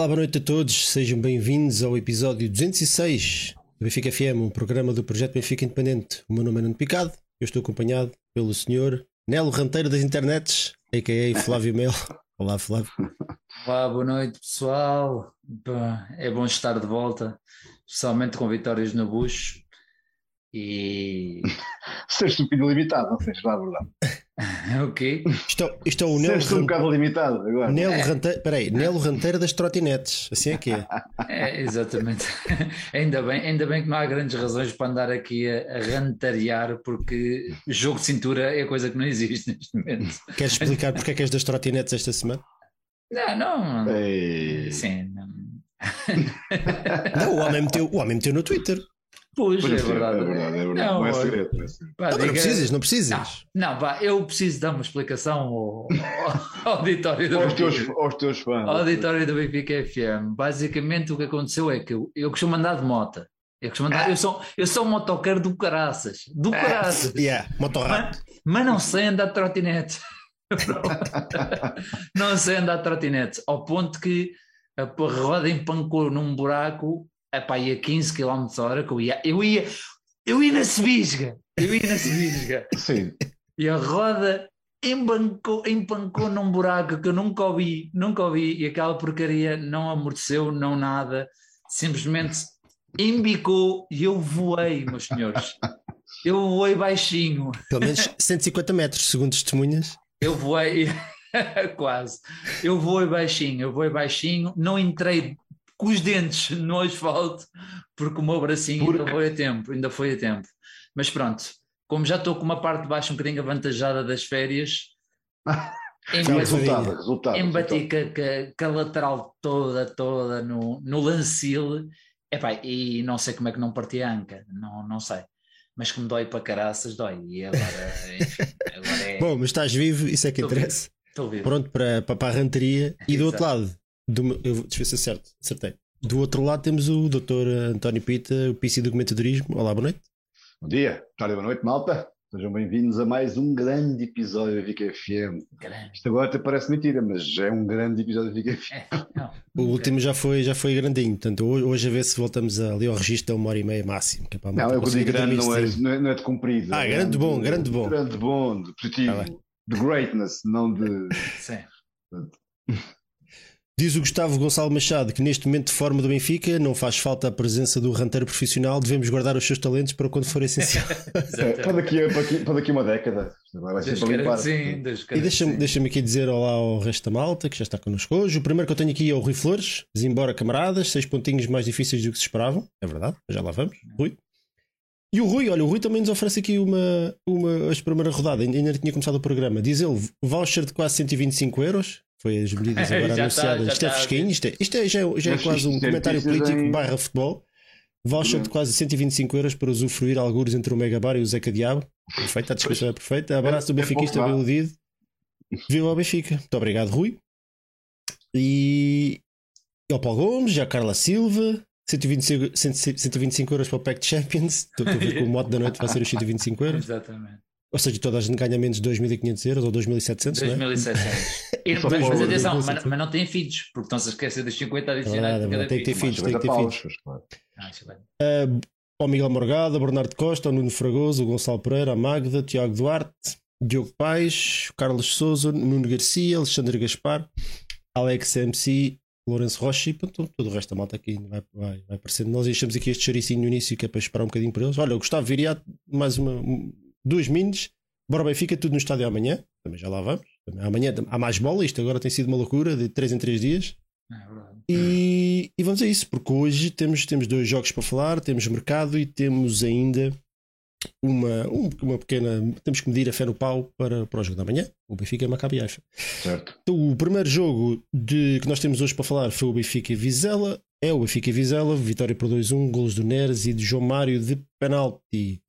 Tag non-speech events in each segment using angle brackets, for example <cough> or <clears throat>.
Olá, boa noite a todos, sejam bem-vindos ao episódio 206 do Benfica FM, um programa do Projeto Benfica Independente. O meu nome é Nuno Picado, eu estou acompanhado pelo senhor Nelo Ranteiro das Internets, a.k.a. Flávio Mel. <laughs> Olá, Flávio. Olá, boa noite pessoal. É bom estar de volta, especialmente com vitórias no Bush. E. <laughs> Ser estúpido limitado, não seja lá verdade. <laughs> o quê? Isto, é- isto é o Nelo Ser um bocado limitado agora. Nelo Ranteiro, peraí, Nelo Ranteiro das trotinetes, assim é que é. <laughs> É, exatamente. <laughs> ainda, bem, ainda bem que não há grandes razões para andar aqui a, a rantarear, porque jogo de cintura é coisa que não existe neste momento. Queres explicar porque é que és das trotinetes esta semana? Não, não. Ei. Sim, não. Não, o homem meteu, o homem meteu no Twitter. Pois, Pois é é, verdade. é verdade, é verdade. Não, Não, é segredo. Não é segredo. Pá, Não, não diga- precisas, não precisas. Não, pá, eu preciso dar uma explicação ao, ao auditório do Aos teus, aos teus fãs. Ao auditório do Benfica FM. Basicamente o que aconteceu é que eu, eu costumo andar de moto. Eu, costumo andar, eu, sou, eu sou um motoqueiro do caraças. Do caraças. Yeah, motorrato. Mas, mas não sei andar de trotinete. <laughs> não sei andar de trotinete. Ao ponto que a roda empancou num buraco epá, ia 15 km hora que eu ia. Eu ia, eu ia na Sebisga. Eu ia na Sebisga. <laughs> Sim. E a roda embancou, empancou num buraco que eu nunca ouvi, nunca ouvi, e aquela porcaria não amorteceu, não nada, simplesmente embicou e eu voei, meus senhores. Eu voei baixinho, Pelo menos 150 metros, segundo testemunhas. eu voei <laughs> quase. Eu voei baixinho, eu voei baixinho, não entrei com os dentes no asfalto, porque o meu bracinho ainda foi a tempo, ainda foi a tempo. Mas pronto, como já estou com uma parte de baixo um bocadinho avantajada das férias, <laughs> embati, resultado, resultado. embati resultado. com, a- lateral toda, toda no, no lancil, Epá, e não sei como é que não parti a anca, não, não sei. Mas que me dói para caraças, dói. E agora, <laughs> enfim, agora é. Bom, mas estás vivo, isso é que Estou vivo. interessa. Estou vivo. Pronto para, para, para a ranteria. E do outro lado, do, eu, deixa eu ver se acerto, acertei. Do outro lado temos o Dr. António Pita, o PC do Documentadorismo. Olá, boa noite. Bom dia, tarde, boa noite, malta. Sejam bem-vindos a mais um grande episódio da Vica FM. Grande. Isto agora até parece mentira, mas é um grande episódio da Vica FM. É, O último já foi, já foi grandinho, portanto hoje, a ver se voltamos ali ao registro a uma hora e meia máximo. Que é para a Não, eu digo grande, não é, não é, não é de comprido. Ah, é grande bom, grande bom. Grande bom, de positivo. Bem. de greatness, não de. sim. Diz o Gustavo Gonçalo Machado que neste momento de forma do Benfica não faz falta a presença do ranteiro profissional, devemos guardar os seus talentos para quando for <laughs> essencial. É, para, daqui, para, daqui, para daqui uma década. Vai ser para sim, E deixa-me deixa aqui dizer olá ao resto da malta que já está connosco hoje. O primeiro que eu tenho aqui é o Rui Flores. Diz embora, camaradas, seis pontinhos mais difíceis do que se esperavam. É verdade, já lá vamos. Rui. E o Rui, olha, o Rui também nos oferece aqui uma, uma a primeira rodada. Ainda ainda não tinha começado o programa. Diz ele, voucher de quase 125 euros. Foi as medidas agora Já está, anunciadas. já isto é está. fresquinho. Isto, é, isto é- já, é- já é quase um isto é comentário político em- barra futebol. Voucher de quase 125 euros para usufruir alguns entre o Megabar e o Zeca Diabo. Perfeito, a descrição é perfeita. Abraço do É- é Benfiquista bem iludido. Viva ao Benfica. Muito obrigado, Rui. E e ao Paulo Gomes, já a Carla Silva. 125, 125 euros para o Pack de Champions. Estou a ver que o modo da noite vai ser os 125 euros. <laughs> Exatamente. Ou seja, toda a gente ganha menos de 2.500 euros ou 2.700, não é? 2700. E, <laughs> Só mas, mas atenção, mas, 2700. mas não tem filhos, porque estão-se a esquecer dos 50 É adicionais. é verdade. Tem que ter filho. filhos, tem que ter filhos. claro. É. Uh, ao Miguel Morgado, ao Bernardo Costa, ao Nuno Fragoso, ao Gonçalo Pereira, à Magda, Tiago Duarte, Diogo Paes, Carlos Souza, Nuno Garcia, Alexandre Gaspar, Alex MC, Lourenço Rocha e pronto, todo o resto da malta aqui vai, vai, vai aparecendo. Nós deixamos aqui este charicinho no início que é para esperar um bocadinho por eles. Olha, o Gustavo viria mais uma, um- duas minis. Bora Benfica, tudo no estádio amanhã. Também já lá vamos. Também amanhã há mais bola. Isto agora tem sido uma loucura de 3 em 3 dias. É verdade. E, e vamos a isso, porque hoje temos, temos dois jogos para falar, temos mercado e temos ainda uma, um- uma pequena. Temos que medir a fé no pau para, para o jogo da manhã. O Benfica é Maccabi Haifa. Certo. Então, o primeiro jogo de, que nós temos hoje para falar foi o Benfica Vizela. É o Benfica Vizela, vitória por 2-1, golos do Neres e de João Mário de penalti.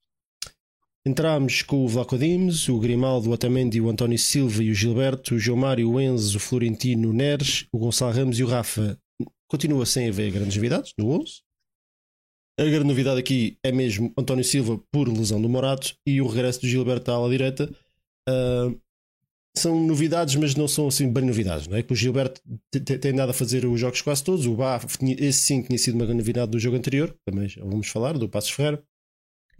Entramos com o Vlaco Dimes, o Grimaldo, o Otamendi, o António Silva e o Gilberto, o João o Enzo, o Florentino, o Neres, o Gonçalo Ramos e o Rafa. Continua sem haver grandes novidades no 11. A grande novidade aqui é mesmo António Silva por lesão do Morato e o regresso do Gilberto à ala direita. Ah, são novidades, mas não são assim bem novidades, não é? Que o Gilberto tem dado a fazer os jogos quase todos. O Bá, esse sim tinha sido uma grande novidade do jogo anterior, também vamos falar, do Passos Ferreira.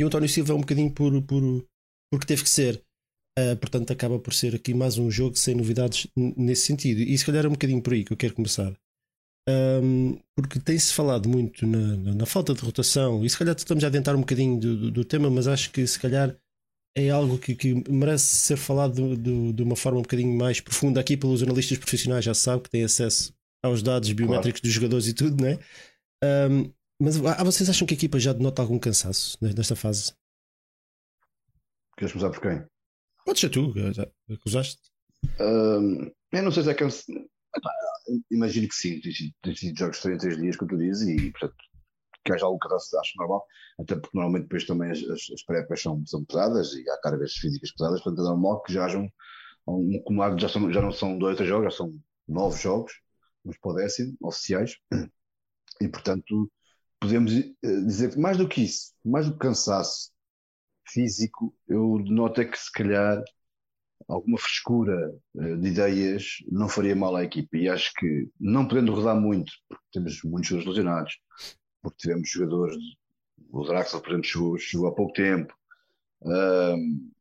E o António Silva é um bocadinho por, por, porque teve que ser. Uh, portanto, acaba por ser aqui mais um jogo sem novidades nesse sentido. E se calhar é um bocadinho por aí que eu quero começar. Um, porque tem-se falado muito na, na, na, falta de rotação, e se calhar estamos a adentrar um bocadinho do, do, do tema, mas acho que se calhar é algo que, que merece ser falado do, de uma forma um bocadinho mais profunda aqui pelos analistas profissionais, já sabe que têm acesso aos dados biométricos claro. dos jogadores e tudo, né? Um, mas ah, vocês acham que a equipa já denota algum cansaço nesta fase? Queres começar por quem? Pode ser tu, acusaste. Um, eu não sei se é cansaço. Imagino que sim, tem sido jogos de 3 em 3 dias, como tu dizes, e portanto que haja algo que acho normal, até porque normalmente depois também as, as, prévias são, são pesadas e há cargas físicas pesadas, portanto é normal que já haja um, um acumulado, já, são, já não são dois, três jogos, já são nove jogos, vamos para o décimo, oficiais, <clears throat> e portanto podemos eh, dizer que mais do que isso, mais do que cansaço físico, eu noto é que se calhar alguma frescura eh, de ideias não faria mal à equipa. E acho que, não podendo rodar muito, porque temos muitos jogadores lesionados, porque tivemos jogadores, o Draxler, por exemplo, chegou, chegou há pouco tempo. Um,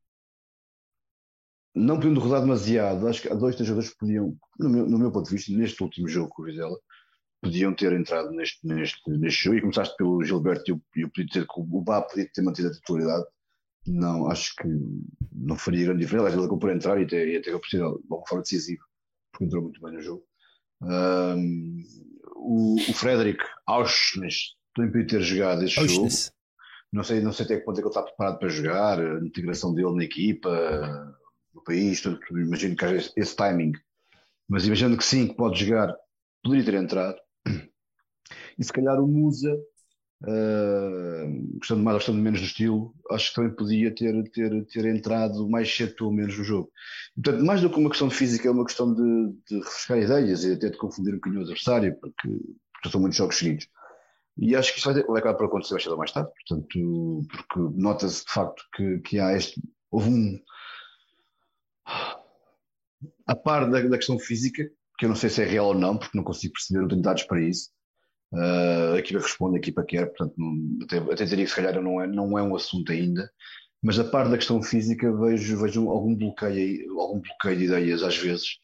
não podendo rodar demasiado, acho que há dois, três jogadores que podiam, no meu, no meu ponto de vista, neste último jogo com o Vizela, podiam ter entrado neste, neste, neste jogo. E começaste pelo Gilberto e eu, eu podia dizer que o Bá podia ter mantido a titularidade. Não, acho que não faria grande diferença. Ele acabou por entrar e ter, ia ter de uma forma decisiva, porque entrou muito bem no jogo. Um, o, o Frederick Auschwitz também podia ter jogado este jogo. Não sei, não sei até que ponto é que ele está preparado para jogar, a integração dele na equipa, no país, imagino que haja esse, esse timing. Mas imaginando que sim, que pode jogar, poderia ter entrado. E se calhar o Musa Uh, gostando mais ou gostando menos do estilo, acho que também podia ter, ter, ter entrado mais cedo pelo menos no jogo. Portanto, mais do que uma questão de física, é uma questão de, de refrescar ideias e até de confundir um bocadinho o adversário, porque, porque são muitos jogos seguidos. E acho que isso vai, vai acabar por acontecer mais cedo ou mais tarde, portanto, porque nota-se de facto que, que há este. Houve um. A par da, da questão física, que eu não sei se é real ou não, porque não consigo perceber, não tenho dados para isso Uh, a equipa responde, a equipa quer, portanto, não, até, até diria que se calhar não é, não é um assunto ainda, mas a parte da questão física vejo, vejo algum bloqueio, algum bloqueio de ideias às vezes,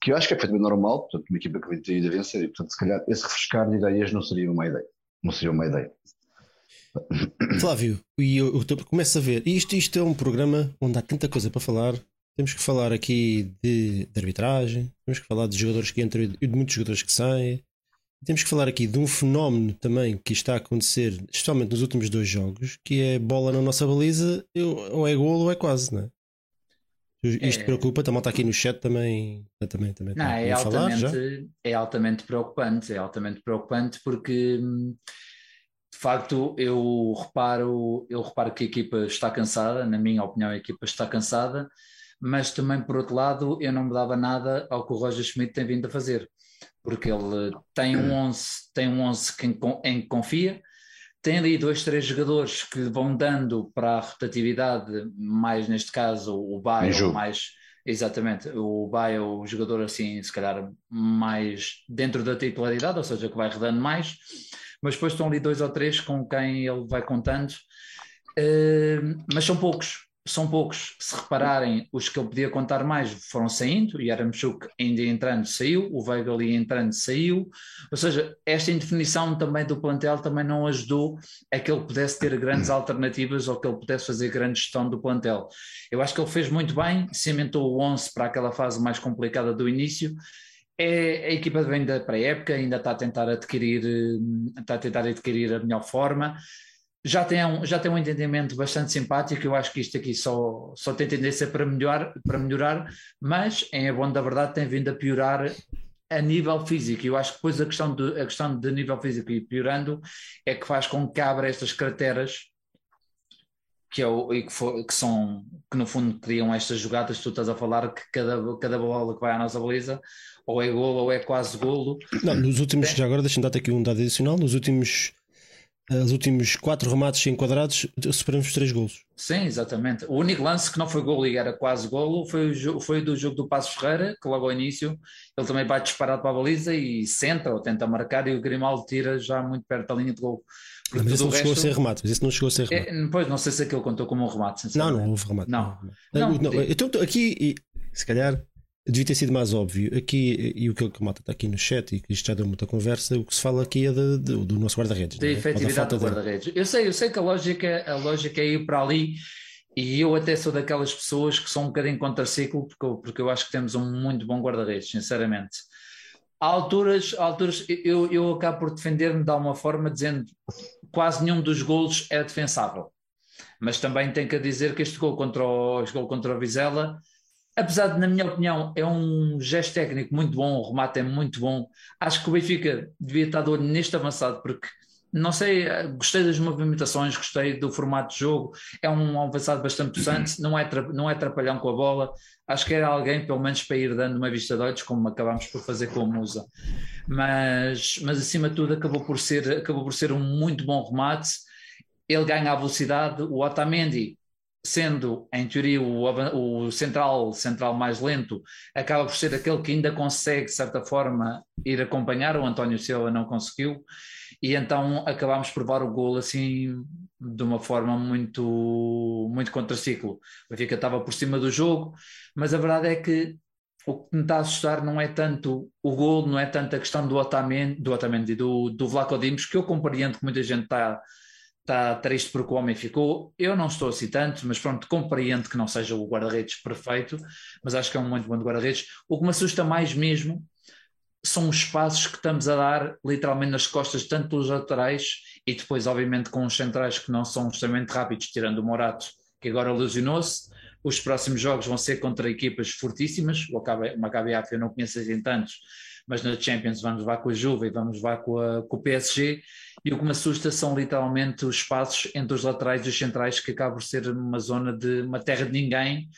que eu acho que é perfeitamente normal, portanto, uma equipa que vem ter ido a vencer, e portanto, se calhar esse refrescar de ideias não seria uma ideia. Não seria uma ideia. <coughs> Flávio, e eu, eu começo a ver, isto, isto é um programa onde há tanta coisa para falar. Temos que falar aqui de, de arbitragem, temos que falar de jogadores que entram e de muitos jogadores que saem, temos que falar aqui de um fenómeno também que está a acontecer, especialmente nos últimos dois jogos, que é bola na nossa baliza, ou é golo ou é quase, não é? Isto é... preocupa, a malta aqui no chat também, também, também não, é, altamente, é altamente preocupante, é altamente preocupante porque de facto eu reparo, eu reparo que a equipa está cansada, na minha opinião a equipa está cansada, mas também por outro lado eu não me dava nada ao que o Roger Schmidt tem vindo a fazer porque ele tem um 11, tem um 11 em, em que confia, tem ali dois, três jogadores que vão dando para a rotatividade, mais neste caso o Baio, mais exatamente, o Baio é o jogador assim, se calhar mais dentro da titularidade, ou seja, que vai rodando mais, mas depois estão ali dois ou três com quem ele vai contando, uh, mas são poucos, são poucos. Se repararem, os que ele podia contar mais foram saindo, e Aramchuk ainda entrando saiu, o Veiga ali entrando saiu, ou seja, esta indefinição também do plantel também não ajudou a que ele pudesse ter grandes hum. alternativas ou que ele pudesse fazer grande gestão do plantel. Eu acho que ele fez muito bem, cimentou o 11 para aquela fase mais complicada do início, é, a equipa vem da pré-época, ainda está a tentar adquirir, hum, está a tentar adquirir a melhor forma, já tem, um, já tem um entendimento bastante simpático. Eu acho que isto aqui só, só tem tendência para melhorar, para melhorar, mas em bom da verdade tem vindo a piorar a nível físico. Eu acho que depois a questão de, a questão de nível físico ir piorando é que faz com que abra estas crateras que, é o, e que, for, que, são que no fundo criam estas jogadas tu estás a falar que cada, cada bola que vai à nossa baliza ou é golo ou é quase golo. Não, nos últimos, já agora deixa-me dar aqui um dado adicional, nos últimos os últimos quatro remates enquadrados, superamos três golos. Sim, exatamente. O único lance que não foi golo e era quase golo foi, o, foi do jogo do Passos Ferreira, que logo ao início ele também vai disparado para a baliza e senta ou tenta marcar e o Grimaldo tira já muito perto da linha de gol. Não, mas esse não resto... chegou a ser remate, mas esse não chegou a ser remate. É, pois, não sei se aquilo contou como um remate. Não, não houve remate. Não. não. não, não então, aqui, se calhar, devia ter sido mais óbvio. Aqui, e o que o Mata está aqui no chat, e que isto já deu muita conversa, o que se fala aqui é de, de, do nosso guarda-redes. Da é? efetividade do guarda-redes. Eu sei, eu sei que a lógica, a lógica é ir para ali, e eu até sou daquelas pessoas que são um bocadinho contra-ciclo, porque, eu, porque eu acho que temos um muito bom guarda-redes, sinceramente. Há alturas, há alturas eu, eu acabo por defender-me de alguma forma, dizendo quase nenhum dos golos é defensável. Mas também tenho que dizer que este gol contra o, este gol contra o Vizela apesar de, na minha opinião, é um gesto técnico muito bom, o remate é muito bom. Acho que o Benfica devia estar de olho neste avançado, porque não sei, gostei das movimentações, gostei do formato de jogo. É um avançado bastante possante, não é, não é trapalhão com a bola. Acho que era alguém, pelo menos, para ir dando uma vista de olhos, como acabámos por fazer com o Musa. Mas, mas acima de tudo, acabou por ser, acabou por ser um muito bom remate. Ele ganha a velocidade. O Otamendi sendo em teoria o, o, central, central mais lento, acaba por ser aquele que ainda consegue, de certa forma, ir acompanhar. O António Silva não conseguiu, e então acabámos por levar o gol assim de uma forma muito, muito contraciclo. O Benfica estava por cima do jogo, mas a verdade é que o que me está a assustar não é tanto o gol, não é tanto a questão do Otamendi, do Otamendi, do, do Vlaco Dimos, que eu compreendo que muita gente está está triste porque o homem ficou. Eu não estou assim tanto, mas pronto, compreendo que não seja o guarda-redes perfeito, mas acho que é um muito bom guarda-redes. O que me assusta mais mesmo são os passos que estamos a dar literalmente nas costas, tanto dos laterais e depois, obviamente, com os centrais que não são extremamente rápidos, tirando o Morato, que agora lesionou-se. Os próximos jogos vão ser contra equipas fortíssimas. O Maccabi Haifa eu não conheço assim tantos, mas na Champions vamos levar com a Juve e vamos levar com, a, com o PSG. E o que me assusta são literalmente os espaços entre os laterais e os centrais, que acaba por ser uma zona de uma terra de ninguém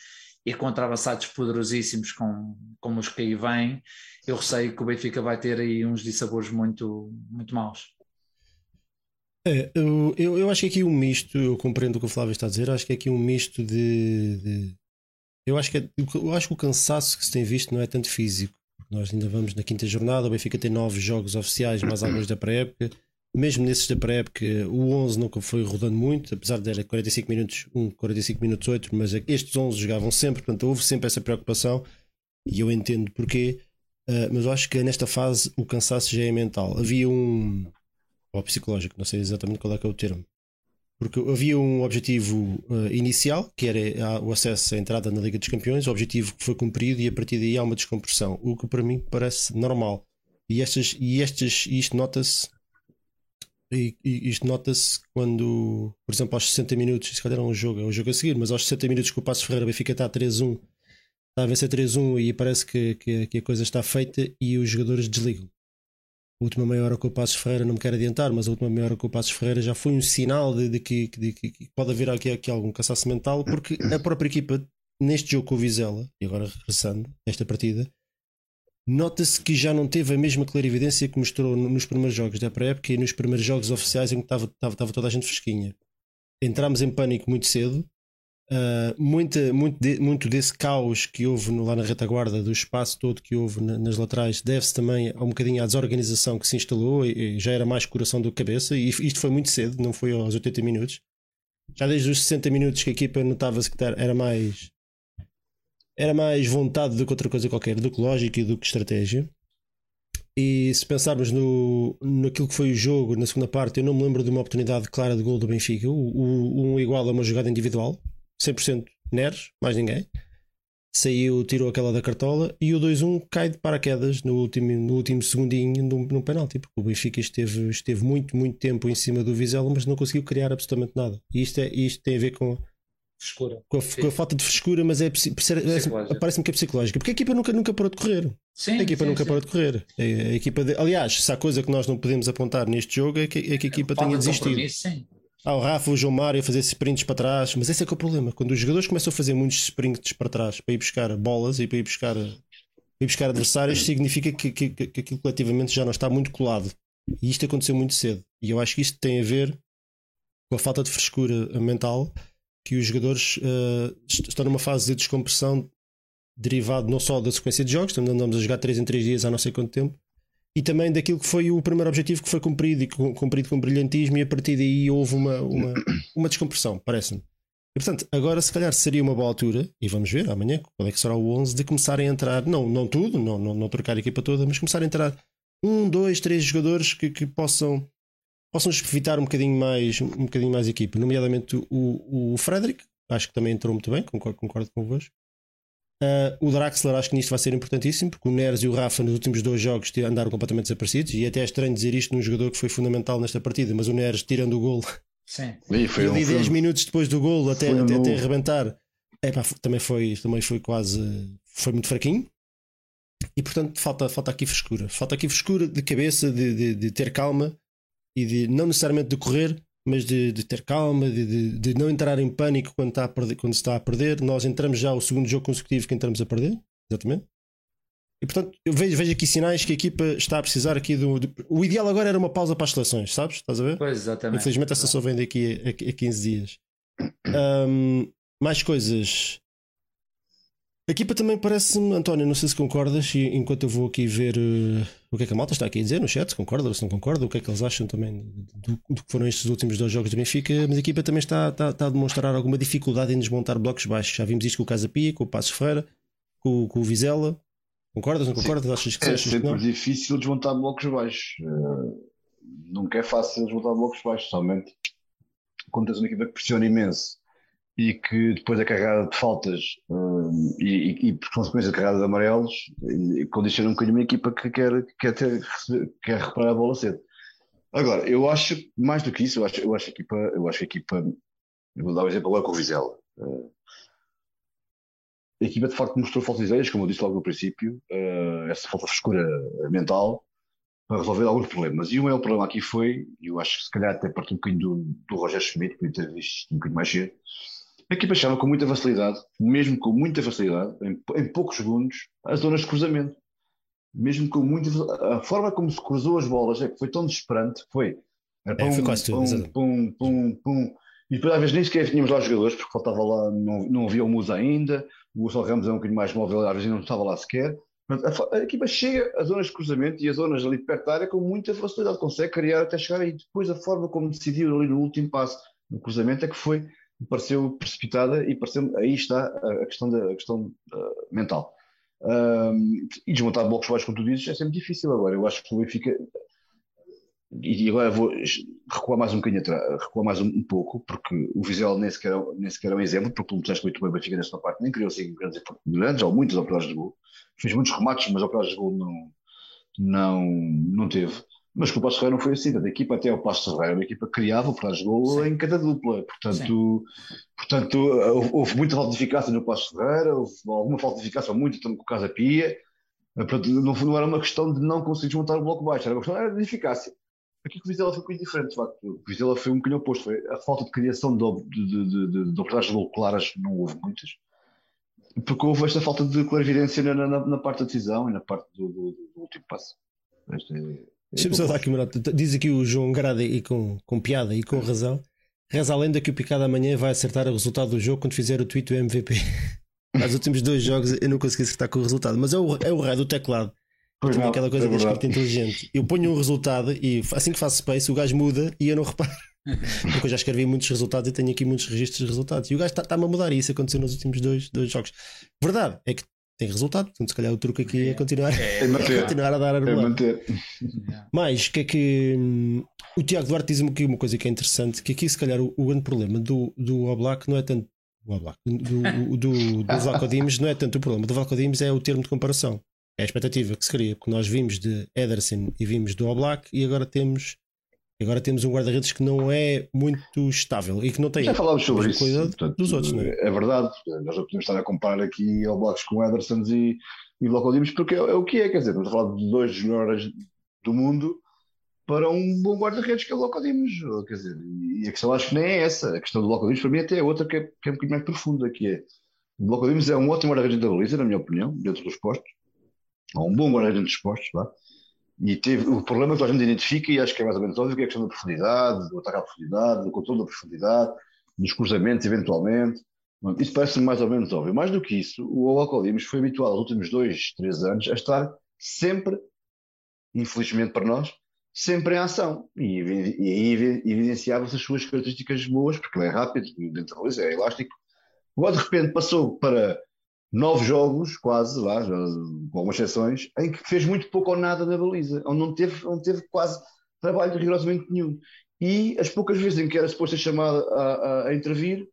e contra avançados poderosíssimos com, como os que aí vêm. Eu receio que o Benfica vai ter aí uns dissabores muito, muito maus. É, eu, eu, acho que aqui um misto, eu compreendo o que o Flávio está a dizer, acho que aqui um misto de, de eu acho que é, eu acho que o cansaço que se tem visto não é tanto físico. Nós ainda vamos na quinta jornada, o Benfica tem nove jogos oficiais, mais alguns da pré-época. Mesmo nesses da pré-época, o 11 nunca foi rodando muito, apesar de era 45 minutos, um, 45 minutos, outro, mas estes 11 jogavam sempre, portanto houve sempre essa preocupação e eu entendo porquê. Uh, mas eu acho que nesta fase o cansaço já é mental. Havia um. ou psicológico, não sei exatamente qual é que é o termo. Porque havia um objetivo uh, inicial, que era o acesso à entrada na Liga dos Campeões, o objetivo que foi cumprido e a partir daí há uma descompressão, o que para mim parece normal. E, estas, e estas, isto nota-se e, e isto nota-se quando, por exemplo, aos 60 minutos, se calhar é um jogo, é um jogo a seguir, mas aos 60 minutos que o Passo Ferreira Benfica está a 3-1, está a vencer 3-1 e parece que, que, que, a coisa está feita e os jogadores desligam. A última meia hora com o Passos Ferreira, não me quero adiantar, mas a última meia hora com o Passos Ferreira já foi um sinal de, de, que, de, que, pode haver aqui, aqui algum cansaço mental, porque a própria equipa, neste jogo com o Vizela, e agora regressando, esta partida, nota-se que já não teve a mesma clarividência que mostrou nos primeiros jogos da pré-época e nos primeiros jogos oficiais em que estava, estava, estava toda a gente fresquinha. Entramos em pânico muito cedo, Uh, muita, muito, de, muito desse caos que houve no, lá na retaguarda, do espaço todo que houve na, nas laterais, deve-se também a um bocadinho à desorganização que se instalou e, e, já era mais coração do que cabeça. E isto foi muito cedo, não foi aos 80 minutos. Já desde os 60 minutos que a equipa notava-se que era mais era mais vontade do que outra coisa qualquer, do que lógica e do que estratégia. E se pensarmos no, naquilo que foi o jogo na segunda parte, eu não me lembro de uma oportunidade clara de gol do Benfica. O, o, um igual a uma jogada individual, 100% Neres, mais ninguém. Saiu, tirou aquela da cartola e o 2-1 cai de paraquedas no último, no último segundinho num, num penalti. Porque o Benfica esteve, esteve muito, muito tempo em cima do Vizela, mas não conseguiu criar absolutamente nada. E isto, é, isto tem a ver com, frescura. Com a, com a, falta de frescura, mas é, parece-me que é psicológica. Porque a equipa nunca, nunca parou de correr. Sim, a equipa sim, nunca sim. parou de correr. A, a equipa de, aliás, se há coisa que nós não podemos apontar neste jogo é que, é que a equipa tenha desistido. Sim. Ah, o Rafa, o João Mário a fazer sprints para trás, mas esse é que é o problema. Quando os jogadores começam a fazer muitos sprints para trás para ir buscar bolas e para ir buscar, para ir buscar adversários, significa que, que, que aquilo coletivamente já não está muito colado. E isto aconteceu muito cedo. E eu acho que isto tem a ver com a falta de frescura mental que os jogadores uh, estão numa fase de descompressão derivado não só da sequência de jogos, então andamos a jogar 3 em 3 dias há não sei quanto tempo, e também daquilo que foi o primeiro objetivo que foi cumprido e cumprido com brilhantismo, e a partir daí houve uma, uma, <coughs> uma descompressão, parece-me. E portanto, agora se calhar seria uma boa altura, e vamos ver amanhã qual é que será o 11, de começarem a entrar, não, não tudo, não, não, não trocar a equipa toda, mas começar a entrar um, dois, três jogadores que, que possam possam evitar um bocadinho mais um bocadinho mais a equipa, nomeadamente o, o Frederick, acho que também entrou muito bem, concordo, concordo convosco. Uh, o Draxler acho que nisto vai ser importantíssimo, porque o Neres e o Rafa nos últimos dois jogos andaram completamente desaparecidos, e até é estranho dizer isto num jogador que foi fundamental nesta partida, mas o Neres tirando o gol Sim. E foi ali 10 minutos depois do gol até, até, até arrebentar, epá, também, foi, também foi quase foi muito fraquinho. E portanto falta, falta aqui frescura. Falta aqui frescura de cabeça, de, de, de ter calma e de não necessariamente de correr, mas de, de ter calma, de, de, de, não entrar em pânico quando, está a perder, quando se está a perder. Nós entramos já o segundo jogo consecutivo que entramos a perder, exatamente. E portanto, eu vejo, vejo aqui sinais que a equipa está a precisar aqui do. O ideal agora era uma pausa para as seleções, sabes? Estás a ver? Pois, exatamente. Infelizmente, essa só vem daqui a, a, a 15 dias. Um, mais coisas. A equipa também parece-me, António, não sei se concordas, e enquanto eu vou aqui ver uh, o que é que a malta está aqui a dizer no chat, se concorda ou se não concorda, o que é que eles acham também do, do que foram estes últimos dois jogos do Benfica, mas a equipa também está, está, está, a demonstrar alguma dificuldade em desmontar blocos baixos. Já vimos isto com o Casa Pia, com o Passos Ferreira, com, com o Vizela. Concordas, não concordas? Achas que é sempre difícil desmontar blocos baixos. Uh, nunca é fácil desmontar blocos baixos, somente quando tens uma equipa que pressiona imenso e que depois é carregada de faltas um, e, e, por consequência carregada de amarelos condiciona um bocadinho uma equipa que quer, que quer, ter, quer reparar a bola cedo. Agora, eu acho, mais do que isso, eu acho, eu acho a equipa, eu acho a equipa, vou dar um exemplo agora com o Vizela. A equipa de facto mostrou faltas ideias, como eu disse logo no princípio, uh, essa falta de frescura mental para resolver alguns problemas. E o maior problema aqui foi, eu acho que se calhar até parte um bocadinho do, do Roger Schmidt, podia ter visto um bocadinho mais cedo, a equipa achava com muita facilidade, mesmo com muita facilidade, em, em poucos segundos, as zonas de cruzamento. Mesmo com muita A forma como se cruzou as bolas é que foi tão desesperante foi. Era pum, é, foi quase pum, tudo, pum, pum, pum. E depois às vezes nem sequer tínhamos lá os jogadores, porque faltava lá, não, não havia o Musa ainda, o Gonçalo Ramos é um bocadinho mais móvel, às vezes não estava lá sequer. A, a, equipa chega às zonas de cruzamento e as zonas ali perto da área com muita facilidade, consegue criar até chegar aí. Depois a forma como decidiu ali no último passo no cruzamento é que foi pareceu precipitada e pareceu aí está a questão, da, questão uh, mental. Um, e desmontar blocos baixos, como tu dizes, é sempre difícil agora. Eu acho que o Benfica. E agora vou recuar mais um bocadinho atrás, recuar mais um, um, pouco, porque o Vizela nem sequer, nem sequer é um exemplo, porque tu disseste muito bem o Benfica nesta parte, nem criou assim grandes, grandes ou muitas oportunidades de gol. Fez muitos remates, mas oportunidades de gol não, não, não teve. Mas com o Passo Ferreira não foi assim. A equipa até o Passo Ferreira, uma equipa que criava para de gol em cada dupla. Portanto, portanto houve muita falta de eficácia no Passo Ferreira, houve alguma falta de eficácia, muito também com o Casa Pia. Portanto, não, não era uma questão de não conseguir desmontar o bloco baixo, era uma questão era de eficácia. Aqui com o Vizela foi um bocadinho diferente, de facto. O Vizela foi um bocadinho oposto. Foi a falta de criação de, de, de, de, de oportunidades de gol claras, não houve muitas. Porque houve esta falta de clarividência na, na, na parte da decisão e na parte do, do, do último passo. Este é, Deixa-me só dar aqui uma nota. Diz aqui o João Grada e com, com piada e com razão. Reza a lenda que o Picado amanhã vai acertar o resultado do jogo quando fizer o tweet do MVP. Nos <laughs> últimos dois jogos eu não consegui acertar com o resultado, mas é o, é o rei do teclado. Pois não, aquela coisa é da escrita inteligente. Eu ponho um resultado e assim que faço space o gajo muda e eu não reparo. <laughs> Porque eu já escrevi muitos resultados e tenho aqui muitos registros de resultados. E o gajo está-me a mudar e isso aconteceu nos últimos dois, dois jogos. Verdade é que tem resultado. Portanto, se calhar o truque aqui é, é continuar, é, <laughs> é continuar a dar a É manter. Mas que é que hum, o Tiago Duarte diz-me aqui uma coisa que é interessante: que aqui, se calhar, o, o grande problema do, do Oblak não é tanto. O Oblak, do, do, do, do Vlaco Dimes não é tanto o problema. Do Vlaco Dimes é o termo de comparação. É a expectativa que se cria, porque nós vimos de Ederson e vimos do Oblak e agora temos Agora temos um guarda-redes que não é muito estável e que não tem Já falámos sobre isso portanto, dos outros, não é? É verdade, nós não podemos estar a comparar aqui ao Blacks com Edersons e, e Locodimos porque é, é, o que é, quer dizer, estamos a falar de dois melhores do mundo para um bom guarda-redes que é o Locodimos, quer dizer, e a questão acho que nem é essa, a questão do Locodimos para mim até é outra que é, que é um bocadinho mais profunda, que é o Locodimos é um ótimo guarda-redes da baliza, na minha opinião, dentro dos postos, ou um bom guarda-redes dos postos, vá E teve o problema que a gente identifica, e acho que é mais ou menos óbvio, que é a questão da profundidade, do ataque à profundidade, do controle da profundidade, dos cruzamentos, eventualmente. Isso parece mais ou menos óbvio. Mais do que isso, o Alcodimos foi habituado nos últimos dois, três anos a estar sempre, infelizmente para nós, sempre em ação. E, aí evidenciava-se as suas características boas, porque ele é rápido, dentro da baliza, é elástico. Agora, de repente, passou para nove jogos, quase, lá, com algumas exceções, em que fez muito pouco ou nada na baliza, onde não teve, onde teve quase trabalho rigorosamente nenhum. E as poucas vezes em que era suposto ser chamado a, a, a intervir,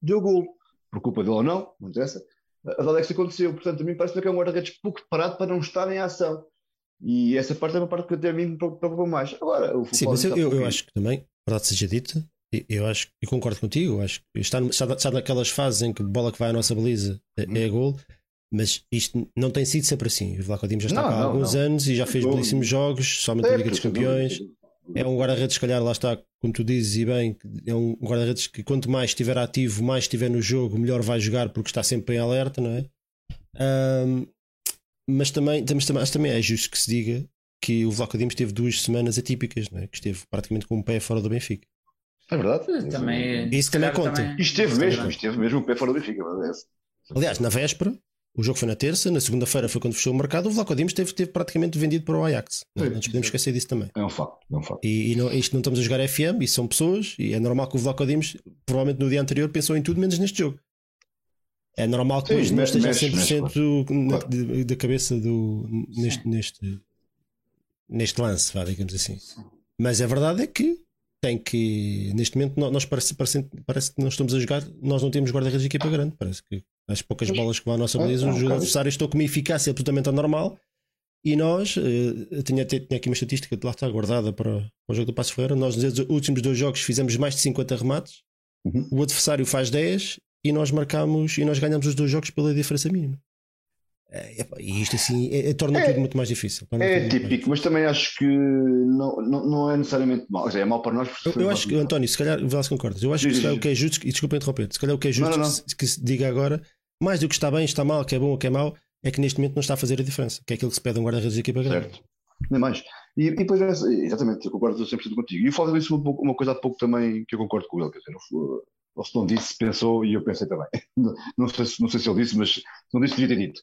deu gol. Por culpa dele ou não, não interessa. A verdade é que isso aconteceu. Portanto, a mim parece que é um guarda-redes pouco preparado para não estar em ação. E essa parte é uma parte que até a mim me preocupa mais. Agora, o Sim, mas eu, eu, eu acho que também, verdade seja dita, eu acho e concordo contigo, acho que está, está, está naquelas fases em que a bola que vai à nossa baliza é, é gol, mas isto não tem sido sempre assim. O Vlaco Dimos já está não, há alguns não. anos e já fez belíssimos jogos, somente na Liga dos Campeões. É um guarda-redes, se calhar, lá está, como tu dizes e bem, é um guarda-redes que quanto mais estiver ativo, mais estiver no jogo, melhor vai jogar porque está sempre em alerta, não é? Um, mas também, mas também, é justo que se diga que o Vlaco Dimos teve duas semanas atípicas, não é? que esteve praticamente com um pé fora do Benfica. É verdade. Também, isso também conta. Também... Esteve mesmo, esteve mesmo o pé fora do Benfica. Aliás, na véspera, o jogo foi na terça, na segunda-feira foi quando fechou o mercado, o Vlaco Dimos teve, teve praticamente vendido para o Ajax. Não, não nos podemos esquecer disso também. É um facto. É um facto. E, e não, isto não estamos a jogar FM, e são pessoas, e é normal que o Vlaco Dimos, provavelmente no dia anterior, pensou em tudo menos neste jogo. É normal que hoje não esteja mexe, 100% mexe, da cabeça do, neste, neste, neste lance, vá, digamos assim. Mas a verdade é que tem que, neste momento, nós parece, parece, parece que não estamos a jogar, nós não temos guarda-redes de equipa grande. Parece que as poucas bolas que vão à nossa baliza, os adversários estão com uma eficácia absolutamente anormal. E nós, eh, eu tinha, tinha aqui uma estatística de lá está guardada para, para o jogo do Passo Ferreira. Nós, nos últimos dois jogos, fizemos mais de 50 remates. Uhum. O adversário faz 10 e nós marcamos e nós ganhamos os dois jogos pela diferença mínima. É, e isto assim é, é, torna é, tudo muito mais difícil. É típico, mas também acho que não, não, não é necessariamente mau. É mau para nós. Eu, eu acho que, António, se calhar, se concordas. Eu acho que, o que é justo, e desculpa interromper, se calhar o que é justo não, não, não. Que, que, se diga agora, mais do que está bem, está mal, que é bom ou que é mau, é que neste momento não está a fazer a diferença, que é aquilo que se pede um guarda-redes de equipa grande. Certo, nem mais. E, e depois, exatamente, eu concordo 100% contigo. E o Flávio disse uma, uma coisa há pouco também que eu concordo com ele, quer dizer, ou se não disse, pensou e eu pensei também. <laughs> Não sei, não sei se ele disse, mas se não disse, devia ter dito.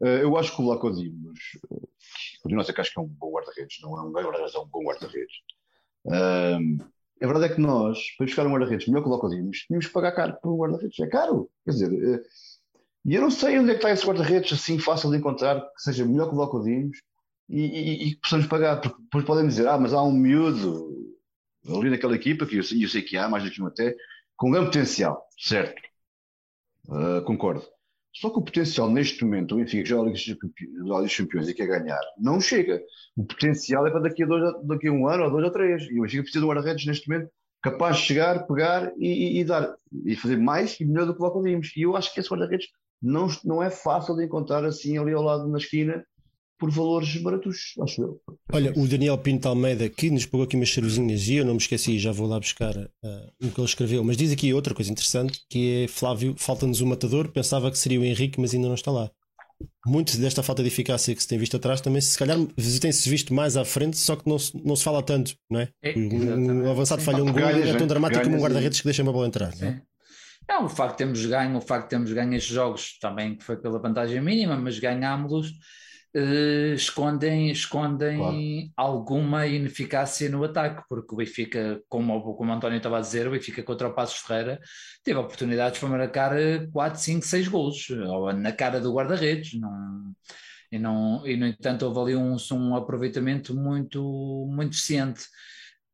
Uh, eu acho que o Lacodimos, continua a ser que acho que é um bom guarda-redes, não é um guarda-redes, é um bom guarda-redes. A verdade é que nós, para buscar um guarda-redes melhor que o Lacodimos, tínhamos que pagar caro por um guarda-redes. É caro. Quer dizer, uh, e eu não sei onde é que está esse guarda-redes assim fácil de encontrar, que seja melhor que o Lacodimos e, e, e, que possamos pagar. Porque depois podem dizer, ah, mas há um miúdo ali naquela equipa, que eu eu sei que há, mais do que um até, com grande potencial, certo? Uh, concordo. Só que o potencial neste momento, o Benfica, já é dos Campeões e quer ganhar, não chega. O potencial é para daqui a, dois, daqui a um ano, ou dois ou três. E o Benfica precisa de um guarda-redes neste momento capaz de chegar, pegar e, e, e, dar. E fazer mais e melhor do que o Vimos. E eu acho que esse guarda-redes não, não é fácil de encontrar assim ali ao lado na esquina por valores baratos, acho eu. Olha, o Daniel Pinto Almeida que nos pegou aqui umas cervezinhas e eu não me esqueci, já vou lá buscar uh, o que ele escreveu, mas diz aqui outra coisa interessante que é Flávio, falta-nos um matador, pensava que seria o Henrique, mas ainda não está lá. Muito desta falta de eficácia que se tem visto atrás também, se calhar tem-se visto mais à frente, só que não se, não se fala tanto, não é? é um, avançado falha um gol, é tão dramático como um guarda-redes que deixa uma bola entrar. Não é? Não, o facto de termos ganho, o facto de termos ganho estes jogos também que foi pela vantagem mínima, mas ganhámos-los uh, escondem, escondem claro. alguma ineficácia no ataque, porque o Benfica, como, como o António estava a dizer, o Benfica contra o Passos Ferreira teve oportunidades para marcar 4, 5, 6 golos, na cara do guarda-redes, não, e, não, e no entanto houve ali um, um aproveitamento muito, muito eficiente.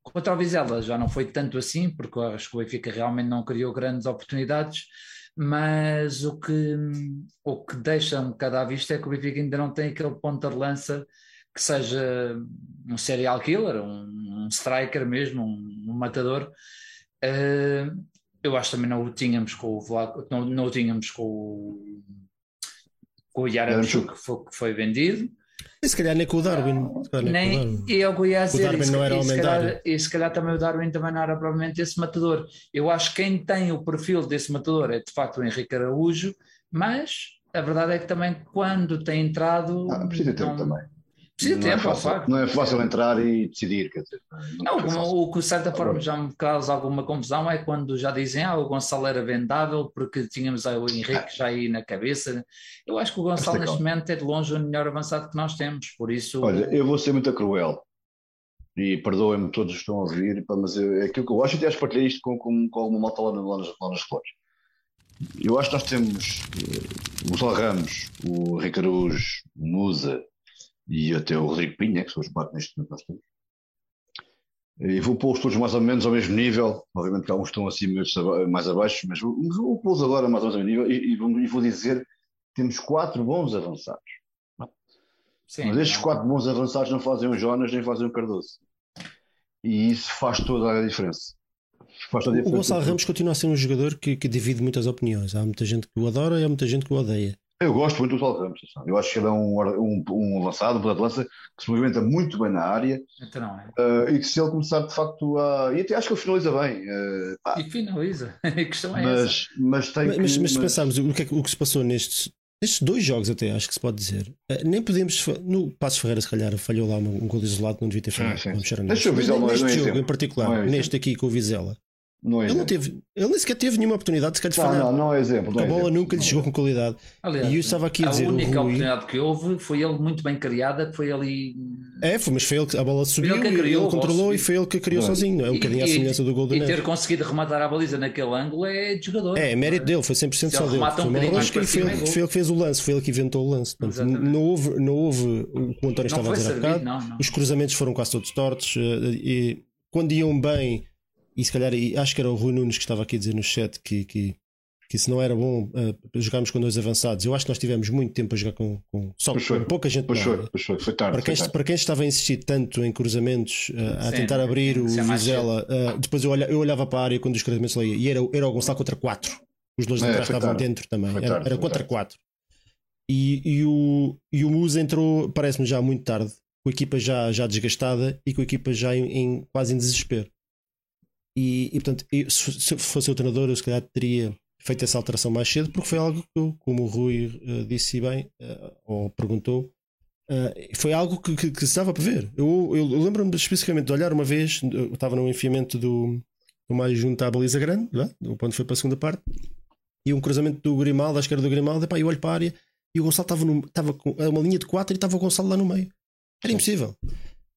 Contra o Vizela já não foi tanto assim, porque acho que o Benfica realmente não criou grandes oportunidades, mas o que, o que deixa um bocado à vista é que o Benfica ainda não tem aquele ponta de lança que seja um serial killer, um, um striker mesmo, um, um matador. Uh, eu acho também não o tínhamos com o Vlaco, não, não o tínhamos com o, com o Yaramchuk que foi, que foi vendido. E se calhar nem com o Darwin. Nem, e eu ia dizer, o Darwin não era e, se calhar, e se calhar também o Darwin também não era provavelmente esse matador. Eu acho que quem tem o perfil desse matador é de facto o Henrique Araújo, mas a verdade é que também quando tem entrado. Ah, precisa ter não, também. Precisa de não, é tempo, é fácil, facto. não é fácil entrar e decidir. Quer dizer, Não, é como- fácil. o que de certa forma já me causa alguma confusão é quando já dizem ah, o Gonçalo era vendável porque tínhamos o Henrique já aí na cabeça. Eu acho que o Gonçalo neste momento é de longe o melhor avançado que nós temos, por isso Olha, eu vou ser muito cruel e perdoem-me todos os que estão a ouvir, mas eu- é aquilo que eu acho, e até que partilhei isto com, com, com alguma malta lá, lá, nas, lá nas flores. Eu acho que nós temos eh, o Gonçalo Ramos, o Araújo, o Musa e até o Rodrigo Pinha, que são os quatro neste momento nós temos. E vou pô-los todos mais ou menos ao mesmo nível, obviamente que alguns estão aba- mais abaixo, mas vou, pô-los agora mais ou menos ao mesmo nível e, e vou, e vou dizer temos quatro bons avançados. sim, Mas estes não- quatro bons avançados não fazem o Jonas nem fazem o Cardoso. E isso faz toda a diferença. Faz toda a O diferença. Gonçalo Ramos continua a ser um jogador que, que divide muitas opiniões. Há muita gente que o adora e há muita gente que o odeia. Eu gosto muito do Gonçalo Ramos. Eu acho que ele é um, um, um avançado, um ponta de lança que se movimenta muito bem na área Então é. eh, e que se ele começar de facto a. E até acho que ele finaliza bem. pá, E finaliza. <laughs> A questão é essa. mas, mas tem Mas, que. mas, mas se mas- pensarmos o que, é que- o que se passou nestes, nestes dois jogos, até acho que se pode dizer, eh, nem podemos. No Passos Ferreira, se calhar, falhou lá um, um gol isolado, não devia ter falhado. sim. Vamos ser Deixa honestos. o Vizela, Neste não é jogo em particular, é neste aqui com o Vizela, Não é ele, não teve, ele nem sequer teve nenhuma oportunidade sequer de Não, falhar. não, não é exemplo. não a é bola exemplo. nunca lhe é chegou com qualidade. Aliás, E eu estava aqui a dizer, a única Rui- oportunidade que houve foi ele muito bem criada, que foi ali. É, foi, mas foi ele que a bola subiu, ele que e criou, ele controlou ou e foi ele que a criou Não. sozinho. não é? Um bocadinho à E- semelhança do gol do E ter conseguido rematar a baliza naquele ângulo é de jogador. É, é mérito dele, foi 100% Se só ele dele. um Foi uma bocadinho mais rosca e foi, ele- é foi ele que fez o lance, foi ele que inventou o lance. Portanto, não houve, não houve o que o António estava a dizer há bocado. Os cruzamentos foram quase todos tortos. eh, E quando iam bem, e se calhar, acho que era o Rui Nunes que estava aqui a dizer no chat que, que, que se não era bom eh, jogarmos com dois avançados, eu acho que nós tivemos muito tempo a jogar com, com só Pois com pouca gente Pois na foi, tarde. Para quem, foi tarde. para quem estava a insistir tanto em cruzamentos, eh, a Sim, tentar abrir o isso é Vizela, eh, depois eu, olha- eu olhava para a área quando os cruzamentos lá e era, era o Gonçalo contra 4. Os dois É, estavam tarde. dentro também. Foi Era, era contra tarde. 4. E, e, o, e o Musa entrou, parece-me já muito tarde, com a equipa já, já desgastada e com a equipa já em, em- quase em desespero. E, e, portanto, eu, se se fosse o treinador, eu se calhar teria feito essa alteração mais cedo, porque foi algo que, eu, como o Rui eh, disse bem, eh, ou perguntou, eh, foi algo que, que, que se estava a prever. Eu, eu, lembro-me especificamente de olhar uma vez, eu estava no enfiamento do, do mais junto à baliza grande, lá, quando foi para a segunda parte, e um cruzamento do Grimaldo, à esquerda do Grimaldo, epá, eu olho para a área e o Gonçalo estava, no, estava com uma linha de 4 e estava o Gonçalo lá no meio. Era impossível.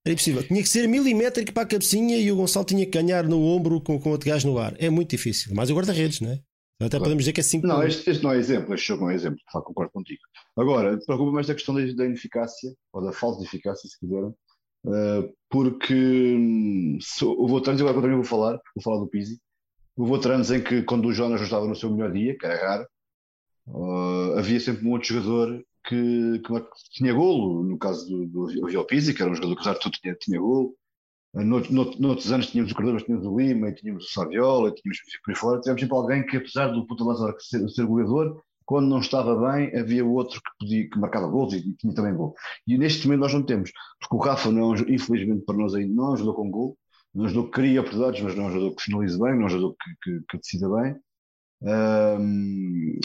Era impossível. Tinha que ser milimétrico para a cabecinha e o Gonçalo tinha que ganhar no ombro com, com outro gajo no ar. É muito difícil. Mas o guarda-redes, não é? Até podemos dizer que é 5 Não, este, este não é exemplo, este jogo não é exemplo, de concordo contigo. Agora, preocupa mais da questão da, da ineficácia, ou da falta de eficácia, se quiserem, eh, porque hum, se, houve outros agora também vou falar, vou falar do Pizzi, houve outros em que quando o Jonas não estava no seu melhor dia, que era raro, eh, havia sempre um outro jogador que, que tinha golo, no caso do, do, do Pizzi, que era um jogador que apesar de tudo tinha, tinha golo, Nout- nout- Noutros anos tínhamos o mas tínhamos o Lima, tínhamos o Saviola, tínhamos por aí fora. Tivemos sempre alguém que, apesar do puta lança ser, ser goleador, quando não estava bem, havia outro que, podia, que marcava gols e, e tinha também gol. E neste momento nós não temos, porque o Rafa, não, é um- infelizmente para nós ainda, não ajudou com gol, não ajudou que cria oportunidades, mas não ajudou que finalize bem, não ajudou que, que, que decida bem. Ahm,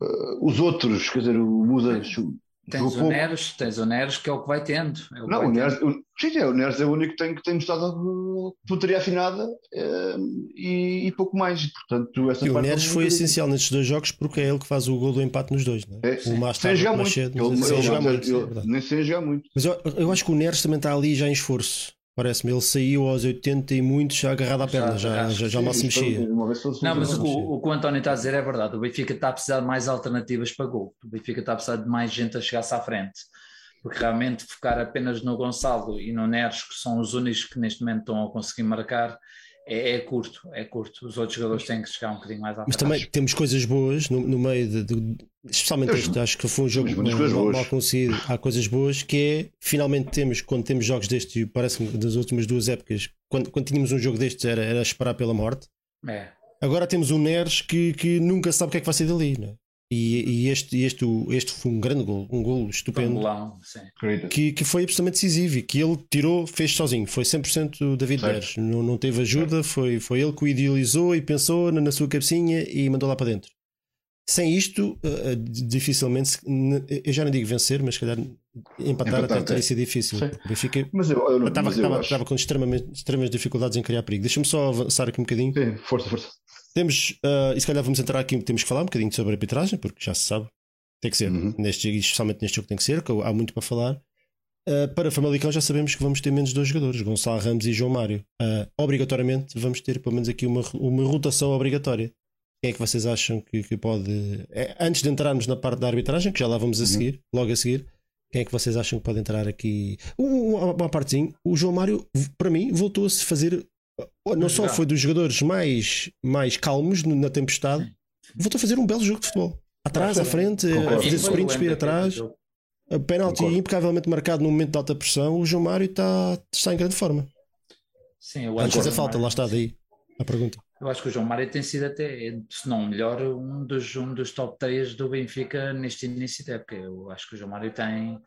ah, os outros, quer dizer, o Musa jogou Tens o pouco. Neres, tens o Neres que é o que vai tendo. é o Não, vai o tendo. Neres, o, sim, é, o Neres é o único que tem, que tem mostrado pontaria afinada eh, e, e pouco mais. Portanto, essa E o Neres foi essencial nestes dois jogos porque é ele que faz o gol do empate nos dois. Não é? É, o mais sem jogar muito. cedo, Ele- mas sem jogar muito. é. Nem sem jogar muito. Mas eu, eu acho que o Neres também está ali já em esforço. Parece-me, ele saiu aos 80 e muitos já agarrado à Já, perna, já, já, que já mal se mexia. Não, mas o, o que o António está a dizer é verdade. O Benfica está a precisar de mais alternativas para gol. O Benfica está a precisar de mais gente a chegar-se à frente. Porque realmente focar apenas no Gonçalo e no Neres, que são os únicos que neste momento estão a conseguir marcar, é, é curto, é curto. Os outros jogadores têm que chegar um bocadinho mais à Mas também temos coisas boas no, no meio de, de- especialmente Temos- este, acho que foi um jogo muitas mal, mal- conseguido. Há coisas boas que é finalmente temos, quando temos jogos destes, e parece-me das últimas duas épocas, quando, quando tínhamos um jogo destes era, era esperar pela morte. É. Agora temos um Neres que, que nunca sabe o que é que vai sair dali. Não é? E, e este, este, este foi um grande gol, um gol estupendo. Golão, que, que foi absolutamente decisivo e que ele tirou, fez sozinho. Foi 100% David. Neres. Não, não teve ajuda, foi, foi ele que o idealizou e pensou na, na sua cabecinha e mandou lá para dentro. sem isto, uh, dificilmente, eu já não digo vencer, mas se calhar empatar, até teria sido difícil. O Benfica mas eu, eu, estava, mas eu estava, acho... estava com extremamente, extremas dificuldades em criar perigo. Deixa-me só avançar aqui um bocadinho. Sim, força, força. Temos, uh, e se calhar vamos entrar aqui, temos que falar um bocadinho sobre a arbitragem, porque já se sabe, tem que ser, Uhum. neste, especialmente neste jogo tem que ser, que há muito para falar. Uh, para Famalicão já sabemos que vamos ter menos dois jogadores, Gonçalo Ramos e João Mário. Uh, obrigatoriamente vamos ter pelo menos aqui uma, uma rotação obrigatória. Quem é que vocês acham que, que pode. É, antes de entrarmos na parte da arbitragem, que já lá vamos a Uhum. seguir, logo a seguir, quem é que vocês acham que pode entrar aqui? Um- Uma, uma partezinha, o João Mário, para mim, voltou a se fazer. Não só foi dos jogadores mais, mais calmos no- na tempestade, voltou a fazer um belo jogo de futebol. Atrás, à frente, a fazer sprints o para ir atrás. A penalti Concordo. impecavelmente marcado num momento de alta pressão. O João Mário está, está em grande forma. Sim, eu Antes acho, que João falta, Mário- lá está daí a pergunta. eu acho que o João Mário tem sido até, se não o melhor, um dos, um dos top 3 do Benfica neste início de época. Eu acho que o João Mário tem,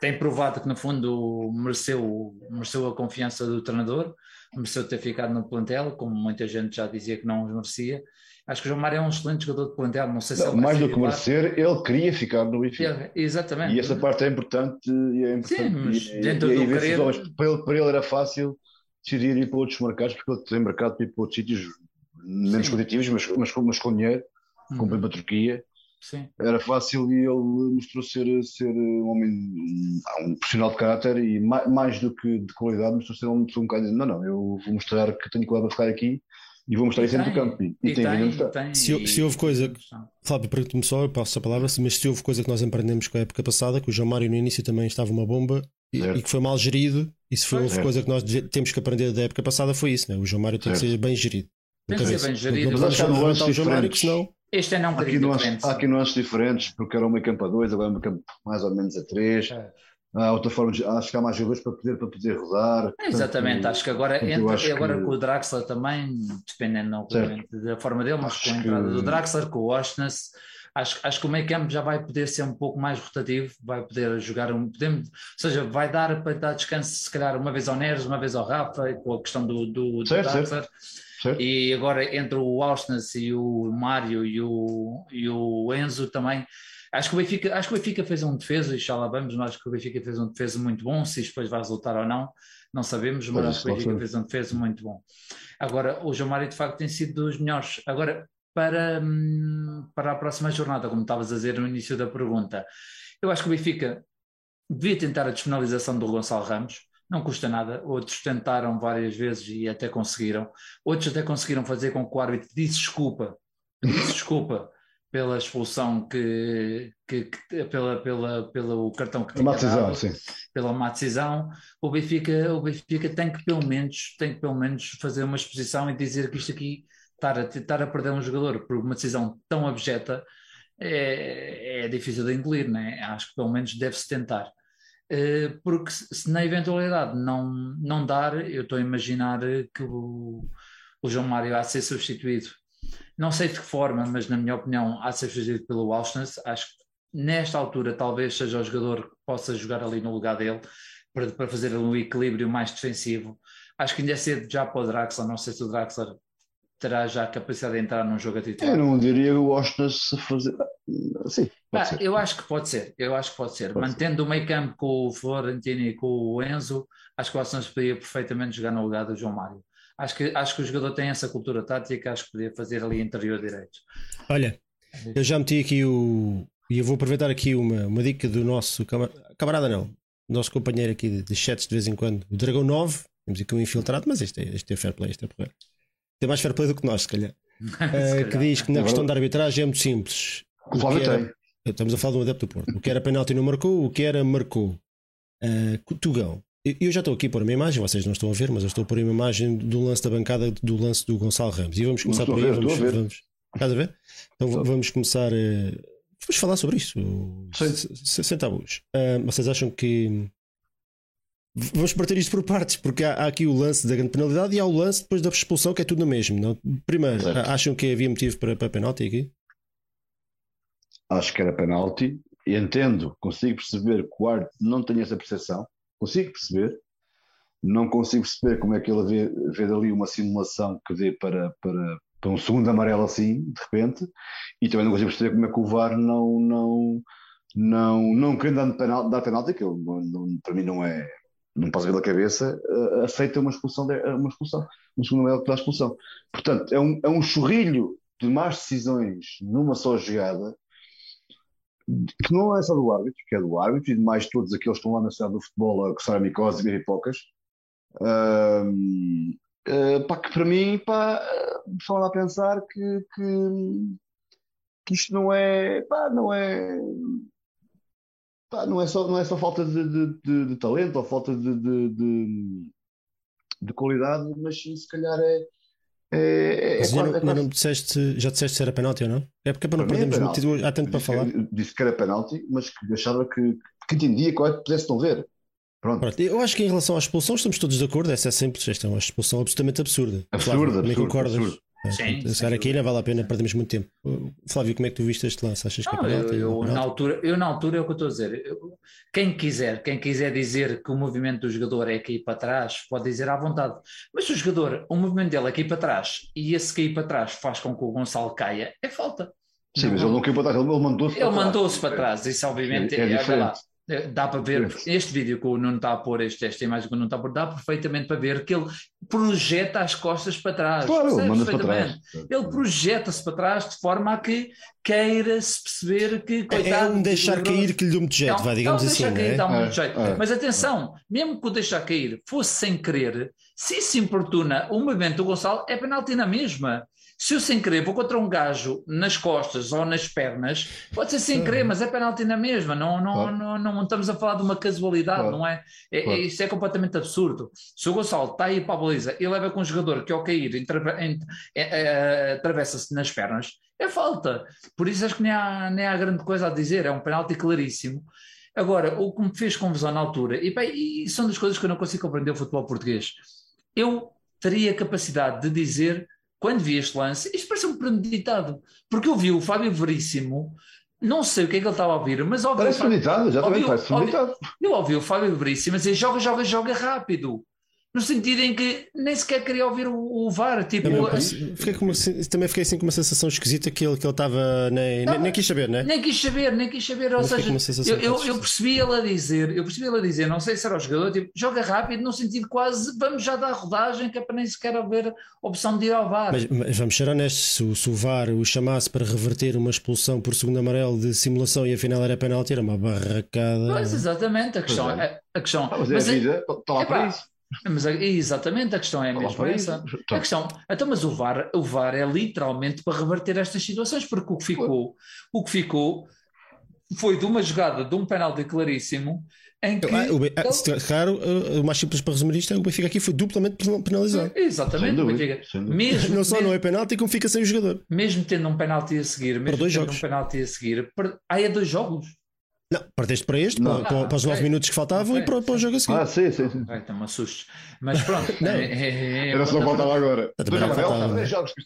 tem provado que no fundo mereceu, mereceu a confiança do treinador, mereceu ter ficado no plantel, como muita gente já dizia que não os merecia. Acho que o João Mário é um excelente jogador de plantel, não sei se Não, mais do que merecer, ele queria ficar no Benfica. Exatamente. E essa parte é importante e é importante. Sim, mas e, dentro e, do e querer- homens- para, ele, para ele era fácil decidir ir para outros mercados, porque ele tem mercado para ir para outros sítios menos Sim. competitivos, mas, mas, com- mas com dinheiro, Uhum. como para a Turquia. Sim. Era fácil e ele mostrou ser, ser um homem, um, um profissional de caráter e mais, mais do que de qualidade, mostrou ser um, um cara de não, não, eu vou mostrar que tenho qualidade para ficar aqui e vou mostrar isso dentro do tem, campo. E, E tem mostrar. tem, Se, e- se houve coisa. Fábio, pergunto-me só, eu passo a palavra, mas se houve coisa que nós aprendemos com a época passada, que o João Mário no início também estava uma bomba e, e que foi mal gerido, e se foi, houve coisa que nós temos que aprender da época passada, foi isso, né? o João Mário tem que Certo. ser bem gerido. Tem que ser bem gerido. Não que nuances levantar o João Mário, que diferentes. senão. Este ano é um Há aqui, bocadinho nuances, diferente. há aqui nuances diferentes, porque era um meio campo a dois, agora é um meio campo mais ou menos a três. É. Há outra forma de, acho que há mais jogadores para poder, para poder rodar. Exatamente, Portanto, acho que agora, entra, acho agora que- com o Draxler também, dependendo da forma dele, mas Acho com a que- entrada do Draxler, com o Oshness, acho, acho que o meio campo já vai poder ser um pouco mais rotativo, vai poder jogar um. Podemos, ou seja, vai dar para dar descanso, se calhar, uma vez ao Neres, uma vez ao Rafa, com a questão do, do, do Certo, Draxler. certo? E agora entre o Oshness e o Mário e o, e o Enzo também. Acho que, o Benfica, acho que o Benfica fez um defesa, e já lá vamos, mas acho que o Benfica fez um defesa muito bom. Se isto depois vai resultar ou não, não sabemos, mas acho que o Benfica fez um defesa muito bom. Agora, o João Mário de facto tem sido dos melhores. Agora, para, para a próxima jornada, como estavas a dizer no início da pergunta, eu acho que o Benfica devia tentar a despenalização do Gonçalo Ramos, não custa nada. Outros tentaram várias vezes e até conseguiram. Outros até conseguiram fazer com que o árbitro disse desculpa, disse desculpa pela expulsão que, que, que- pela, pela, pelo cartão que tinha decisão, dado, sim. pela má decisão. O Benfica, o Benfica tem que pelo menos tem que pelo menos fazer uma exposição e dizer que isto aqui estar a, estar a perder um jogador por uma decisão tão abjeta é, é difícil de engolir, né? Acho que pelo menos deve-se tentar. Eh, Porque se na eventualidade não, não dar, eu estou a imaginar que o, o João Mário há de ser substituído. Não sei de que forma, mas na minha opinião há de ser substituído pelo Auschwitz. Acho que nesta altura talvez seja o jogador que possa jogar ali no lugar dele para, para fazer um equilíbrio mais defensivo. Acho que ainda é cedo já para o Draxler, não sei se o Draxler terá já a capacidade de entrar num jogo a titular. Eu não diria o Austin se fazer. Sim, pode Ah, ser. eu acho que pode ser, eu acho que pode ser. Pode Mantendo o meio campo com o Florentino e com o Enzo, acho que o Assunção poderia perfeitamente jogar no lugar do João Mário. Acho que, acho que o jogador tem essa cultura tática, acho que podia fazer ali interior direito. Olha, eu já meti aqui o. E eu vou aproveitar aqui uma, uma dica do nosso cama- camarada, não, nosso companheiro aqui de, de chats de vez em quando, o Dragão 9. Temos aqui um infiltrado, mas este é, este é fair play, este é porreiro. Tem mais fair play do que nós, se calhar. <laughs> Eh, que diz que na É questão da arbitragem é muito simples. O Flávio era- tem. Estamos a falar de um adepto do Porto. O que era penalti não marcou, o que era marcou. Uh, Tugão. Eu eu já estou aqui a pôr uma imagem, vocês não estão a ver, mas eu estou a pôr uma imagem do lance da bancada do lance do Gonçalo Ramos. E vamos começar por aí. ver, Vamos, ver. vamos, estás a ver? Então Estou. vamos começar. eh, vamos falar sobre isso. Sim. Se- se- Senta a luz. Ah, vocês acham que. Vamos partir isto por partes, porque há, há aqui o lance da grande penalidade e há o lance depois da expulsão, que é tudo no mesmo. Não? Primeiro, acham que havia motivo para, para penalti aqui? Acho que era penalti. Entendo, consigo perceber que o árbitro não tem essa percepção. Consigo perceber. Não consigo perceber como é que ele vê, vê dali uma simulação que dê para, para, para um segundo amarelo assim, de repente, e também não consigo perceber como é que o VAR não, não, não, não querendo dar penalti, dar penalti que eu, não, para mim não é, não passa pela cabeça, uh, aceita uma expulsão, de, uma expulsão, um segundo amarelo que dá expulsão. Portanto, é um, é um chorrilho de más decisões numa só jogada, que não é só do árbitro, que é do árbitro e de mais todos aqueles que estão lá na cidade do futebol a coçar a micose e ver pipocas. Uh, uh, pá, que para mim, pá, uh, a pensar que, que, que, isto não é, pá, não é, pá, não é só, não é só falta de, de, de, de talento ou falta de, de, qualidade, mas sim, se calhar é, é, é, Mas é, não, não disseste, já disseste se era penalti ou não? É porque é para não é perdermos muito há tanto para falar. disse que era penalti, mas que achava que, que entendia que pudesse não ver. Pronto. Pronto. Eu acho que em relação à expulsão estamos todos de acordo, essa é simples, esta é uma expulsão absolutamente absurda. Absurda, concordas? Absurda. Sim, se aqui não vale a pena perdermos muito tempo. Flávio, como é que tu viste este lance? Achas que não, é penalti? Eu, eu, na altura, eu, na altura, é o que eu estou a dizer. Eu, quem quiser, quem quiser dizer que o movimento do jogador é cair para trás, pode dizer à vontade. Mas se o jogador, o movimento dele é cair para trás e esse cair para trás faz com que o Gonçalo caia, é falta. Sim, não, mas ele não caiu para trás, ele mandou-se para, mandou para trás. Isso, obviamente, é, é, é eh, dá para ver, este vídeo que o Nuno está a pôr, este, esta imagem que o Nuno está a pôr, dá perfeitamente para ver que ele projeta as costas para trás. Claro, manda para trás. Ele projeta-se para trás de forma a que queira-se perceber que. Coitado, é um deixar cair que lhe deu muito jeito, não, vai, digamos assim. Deixar cair, é? dá muito jeito. É, Mas atenção, mesmo que o deixar cair fosse sem querer, se isso importuna o movimento do Gonçalo, é penalti na mesma. Se eu sem querer vou contra um gajo nas costas ou nas pernas, pode ser sem querer, mas é penalti na mesma. Não, não, claro. não, não, estamos a falar de uma casualidade, claro. não é? é, claro. é isto é completamente absurdo. Se o Gonçalo está aí para a baliza e leva com um jogador que ao cair é, é, atravessa-se nas pernas, é falta. Por isso acho que nem há, nem há grande coisa a dizer, é um penalti claríssimo. Agora, o que me fez confusão na altura, e, bem, e são das coisas que eu não consigo compreender o futebol português, eu teria capacidade de dizer quando vi este lance, isto pareceu-me premeditado, porque eu vi o Fábio Veríssimo, não sei o que é que ele estava a ouvir, mas ouvi. Parece premeditado, exatamente, parece premeditado. Eu ouvi o Fábio Veríssimo dizer joga, joga, joga rápido no sentido em que nem sequer queria ouvir o, o VAR. Tipo, também, fiquei com uma, também fiquei assim com uma sensação esquisita que ele que ele estava nem, nem, nem, quis saber, né? Nem quis saber, nem quis saber. Ou seja, eu, eu, eu, percebi ele a dizer, eu percebi ele a dizer, não sei se era o jogador, tipo, joga rápido, no sentido quase vamos já dar rodagem, que é para nem sequer haver opção de ir ao VAR. Mas, mas vamos ser honestos, se, se, o VAR o chamasse para reverter uma expulsão por segundo amarelo de simulação e afinal era penalti, era uma barracada. Pois, exatamente, a questão é. é. A questão, ah, mas, mas é a vida, está lá para isso. Mas exatamente, a questão é a mesma essa. A questão, então, mas o VAR, o VAR é literalmente para reverter estas situações, porque o que ficou, o que ficou foi de uma jogada de um penalti claríssimo em que. Ah, o, ele... Claro, o mais simples para resumir isto é o Benfica aqui foi duplamente penalizado. Exatamente, o Benfica. Mesmo, não só mesmo, não é penalti, como fica sem o jogador. Mesmo tendo um penalti a seguir, mesmo tendo jogos. um penalti a seguir, aí é dois jogos. Não, perdeste para este, para, para, para, os 9 minutos que faltavam okay. e para, para o jogo a seguir. Ah, sim, sim. sim. Vai, me assustes. Mas pronto. não. É, é, é, Era só faltava agora. Dois jogos que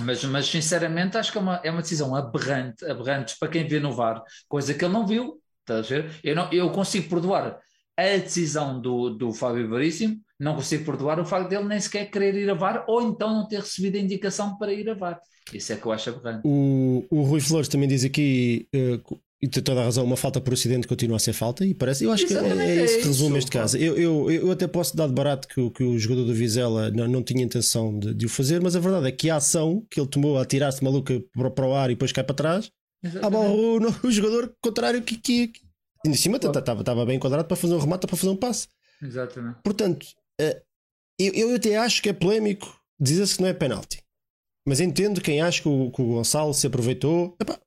mas, mas sinceramente acho que é uma, é uma decisão aberrante, aberrante para quem vê no VAR, coisa que ele não viu. Estás a ver? Eu, não, eu consigo perdoar a decisão do, do Fábio Veríssimo, não consigo perdoar o facto dele nem sequer querer ir a VAR ou então não ter recebido a indicação para ir a VAR. Isso é que eu acho aberrante. O, o Rui Flores também diz aqui uh, e tem toda a razão, uma falta por acidente continua a ser falta e parece, eu acho que é, é, isso que resume este caso. Eu, eu, eu até posso dar de barato que, que o jogador do Vizela não, não tinha intenção de, de, o fazer, mas a verdade é que a ação que ele tomou a tirar-se maluca para, para, o ar e depois cai para trás, abalrou no, <laughs> o jogador contrário que, que, que em cima estava bem enquadrado para fazer um remate, para fazer um passe. Exatamente. Portanto, eh, eu, eu até acho que é polémico dizer-se que não é penalti. Mas entendo quem acha que o, que o Gonçalo se aproveitou. Epá,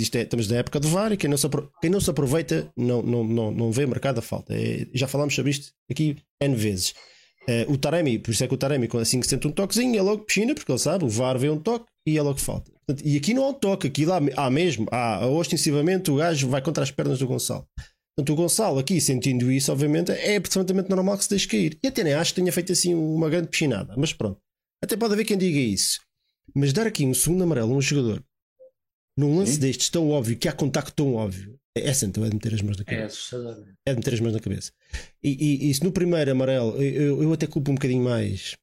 isto é, estamos na época do VAR e quem não se, quem não se aproveita não, não, não, não vê marcada a falta. É, já falámos sobre isto aqui N vezes. É, o Taremi, por isso é que o Taremi, assim que sente um toquezinho, é logo piscina, porque ele sabe, o VAR vê um toque e é logo falta. Portanto, e aqui não há um toque, aqui lá há mesmo, há ostensivamente o gajo vai contra as pernas do Gonçalo. Portanto, o Gonçalo aqui sentindo isso, obviamente, é absolutamente normal que se deixe cair. E até nem acho que tenha feito assim uma grande piscinada, mas pronto. Até pode haver quem diga isso. Mas dar aqui um segundo amarelo a um jogador num lance Sim. destes tão óbvio, que há contacto tão óbvio, é, é santo, é de meter as mãos na é cabeça. É assustador. É de meter as mãos na cabeça. E, e, e se no primeiro amarelo, eu, eu até culpo um bocadinho mais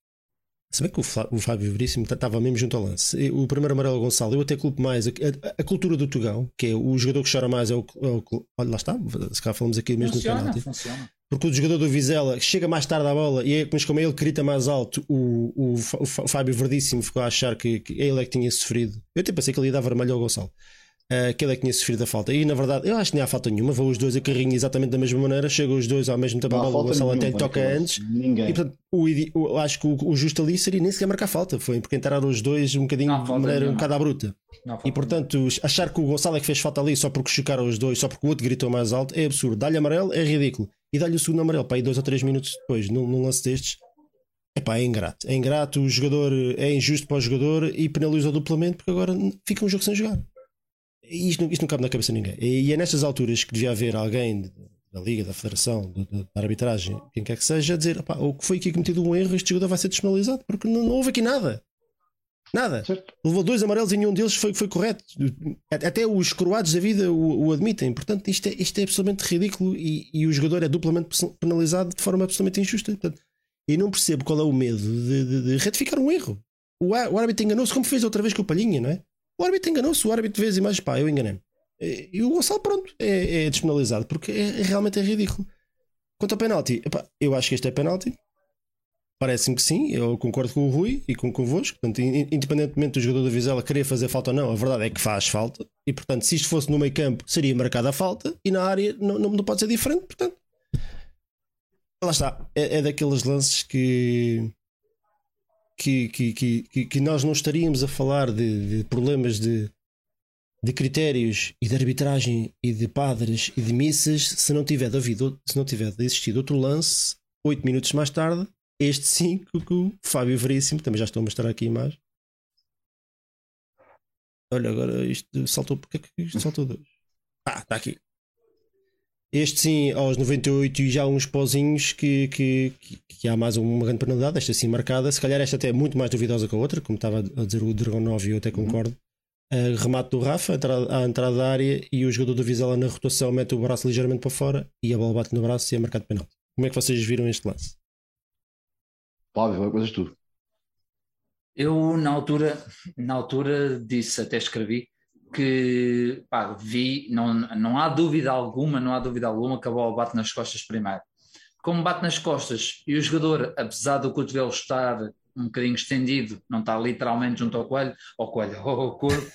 Se bem que o, Flá- o Fábio Veríssimo estava mesmo junto ao lance. O primeiro amarelo Gonçalo, eu até culpo mais a, a- a cultura do Tugão, que é o jogador que chora mais é o. é o- olha, lá está, se cá falamos aqui mesmo Funciona, penalti. funciona. Porque o jogador do Vizela chega mais tarde à bola e é, mas como é ele que grita mais alto, o, o, o Fábio Verdíssimo ficou a achar que, que ele é que tinha sofrido. Eu até pensei que ele ia dar vermelho ao Gonçalo. Eh, que ele é que tinha sofrido a falta. E na verdade, eu acho que nem há falta nenhuma. Vão os dois a carrinho exatamente da mesma maneira, chegam os dois ao mesmo tempo à Não há bola. Gonçalo até nenhuma toca antes. Ninguém. E portanto, o, o- acho que o, o justo ali seria nem sequer marcar falta. Foi porque entraram os dois um bocadinho Não de maneira um nenhuma. bocado à bruta. Não, E portanto, achar que o Gonçalo é que fez falta ali só porque chocaram os dois, só porque o outro gritou mais alto, é absurdo. Dá-lhe amarelo, é ridículo. E dá-lhe o segundo amarelo, para aí dois ou três minutos depois, num, num lance destes. Epá, é ingrato. É ingrato, o jogador é injusto para o jogador e penaliza duplamente porque agora fica um jogo sem jogar. E isto, não- isto não cabe na cabeça de ninguém. E é nestas alturas que devia haver alguém da Liga, da Federação, de- de- da arbitragem, quem quer que seja, a dizer: "Epá, o que foi aqui cometido um erro, este jogador vai ser despenalizado porque não, não houve aqui nada. Nada. Certo. Levou dois amarelos e nenhum deles foi, foi correto. Até os coroados da vida o, o admitem. Portanto, isto é, isto é absolutamente ridículo e, e o jogador é duplamente penalizado de forma absolutamente injusta. Portanto, eu não percebo qual é o medo de, de- de retificar um erro. O, o árbitro enganou-se, como fez outra vez com o Palhinha, não é? O árbitro enganou-se, o árbitro vê as imagens, pá, eu enganei-me. E o Gonçalo, pronto, é, é despenalizado porque é, é- realmente é ridículo. Quanto ao penalti, epá, eu acho que este é penalti. Parece-me que sim, eu concordo com o Rui e com convosco. Portanto, in- independentemente do jogador da Vizela querer fazer falta ou não, a verdade é que faz falta. E portanto, se isto fosse no meio campo, seria marcada a falta e na área não, não, não pode ser diferente. Portanto, lá está. É, é daqueles lances que, que, que, que, que- nós não estaríamos a falar de, de problemas de, de critérios e de arbitragem e de padres e de missas se não tiver havido, se não tiver existido outro lance oito minutos mais tarde este sim que que o Fábio Veríssimo também já estou a mostrar aqui imagem. Olha agora isto saltou porque é que isto saltou dois? Ah está aqui este sim aos 98 e já uns pozinhos que, que, que, que há mais uma grande penalidade esta sim marcada, se calhar esta até é muito mais duvidosa que a outra como estava a dizer o Dragão 9 e eu até concordo Uh, remate do Rafa entrada- à entrada da área e o jogador do Vizela na rotação mete o braço ligeiramente para fora e a bola bate no braço e é marcado penalti. Como é que vocês viram este lance? Flávio, coisas tu. Eu, na altura, na altura disse, até escrevi, que pá, vi, não, não há dúvida alguma, não há dúvida alguma que a bola bate nas costas primeiro. Como bate nas costas e o jogador, apesar do cotovelo estar um bocadinho estendido, não está literalmente junto ao coelho, ao coelho, <laughs> ao corpo,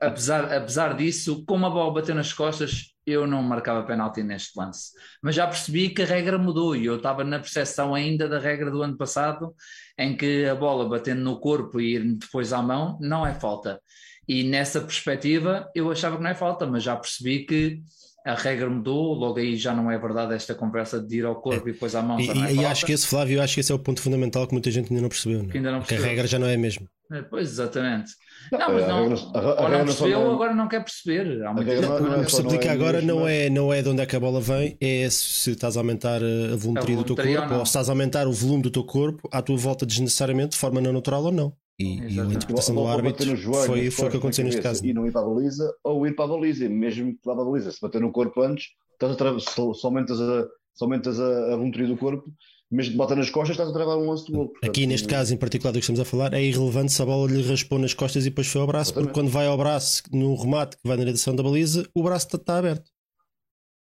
apesar, apesar disso, como a bola bateu nas costas, eu não marcava penalti neste lance. Mas já percebi que a regra mudou e eu estava na percepção ainda da regra do ano passado, em que a bola batendo no corpo e ir depois à mão não é falta. E nessa perspectiva eu achava que não é falta, mas já percebi que a regra mudou, logo aí já não é verdade esta conversa de ir ao corpo e depois à mão. E, não é e- e acho que esse Flávio, acho que esse é o ponto fundamental que muita gente ainda não percebeu. não é? Que ainda não Porque a percebeu. regra já não é a mesma. É, Pois, exatamente. Não, Não, mas a não, regra não- a- a ou regra não não percebeu não- ou agora não quer perceber. Há muita regra gente não- não O é que só se não aplica é agora mesmo, não é- é, não é de onde é que a bola vem, é se estás a aumentar a volumetria A do teu volumetria ou corpo não. ou se estás a aumentar o volume do teu corpo à tua volta desnecessariamente de forma não natural ou não. E, e a interpretação do Ou- ou bater árbitro no joelho, foi, foi o que aconteceu neste caso. E não ir para a baliza, ou ir para a baliza, mesmo que vá para a baliza. Se bater no corpo antes, estás a só, aumentas, a, só aumentas a, a volumetria do corpo, mesmo que bater nas costas, estás a travar um lance do gol. Portanto, Aqui neste caso em particular do que estamos a falar é irrelevante se a bola lhe raspou nas costas e depois foi ao braço, porque Exatamente. quando vai ao braço no remate que vai na direção da baliza, o braço está, está aberto.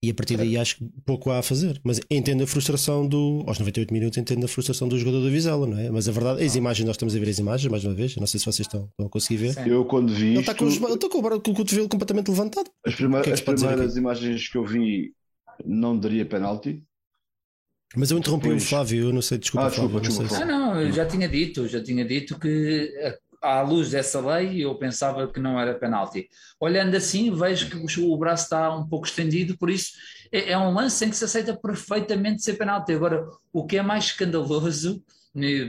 E a partir daí acho que pouco há a fazer. Mas entendo a frustração do. Aos 98 minutos entendo a frustração do jogador do Vizela, não é? Mas a verdade, as imagens, nós estamos a ver as imagens mais uma vez, eu não sei se vocês estão, estão a conseguir ver. Sim. Eu quando vi Ele isto, está com, os, ele está com, o, bra- com o cotovelo completamente levantado. as, primeiras, O que é que as primeiras imagens que eu vi não daria penalti. Mas eu interrompi Pois. o Flávio, eu não sei, desculpa, Ah, desculpa, Flávio, não sei desculpa, se- Ah, não, eu já tinha dito, já tinha dito que à luz dessa lei eu pensava que não era penalti. Olhando assim, vejo que o- braço está um pouco estendido, por isso é, é um lance em que se aceita perfeitamente ser penalti. Agora, o que é mais escandaloso,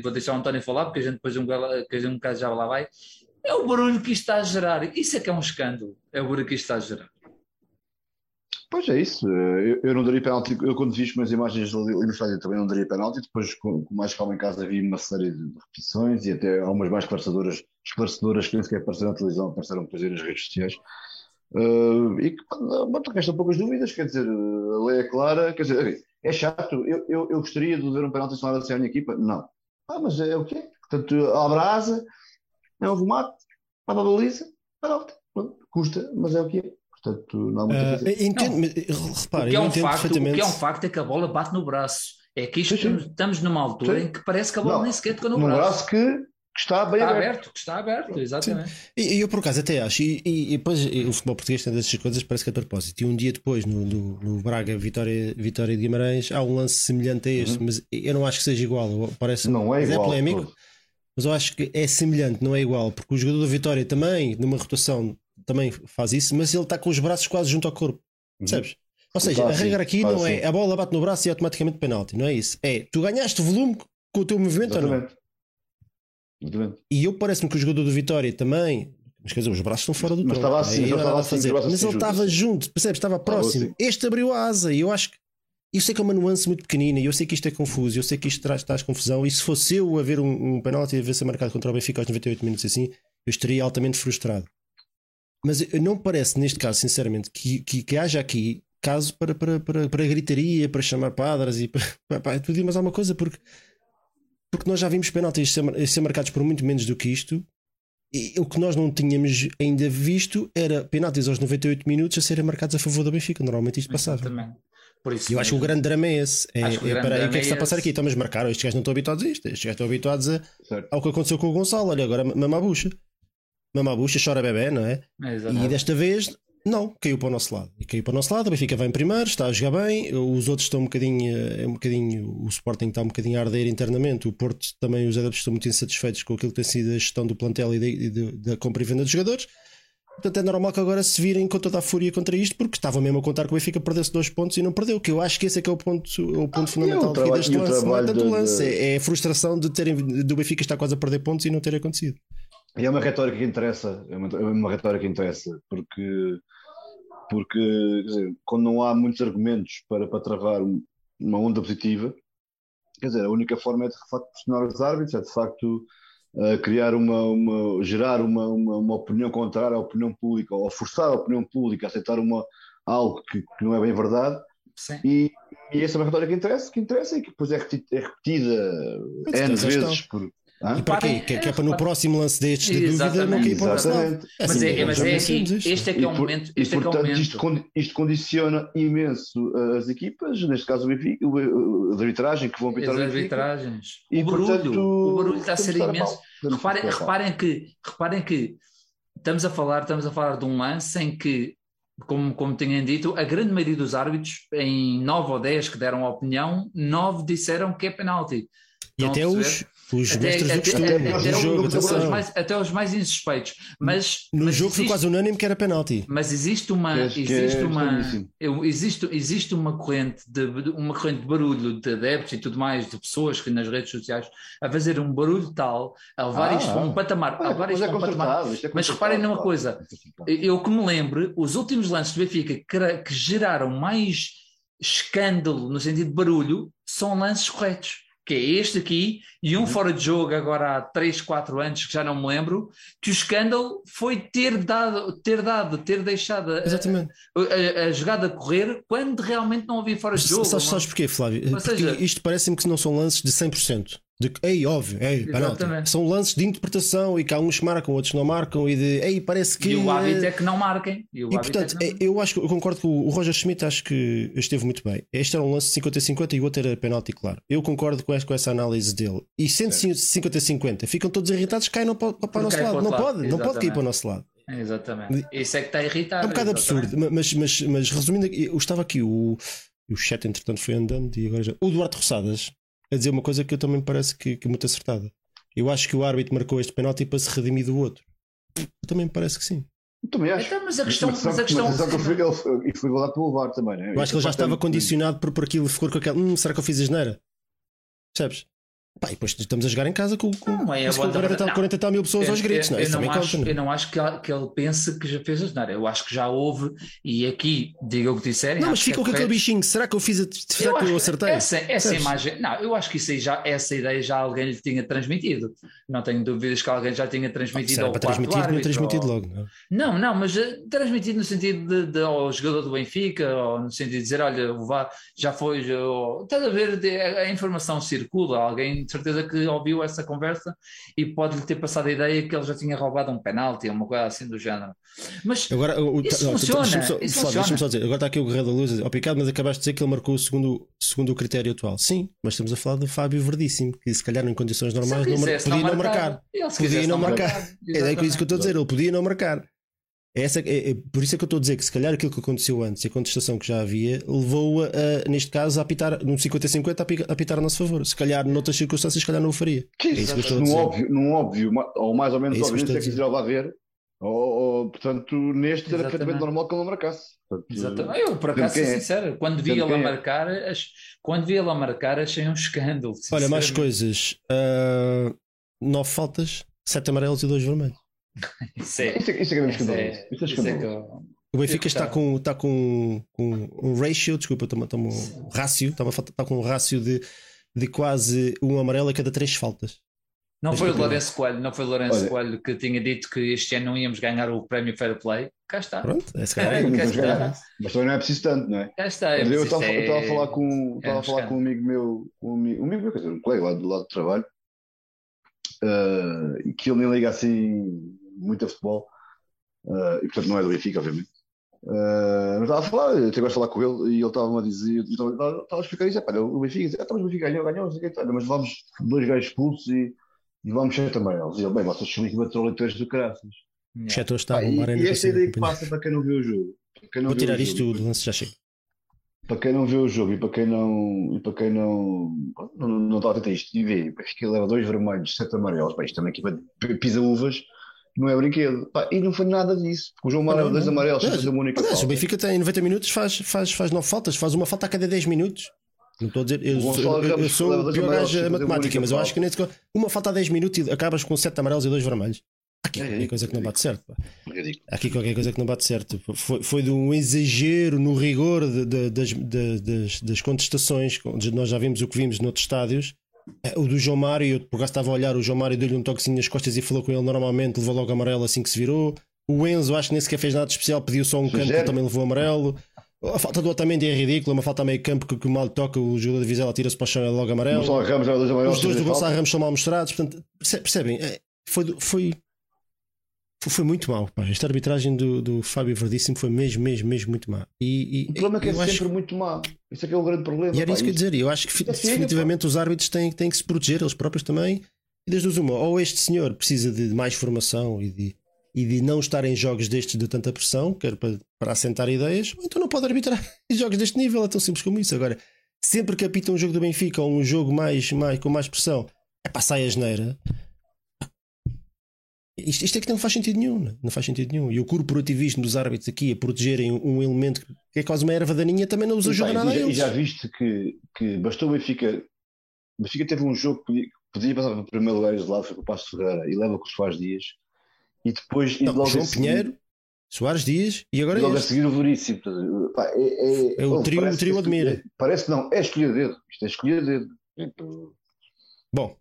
vou deixar o António falar, porque a gente depois um, que a gente um bocado já lá vai, é o barulho que isto está a gerar. Isso é que é um escândalo, é o barulho que isto está a gerar. Pois é isso, eu, eu não daria penalti. Eu quando vi as minhas imagens ali no estádio também não daria penalti. Depois, com, com mais calma em casa, vi uma série de repetições e até algumas mais esclarecedoras, esclarecedoras que nem sequer apareceram na televisão, apareceram depois nas redes sociais. Uh, e que bom, restam poucas dúvidas, quer dizer, a lei é clara, quer dizer, é chato. Eu, eu, eu gostaria de ver um penalti sonado assim à minha equipa? Não. Ah, mas é o quê? Portanto, a asa, é um remate, para a baliza, penalti. Custa, mas é o que é. Portanto, não há muita Ah, coisa. entendo, Não. mas, O que, é eu um entendo facto, o que é um facto é que a bola bate no braço. É que isto Sim, sim. estamos, numa altura Sim. em que parece que a bola Não, nem sequer tocou no braço. braço que, que está bem Está aberto. aberto, que está aberto, exatamente. E e eu por acaso até acho, e, e- e depois e o futebol português tem dessas coisas, parece que é de propósito. E um dia depois, no, no, no Braga Vitória, Vitória de Guimarães, há um lance semelhante a este, mas eu não acho que seja igual. Parece, Uhum. Não é mas igual. É polémico, mas eu acho que é semelhante, não é igual, porque o jogador da Vitória também, numa rotação, também faz isso, mas ele está com os braços quase junto ao corpo, percebes? Ou seja, a regra aqui não é assim. a bola bate no braço e é automaticamente penalti, não é isso. É tu ganhaste volume com o teu movimento ou não? Exatamente. Exatamente. E eu parece-me que o jogador do Vitória também. Mas quer dizer, os braços estão fora do Mas tronco. estava é? assim, estava assim, fazer. Mas assim ele estava junto, percebes? Estava próximo. assim. Este abriu a asa e eu acho que. Eu sei que é uma nuance muito pequenina e eu sei que isto é confuso, eu sei que isto traz, traz confusão. E se fosse eu a ver um, um penalti a ver ser marcado contra o Benfica aos 98 minutos assim, eu estaria altamente frustrado. Mas não parece, neste caso, sinceramente, que, que, que haja aqui caso para, para, para, para gritaria, para chamar padres e para, <laughs> para, para e mais alguma coisa, porque, porque nós já vimos penaltis ser, ser marcados por muito menos do que isto. E o que nós não tínhamos ainda visto era penaltis aos 98 minutos a serem marcados a favor do Benfica. Normalmente isto passava. Exatamente. Por isso eu acho que o mesmo. grande drama é esse. É, Acho é, peraí, o que é que está a é passar esse. aqui? Então, mas marcaram, estes gajos não estão habituados a isto. Estes gajos estão habituados a, Certo. ao que aconteceu com o Gonçalo. Olha, agora mama a bucha. Mama a bucha, chora bebê, não é? E Exatamente. desta vez, não, caiu para o nosso lado. E caiu para o nosso lado, o Benfica vai em primeiro, está a jogar bem, os outros estão um bocadinho, é um bocadinho, o Sporting está um bocadinho a arder internamente, o Porto também, os adeptos estão muito insatisfeitos com aquilo que tem sido a gestão do plantel e da, e de- da compra e venda dos jogadores. Portanto, é normal que agora se virem com toda a fúria contra isto, porque estava mesmo a contar que o Benfica perdesse dois pontos e não perdeu. Que eu acho que esse é que é o ponto, o ponto Ah, e fundamental o aqui trabalho- deste e o lance. Não é tanto lance, de- é, é a frustração de terem, do Benfica estar quase a perder pontos e não ter acontecido. E é uma retórica que interessa, é uma, é uma retórica que interessa, porque, porque dizer, quando não há muitos argumentos para, para travar um- uma onda positiva, quer dizer, a única forma é de facto pressionar os árbitros, é de facto eh, criar uma, uma gerar uma, uma, uma opinião contrária à opinião pública, ou forçar a opinião pública a aceitar uma, algo que, que não é bem verdade, Sim. e, e essa é uma retórica que interessa, que interessa e que depois é repeti- é repetida N vezes por. Hã? E para quê? Que, que é é, para no próximo lance destes de dúvida não Exatamente. cair para o. Exatamente. Mas assim, é, mas já é isto. este é que é o E, por- momento. e, Este é que é o portanto, momento. isto, isto condiciona imenso as equipas, neste caso o Benfica, o- o- a arbitragem que vão As arbitrar o Benfica. arbitragens. E, o barulho. portanto, o barulho está a ser imenso. Reparem, reparem que, reparem que estamos a falar, estamos a falar de um lance em que, como, como tinham dito, a grande maioria dos árbitros, em 9 ou 10 que deram a opinião, 9 disseram que é penalti. E até os, os Até, mestres do até, costume, até, do até jogo, os, até, os atenção. mais, até os mais insuspeitos. Mas, No mas jogo foi existe- quase unânime que era penalti. Mas existe uma, Que é- é existe uma, existe, existe uma corrente de uma corrente de barulho de adeptos e tudo mais, de pessoas que nas redes sociais a fazer um barulho tal, a levar Ah, isto para um patamar, a Ah, levar mas isto é um patamar. é Mas reparem numa coisa, Eu que me lembro, os últimos lances do Benfica que, que geraram mais escândalo no sentido de barulho são lances corretos. Que é este aqui e Uhum. um fora de jogo agora há 3, 4 anos, que já não me lembro, que o escândalo foi ter dado, ter dado, ter deixado a, Exatamente. a- a jogada correr quando realmente não havia fora de jogo. Sabes, sabes porquê, Flávio? Ou Porque seja- isto parece-me que não são lances de 100%. De, que, ei, óbvio, ei, penalti. Exatamente. São lances de interpretação e que há uns que marcam, outros que não marcam e de, ei, parece que. E o hábito é que não marquem. E, o E hábito portanto, é é- não... eu acho que eu concordo com o Roger Schmidt, acho que esteve muito bem. Este era um lance de 50-50 e o outro era penalti, claro. Eu concordo com essa, com essa análise dele. E sendo 50-50, ficam todos irritados, caem no, para, para o nosso cai lado. Não outro pode, lado, não pode cair exatamente. para o nosso lado. Exatamente. Isso é que está a irritar. É um bocado exatamente. absurdo, mas, mas, mas resumindo, eu estava aqui, o, o chat entretanto foi andando e agora já. O Duarte Roçadas a dizer uma coisa que eu também me parece que, que é muito acertada. Eu acho que o árbitro marcou este penalti para se redimir do outro. Eu também me parece que sim. Eu Também acho. Então, mas a questão. Mas Mas a questão mas sabe que ele foi- ele foi- E foi igualado pelo VAR também, né? Eu acho que ele já estava é- condicionado por, por aquilo, ficou com aquela. Hum, será que eu fiz a geneira? Percebes? Pá, e depois estamos a jogar em casa com, com, Não, é com boa 40, tal, não. 40 tal mil pessoas aos gritos, não é? eu, não acho, conta, eu não é? não acho que, ele- que ele pense que já fez a geneira. Eu acho que já houve, e aqui, diga o que disserem. Não, mas ficam é com aquele bichinho. Será que eu fiz a, será que eu acertei? Essa, essa imagem, não, eu acho que isso aí já, essa ideia já alguém lhe tinha transmitido. Não tenho dúvidas que alguém já tinha Se transmitido era ao para transmitir, árbitro, transmitido ou- logo. Não? Não, não, mas eh, transmitido no sentido de, de- ao jogador do Benfica, ou no sentido de dizer, olha, o VAR já foi, ou- estás a ver, a informação circula, alguém tenho certeza que ouviu essa conversa e pode-lhe ter passado a ideia que ele já tinha roubado um penalti ou uma coisa assim do género. Mas Agora, o, Isso não, funciona, deixa-me só, isso funciona. só dizer, agora está aqui o Guerreiro da Luz ó Picado, mas acabaste de dizer que ele marcou segundo, segundo o critério atual. Sim, mas estamos a falar do Fábio Verdíssimo, que se calhar em condições normais não mar- podia não marcar, marcar. ele Podia não marcar. marcar. É, é isso que eu estou a dizer, ele podia não marcar. É Essa, é, é por isso é que eu estou a dizer que se calhar aquilo que aconteceu antes e a contestação que já havia levou-a, a, neste caso, a apitar num 50-50 a pi- a apitar a nosso favor. Se calhar, noutras circunstâncias, se calhar não o faria. Que É isso que eu estou a num dizer. óbvio, num óbvio, ou mais ou menos É óbvio, é que dizer. quiser lá ver. Ou, ou, portanto, neste era perfeitamente normal que ele não marcasse. Portanto, Exatamente. Eu, por acaso, sou é. sincero, quando vi ele a é. marcar, ach- quando vi ele a marcar, achei um escândalo. Olha, mais coisas. Ah, nove faltas, sete amarelos e dois vermelhos. Isso é, Isso é, isso é é é, é é eu- O Benfica está com, está com, com um ratio, desculpa, está, está um rácio, está, está com um rácio de, de quase um amarelo a cada três faltas. Não foi. Lourenço Coelho, não foi o Lourenço Olha. Coelho que tinha dito que este ano não íamos ganhar o prémio Fair Play. Cá está. Pronto, é se É, calhar. cá Mas está. ganhar. Mas também não é preciso tanto, não é? Cá está. é Mas eu estava estava a falar com, é estava a falar um com um amigo meu, um amigo, um amigo meu, quer dizer, um colega lá do lado do trabalho, e que ele nem liga assim muito a futebol, eh, e portanto não é do Benfica, obviamente. Eh, mas estava a falar, eu gosto de falar com ele, e ele estava-me a dizer, eu estava, a explicar isso, "Epá, o Benfica, disse, ah, então, mas o Benfica ganhou, ganhou, não sei o quê, olha, mas vamos dois gajos expulsos e, e vamos sete amarelos. E ele, bem, vocês são equipa de troletores do caraças. O Yeah. Cheto está a e, e esta ideia que passa para quem não vê o jogo. para quem não Vou tirar o isto jogo, tudo, lance já chega. para quem não vê o jogo e para quem não, e para quem não, não, não está atento a isto e vê, acho que ele leva dois vermelhos, sete amarelos, pá, isto é uma equipa de pisa-uvas, não é brinquedo. Pá, e não foi nada disso, porque o João Mário dois amarelos, fazer uma única Aliás, o falta. Benfica tem 90 minutos, faz, faz, faz nove faltas, faz uma falta a cada 10 minutos. Não estou a dizer, eu, sou- eu- eu sou o pior gajo a matemática, mas eu acho falta. que nem uma falta a 10 minutos e acabas com 7 amarelos e 2 vermelhos. Há Aqui É, qualquer é, coisa que não bate certo. pá. Há Aqui qualquer coisa que não bate certo. Foi, foi de um exagero no rigor de- de- das, de- das, das contestações. Nós já vimos o que vimos noutros estádios. Eh, O do João Mário, eu por acaso estava a olhar, o João Mário deu-lhe um toquezinho nas costas e falou com ele normalmente, levou logo amarelo assim que se virou. O Enzo, acho que nem sequer fez nada especial, pediu só um canto que Sugere. também levou amarelo. A falta do Otamendi é ridícula, uma falta a meio campo que, que mal toca, o jogador de Vizela tira-se para o chão e é logo amarelo. Ramos Os dois do Gonçalo. Ramos são mal mostrados, portanto, perce- percebem? É, Foi, foi, foi, muito mal. Pá. Esta arbitragem do, do Fábio Verdíssimo foi mesmo, mesmo, mesmo muito má. E, e- O problema é que é eu acho- sempre muito má. Isso é que é o grande problema. e era pá, isso que eu ia dizer. Eu acho que É filho, definitivamente os árbitros têm, têm que se proteger, eles próprios também. E duas, uma, ou este senhor precisa de mais formação e de, e de não estar em jogos destes de tanta pressão, quer para, para assentar ideias, ou então não pode arbitrar <laughs> em jogos deste nível, é tão simples como isso. Agora, sempre que apita um jogo do Benfica ou um jogo mais, mais, com mais pressão, é para sair a geneira. Isto, isto é que não faz sentido nenhum, né? não faz sentido nenhum. E o corporativismo dos árbitros aqui a protegerem um, elemento que é quase uma erva daninha também não os ajuda nada e já, e já viste que, que bastou o Benfica. O Benfica teve um jogo que podia, passar para o primeiro lugar isolado, foi com o Passo Ferreira e leva com os Soares Dias. E depois, e Não, logo, João seguir, Pinheiro, Soares Dias e agora e logo a seguir o Veríssimo. Pá, é, é, É o oh, trio- o trio que- admira. Parece que não, é escolher dedo. Isto é escolher dedo. Bom,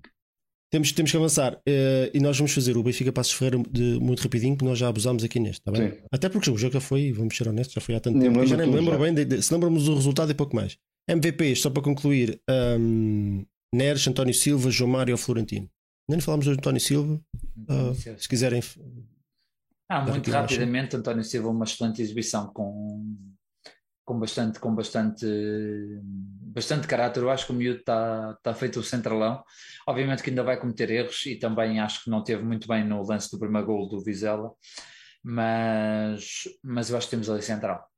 temos, temos que avançar eh, e nós vamos fazer o Benfica Passos Ferreira de, muito rapidinho, que nós já abusámos aqui neste, está bem? Sim. Até porque o jogo já foi, vamos ser honestos, já foi há tanto Nem tempo. já lembro nem me lembro já. bem, de, de- se lembramos do resultado e pouco mais. MVPs, só para concluir: um, Neres, António Silva, João Mário ou Florentino. Ainda não falámos do António Silva, ah, se quiserem. Ah, muito rapidamente, António Silva, uma excelente exibição com, com bastante, com bastante, bastante caráter. Eu acho que o miúdo está tá feito o centralão. Obviamente que ainda vai cometer erros e também acho que não teve muito bem no lance do primeiro gol do Vizela, mas, mas eu acho que temos ali central.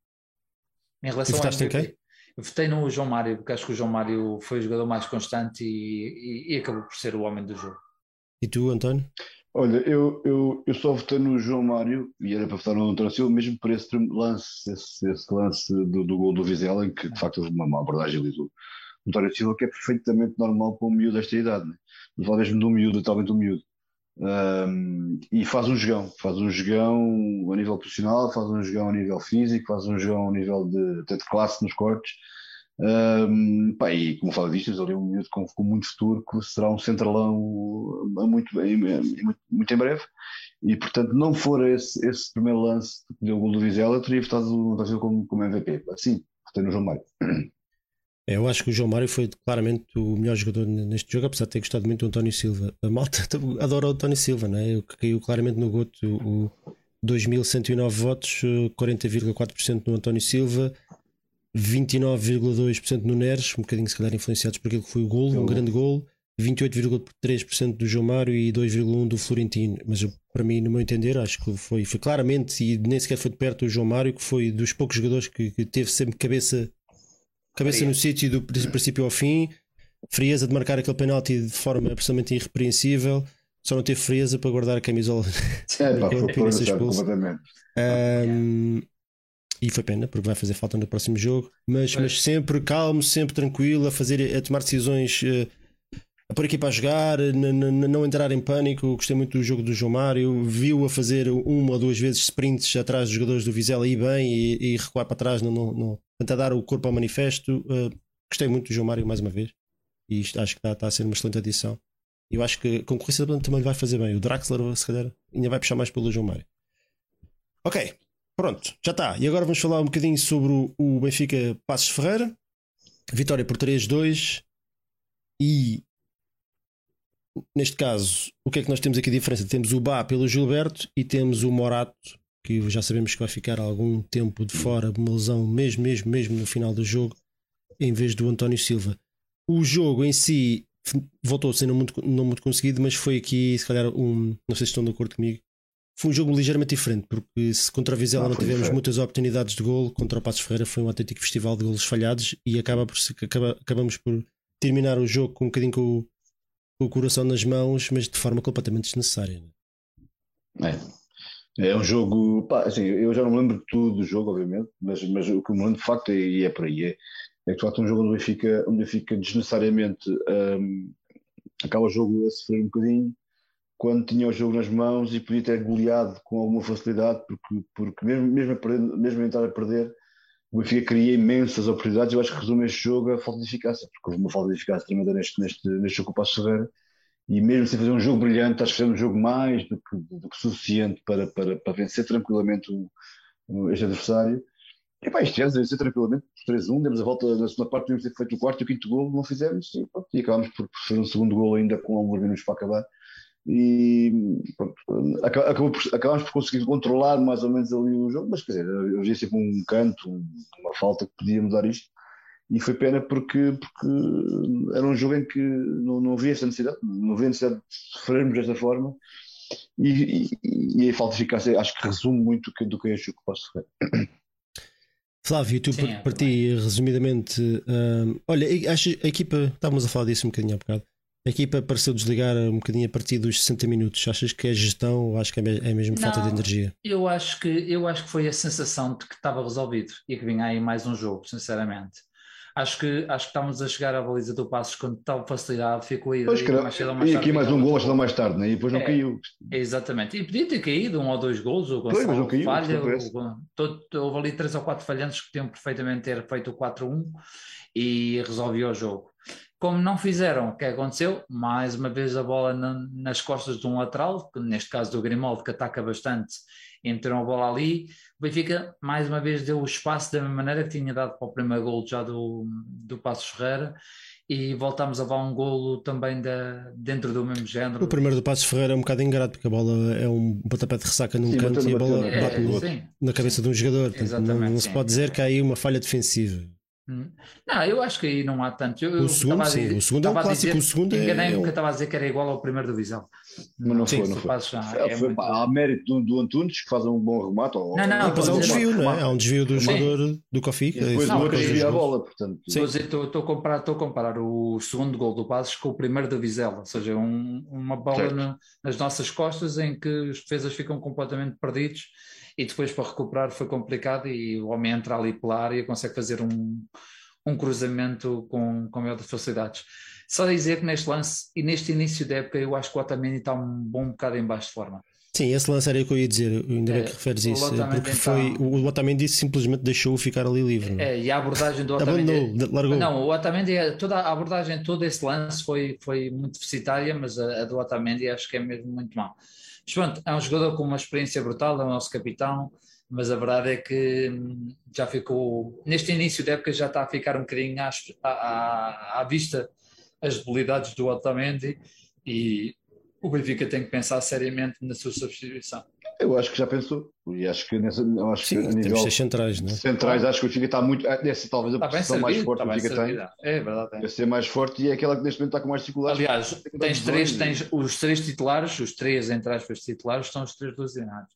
Em relação votaste MVP, quem? eu votei no João Mário, porque acho que o João Mário foi o jogador mais constante e, e- e acabou por ser o homem do jogo. E tu, António? Olha, eu, eu, eu só votei no João Mário e era para votar no António Silva, mesmo por esse lance, esse, esse lance do, do gol do Vizela, em que de facto houve uma, uma abordagem ali do António Silva, que é perfeitamente normal para um miúdo desta idade, né? Falar mesmo de um miúdo, totalmente um miúdo. Ahm, e faz um jogão, faz um jogão a nível profissional, faz um jogão a nível físico, faz um jogão a nível de, até de classe nos cortes. Ahm, pá, e como fala disto, ali um miúdo com, com muito futuro que será um centralão a muito, muito, muito em breve. E portanto, não for esse, esse primeiro lance que deu o gol do Vizela, eu teria votado o como, como MVP. Sim, votei no João Mário. É, eu acho que o João Mário foi claramente o melhor jogador neste jogo, apesar de ter gostado muito do António Silva. A malta <laughs> adora o António Silva, não é? que caiu claramente no goto o 2.109 votos, 40,4% no António Silva, 29,2% no Neres, um bocadinho se calhar influenciados por aquilo que foi o gol, um grande gol, 28,3% do João Mário e 2,1% do Florentino. Mas para mim, no meu entender, acho que foi, foi claramente, e nem sequer foi de perto o João Mário, que foi dos poucos jogadores que, que teve sempre cabeça, cabeça no sítio do princípio ao fim, frieza de marcar aquele penalti de forma absolutamente irrepreensível. Só não teve frieza para guardar a camisola. É, <laughs> pá, foi, foi completamente. Um, e foi pena, porque vai fazer falta no próximo jogo. Mas, mas sempre calmo, sempre tranquilo, a fazer, a tomar decisões, eh, a pôr aqui para jogar, não entrar em pânico. Gostei muito do jogo do João Mário. Viu a fazer uma ou duas vezes sprints atrás dos jogadores do Vizela e bem e, e recuar para trás, não, não, não, tentar dar o corpo ao manifesto. Uh, gostei muito do João Mário mais uma vez. E isto, acho que está, está a ser uma excelente adição. Eu acho que a concorrência também vai fazer bem. O Draxler, se calhar, ainda vai puxar mais pelo João Mário. Ok, Pronto, já está. E agora vamos falar um bocadinho sobre o Benfica Passos Ferreira. Vitória por 3-2. E neste caso, o que é que nós temos aqui de diferença? Temos o Bá pelo Gilberto e temos o Morato, que já sabemos que vai ficar algum tempo de fora, uma lesão mesmo, mesmo, mesmo no final do jogo, em vez do António Silva. O jogo em si voltou a ser não muito, não muito conseguido, mas foi aqui, se calhar, um. Não sei se estão de acordo comigo foi um jogo ligeiramente diferente, porque se contra a Vizela não, não tivemos muitas oportunidades de gol, contra o Passos Ferreira foi um autêntico festival de golos falhados e acaba por, acaba, acabamos por terminar o jogo com um bocadinho com o, com o coração nas mãos, mas de forma completamente desnecessária. Né? É. É um jogo, pá, assim, eu já não me lembro de tudo do jogo, obviamente, mas, mas o que me lembro de facto, é, e é, é por aí, é, é que de facto um jogo onde o Benfica, onde o Benfica desnecessariamente um, acaba o jogo a sofrer um bocadinho quando tinha o jogo nas mãos e podia ter goleado com alguma facilidade, porque, porque mesmo, mesmo, a perder, mesmo a entrar a perder, o Benfica cria imensas oportunidades. Eu acho que resume este jogo a falta de eficácia, porque houve uma falta de eficácia tremenda neste, neste, neste jogo com o Passo Ferreira. E mesmo sem fazer um jogo brilhante, acho que fez um jogo mais do que, do que suficiente para, para, para vencer tranquilamente o, o, este adversário. E pá, este ano vencer tranquilamente por 3-1, demos a volta na segunda parte, tínhamos ter feito o quarto e o quinto gol, não fizemos, e, pronto, e acabámos por fazer um segundo gol ainda com alguns minutos para acabar e pronto, acabou por, acabámos por conseguir controlar mais ou menos ali o jogo, mas quer dizer, havia sempre um canto, uma falta que podia mudar isto, e foi pena porque, porque era um jogo em que não, não havia essa necessidade, não havia necessidade de sofrermos desta forma, e, e, e a falta de eficácia acho que resume muito do que é este jogo que posso fazer. Flávio, tu Sim, para, é, ti, resumidamente, hum, olha, acho a equipa, estávamos a falar disso um bocadinho há bocado. A equipa pareceu desligar um bocadinho a partir dos 60 minutos. Achas que é gestão ou acho que é mesmo falta de energia? Eu acho, que, eu acho que foi a sensação de que estava resolvido e que vinha aí mais um jogo, sinceramente. Acho que, acho que estávamos a chegar à baliza do Passos com tal facilidade, ficou aí. Pois, mais cedo, mais e aqui mais um gol, mais mais tarde, né? e depois não é, caiu. Exatamente, e podia ter caído um ou dois gols, o Gonçalo pois, não caiu, falha, o, todo, houve ali três ou quatro falhantes que tinham perfeitamente ter feito o 4-1 e resolveu o jogo. Como não fizeram, o que aconteceu? Mais uma vez a bola na, nas costas de um lateral, neste caso do Grimaldo, que ataca bastante, e meteram a bola ali. O Benfica, mais uma vez, deu o espaço da mesma maneira que tinha dado para o primeiro gol já do, do Passos Ferreira. E voltámos a levar um golo também da, dentro do mesmo género. O primeiro do Passos Ferreira é um bocado ingrato, porque a bola é um pontapé de ressaca num sim, canto e a bola bate no, é, na cabeça de um jogador. não, não se pode dizer que há aí uma falha defensiva. Hum. Não, eu acho que aí não há tanto. Eu, o, segundo, sim, dizer, o segundo é um clássico. Dizer, o segundo é. Enganei-me porque estava a dizer que era igual ao primeiro do Visão. Mas não, sim, foi, não foi. Já, é, foi muito... Há mérito do, do, Antunes que faz um bom remate. Ou... Não, não, depois há um desvio, não é? Há um desvio do jogador do Kofi. Depois o outro desvia a bola, portanto. Estou a, comparar, estou a comparar o segundo gol do Passos com o primeiro do Vizela, ou seja, um, uma bola no, nas nossas costas em que os defesas ficam completamente perdidos e depois para recuperar foi complicado e o homem entra ali pela área e consegue fazer um um cruzamento com, com maior facilidades. Só dizer que neste lance e neste início da época eu acho que o Otamendi está um bom bocado em baixo de forma. Sim, esse lance era o que eu ia dizer, ainda bem é, que referes isso, porque foi, então, o Otamendi simplesmente deixou-o ficar ali livre. É, e a abordagem do Otamendi... largou. Não, o Otamendi, toda a abordagem, todo esse lance foi, foi muito deficitária, mas a, a do Otamendi acho que é mesmo muito mal. Pronto, é um jogador com uma experiência brutal, é o nosso capitão, mas a verdade é que hum, já ficou, neste início da época já está a ficar um bocadinho à, à, à vista as debilidades do Otamendi e o Benfica tem que pensar seriamente na sua substituição. Eu acho que já pensou. E acho que, nessa, acho Sim, que a nível temos centrais, não é? centrais, acho que o Benfica está muito. Essa talvez a Está posição servido, mais forte que o Benfica tem. servido. É verdade. É. Deve ser mais forte e é aquela que neste momento está com mais dificuldades. Aliás, tens três, tens os três titulares, os três entre aspas titulares, são os três lesionados.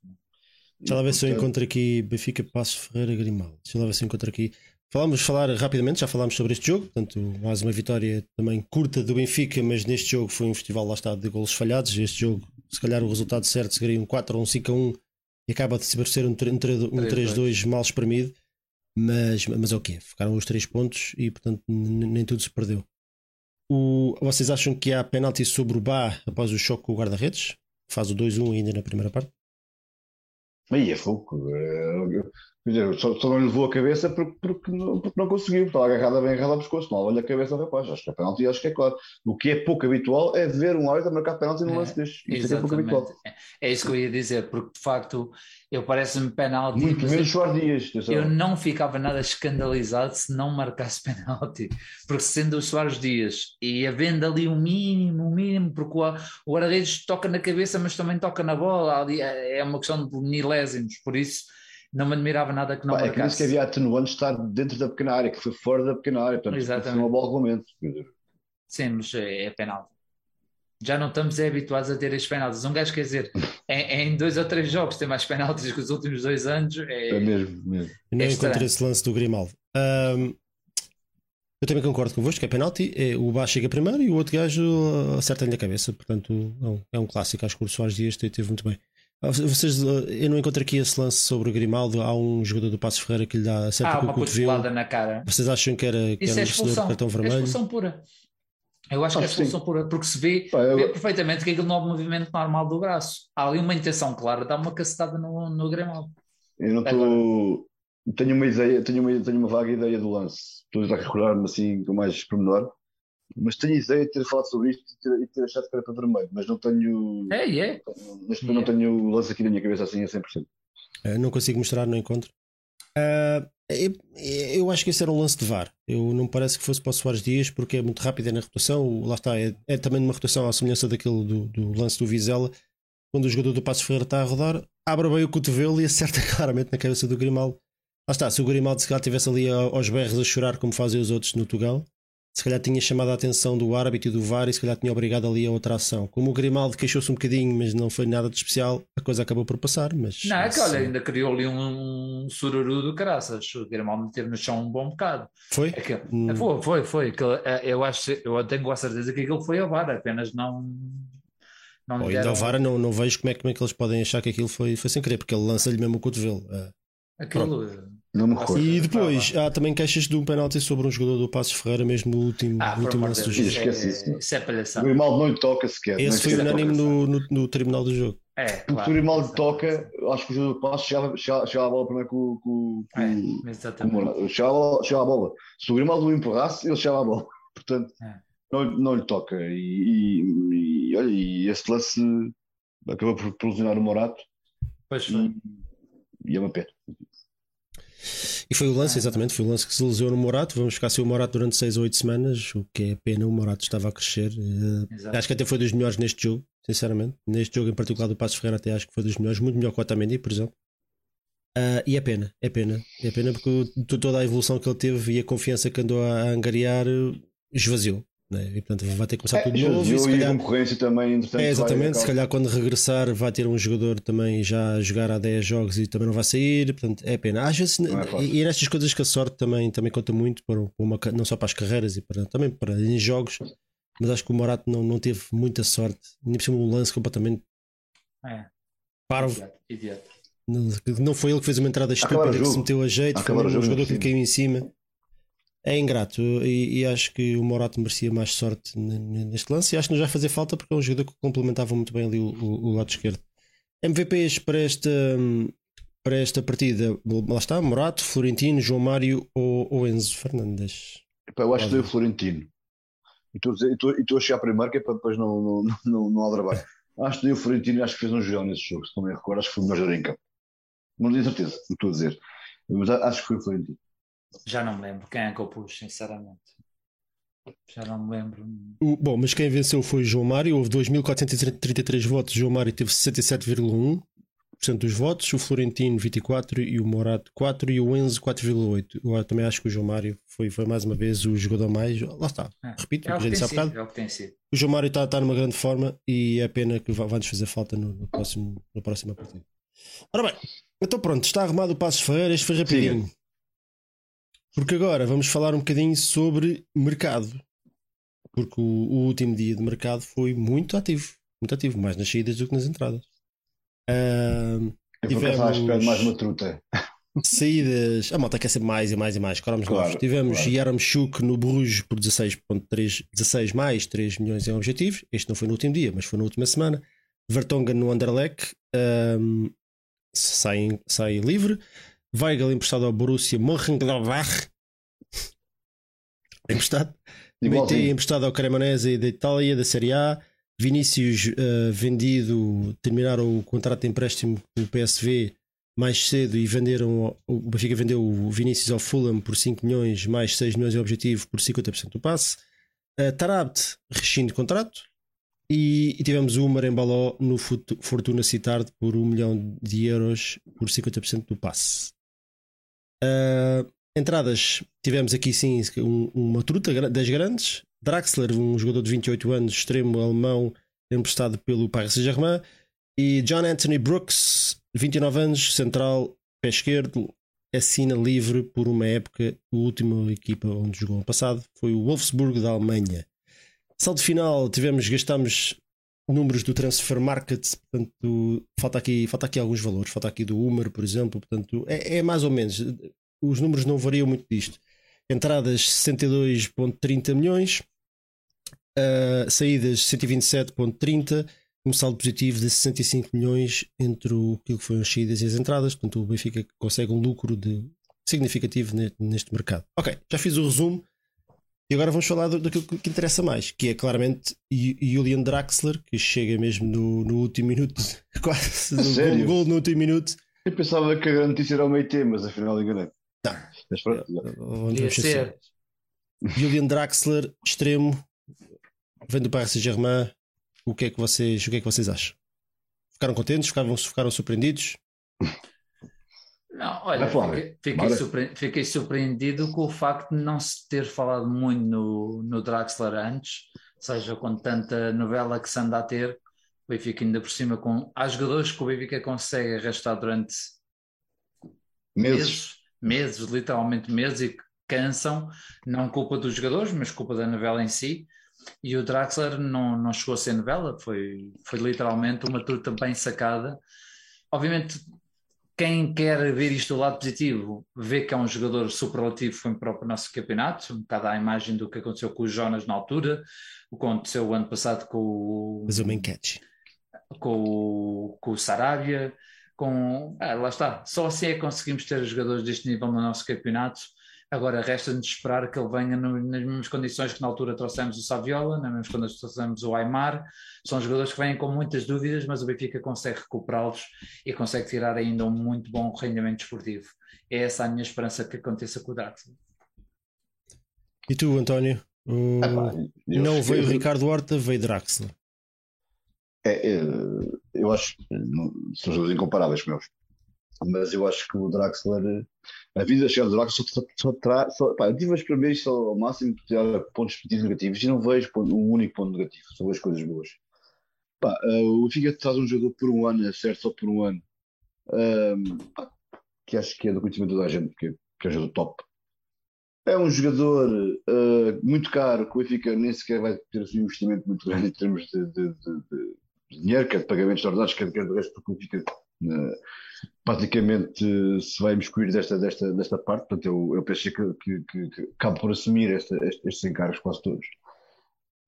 Deixa lá ver se eu encontro aqui Benfica Passo Ferreira Grimaldo. Deixa lá ver se eu encontro aqui. Falamos falar rapidamente, já falámos sobre este jogo, portanto, mais uma vitória também curta do Benfica, mas neste jogo foi um festival lá está de golos falhados. Este jogo, se calhar o resultado certo seria um 4 ou um 5 a 1 e acaba de ser um 3-2 mal espremido, mas, mas é o quê? Ficaram os 3 pontos e portanto nem tudo se perdeu. O, vocês acham que há penalti sobre o Bá após o choque com o guarda-redes? Faz o 2-1 ainda na primeira parte? Aí é fogo. É, dizer, só, só não lhe levou a cabeça porque, porque, não, porque não conseguiu. Estava agarrada bem agarrada ao pescoço. Não olha a cabeça ao rapaz. Acho que é penalti acho que é claro. O que é pouco habitual é ver um árbitro a marcar penalti É, lance deste. Isso é é pouco habitual. É isso que eu ia dizer, porque de facto eu parece-me penalti. Muito menos Soares Dias. Eu não ficava nada escandalizado se não marcasse <laughs> penalti, porque sendo o Soares Dias e havendo ali o mínimo, o mínimo, porque o, o guarda-redes toca na cabeça, mas também toca na bola, ali é é uma questão de milésimos, por isso não me admirava nada que não Pá, é que disse marcasse. que havia atenuante de estar dentro da pequena área, que foi fora da pequena área. Portanto, Exatamente. foi regulamento. Quer dizer, Sim, mas é, é penalti. Já não estamos é, habituados a ter estes penaltis. Um gajo quer dizer, <laughs> em, em dois ou três jogos tem mais penaltis que os últimos dois anos. É É, mesmo, mesmo. Não É encontrei esse lance do Grimaldo. Ahm, eu também concordo convosco que é penalti. É, o Bá chega primeiro e o outro gajo uh, acerta-lhe a cabeça. Portanto, é um, é um clássico. Acho que o Soares Dias te- teve muito bem. Ah, Vocês, uh, eu não encontro aqui esse lance sobre o Grimaldo. Há um jogador do Passo Ferreira que lhe dá com o uma cotovelada na cara. Vocês acham que era, que Isso era é merecedor do expulsão. cartão É vermelho? expulsão pura. Eu acho que é Acho que sim. expulsão pura, porque se vê, Pá, eu- vê perfeitamente que aquilo não é um movimento normal do braço. Há ali uma intenção clara, dá uma cacetada no, no Grimaldo. Eu não estou. Tenho uma ideia, tenho uma, tenho uma vaga ideia do lance. Estou a recordar-me assim com mais pormenor. Mas tenho ideia de ter falado sobre isto e ter, e ter achado que era para vermelho, mas não tenho. É, e é. Momento não tenho o lance aqui na minha cabeça assim a 100%. Uh, não consigo mostrar, não encontro. Uh, eu, eu acho que esse era um lance de VAR. Eu não me parece que fosse para o Soares Dias, porque é muito rápido é na rotação. Lá está, é, é também numa rotação à semelhança daquele do, do lance do Vizela. Quando o jogador do Passos Ferreira está a rodar, abre bem o cotovelo e acerta <laughs> claramente na cabeça do Grimaldo. Lá está, se o Grimaldo se calhar estivesse ali aos berros a chorar como fazem os outros no Tugal, se calhar tinha chamado a atenção do árbitro e do VAR e se calhar tinha obrigado ali a outra ação. Como o Grimaldo queixou-se um bocadinho, mas não foi nada de especial, a coisa acabou por passar. Mas, Não, é que olha, mas, ainda criou ali um, um sururu do caraças. O Grimaldo meteu no chão um bom bocado. Foi? É que- Hum. Foi, foi, foi. É, eu acho, eu tenho a certeza que aquilo foi a VAR, apenas não. não deram- ao VAR não, não vejo como é, como é que eles podem achar que aquilo foi, foi sem querer, porque ele lança-lhe mesmo o cotovelo. Aquilo. Não me Ah, recordo. E depois há também queixas de um penalti sobre um jogador do Passos Ferreira, mesmo no último, Ah, último lance do jogo. isso Esquece é, isso, não. isso é O palhaçada. Grimaldo não lhe toca sequer. Esse foi sequer unânime no, no, no tribunal do jogo. É, Porque claro. se o Grimaldo toca, acho que o jogador do passo chegava, chegava, chegava a bola primeiro com, com, com, É, com o exatamente. Chegava, a bola- chegava a bola. Se o Grimaldo o empurrasse, ele chegava a bola. <laughs> Portanto, É. não, não lhe toca. E, e, e, olha, e esse lance acabou por, por lesionar o Morato Pois foi. e, e é uma pena. E foi o Ah. lance, exatamente, foi o lance que se lesionou no Morato. Vamos ficar sem o Morato durante 6 ou 8 semanas, o que é pena. O Morato estava a crescer. Eh, Exato. acho que até foi dos melhores neste jogo, sinceramente. Neste jogo em particular do Passos Ferreira, até acho que foi dos melhores, muito melhor que o Otamendi, por exemplo. Ah, e é pena, é pena, é pena porque toda a evolução que ele teve e a confiança que andou a angariar eh, esvaziou. Né? E portanto vai ter que começar É, tudo de novo. E, se e a calhar, concorrência também, é, exatamente, se calhar quando regressar vai ter um jogador também já a jogar há 10 jogos e também não vai sair, portanto é pena. Às vezes, é e, e nestas coisas que a sorte também, também conta muito, para uma, não só para as carreiras e para, também para em jogos, mas acho que o Morato não, não teve muita sorte, nem por cima um lance completamente É. parvo. Idiota, idiota. Não, não foi ele que fez uma entrada estúpida que se meteu a jeito, foi Acabar um jogador que cima. caiu em cima. É ingrato e, e acho que o Morato merecia mais sorte neste lance e acho que não já fazer falta porque é um jogador que complementava muito bem ali o, o- o lado esquerdo. MVPs para esta, para esta partida, lá está, Morato, Florentino, João Mário ou, ou Enzo Fernandes. Pá, eu acho que dei o Florentino. E estou a chegar primeiro, que é para depois não, não, não, não, aldrabar. <laughs> Acho que dei o Florentino e acho que fez um jogão nesse jogo, se não me recordo, acho que foi o melhor jogador em campo. Não tenho certeza, não estou a dizer. Mas acho que foi o Florentino. Já não me lembro quem é que eu pus, sinceramente. Já não me lembro. O, bom, mas quem venceu foi o João Mário. Houve 2.433 votos. João Mário teve 67,1% dos votos. O Florentino 24% e o Morato 4% e o Enzo 4,8%. Eu também acho que o João Mário foi, foi mais uma vez o jogador mais. Lá está. É. Repito, É o o que já disse há bocado. É o que tem sido. O João Mário está, está numa grande forma e é pena que vai- vai-nos fazer falta no, no próximo, na próxima partida. Ora bem, então pronto, está arrumado o Passos Ferreira. Este foi rapidinho. Porque agora vamos falar um bocadinho sobre mercado. Porque o, o último dia de mercado foi muito ativo. Muito ativo, mais nas saídas do que nas entradas. Eu de Tivemos- mais uma truta. saídas. A malta quer sempre mais e mais e mais. Cromos Claro, novos. Tivemos claro. Yaramchuk no Bruges por 16,3 16 mais 3 milhões em objetivos. Este não foi no último dia, mas foi na última semana. Vertonghen no Anderlecht ahm, sai, sai livre. Weigl emprestado ao Borussia Mönchengladbach. <laughs> Emprestado. BT emprestado ao Cremonese da Itália, da Série A. Vinícius eh, vendido, terminaram o contrato de empréstimo com o PSV mais cedo e venderam. O Benfica vendeu o Vinícius ao Fulham por 5 milhões, mais 6 milhões de objetivo por 50% do passe. Uh, Tarabt rescinde contrato. E, e tivemos o Marembaló no Fortuna Cittard por 1 milhão de euros por 50% do passe. Uh, entradas, tivemos aqui sim um- uma truta das grandes. Draxler, um jogador de 28 anos, extremo alemão, emprestado pelo Paris Saint-Germain. E John Anthony Brooks, 29 anos, central, pé esquerdo, assina livre por uma época. A última equipa onde jogou no passado foi o Wolfsburg da Alemanha. Saldo final, tivemos, gastamos números do Transfer Market, portanto, falta aqui, falta aqui alguns valores, falta aqui do Umer, por exemplo, portanto, é, é mais ou menos, os números não variam muito disto. Entradas 62,30 milhões, uh, saídas 127,30, um saldo positivo de 65 milhões entre o que foram as saídas e as entradas, portanto, o Benfica consegue um lucro de, significativo ne- neste mercado. Ok, já fiz o resumo. E agora vamos falar do- daquilo que que interessa mais, que é claramente Ju- Julian Draxler, que chega mesmo no, no último minuto, <laughs> quase, sério? gol, gol no último minuto. Eu pensava que a grande notícia era o meio mas afinal enganei. Tá. Mas pronto, já. Vamos Podia ser ser. Julian Draxler, extremo, vem do Paris Saint-Germain. O que é que vocês, o que é que vocês acham? Ficaram contentes? Ficaram, ficaram surpreendidos? <laughs> Não, olha, fiquei, fiquei, surpre- fiquei surpreendido com o facto de não se ter falado muito no, no Draxler antes, seja, com tanta novela que se anda a ter, o Benfica ainda por cima com. Há jogadores que o Benfica consegue arrastar durante Meses. meses, meses, literalmente meses, e que cansam, não culpa dos jogadores, mas culpa da novela em si. E o Draxler não, não chegou a ser novela, foi, foi literalmente uma truta bem sacada. Obviamente, quem quer ver isto do lado positivo, vê que é um jogador superlativo foi para o nosso campeonato, um bocado à imagem do que aconteceu com o Jonas na altura, o que aconteceu o ano passado com o, com o, com o Sarabia, com. ah, lá está, só assim é que conseguimos ter jogadores deste nível no nosso campeonato. Agora resta-nos esperar que ele venha no- nas mesmas condições que na altura trouxemos o Saviola, nas mesmas condições que trouxemos o Aymar. São jogadores que vêm com muitas dúvidas, mas o Benfica consegue recuperá-los e consegue tirar ainda um muito bom rendimento esportivo. É essa a minha esperança que aconteça com o Draxler. E tu, António? O- Ah, não veio eu- Ricardo Horta, veio Draxler. É, é, eu acho que não- são jogadores incomparáveis com eles. Mas eu acho que o Draxler, a vida chegar do Draxler só, só, só pá, eu tive a espremer isto ao máximo, tirar pontos positivos e negativos, e não vejo um único ponto negativo, só vejo coisas boas. Pá, eh, o Benfica traz um jogador por um ano, é certo, só por um ano, Ahm, pá, que acho que é do conhecimento de toda a gente, que, que é um jogador top. É um jogador eh, muito caro, que o Benfica nem sequer vai ter assim, um investimento muito grande em termos de, de- de- de- de dinheiro, quer de pagamentos de ordenados, quer, quer do resto, porque o Benfica eh, praticamente eh, se vai imiscuir desta, desta, desta parte. Portanto, eu, eu pensei que, que, que, que acabo por assumir esta, este- estes encargos quase todos.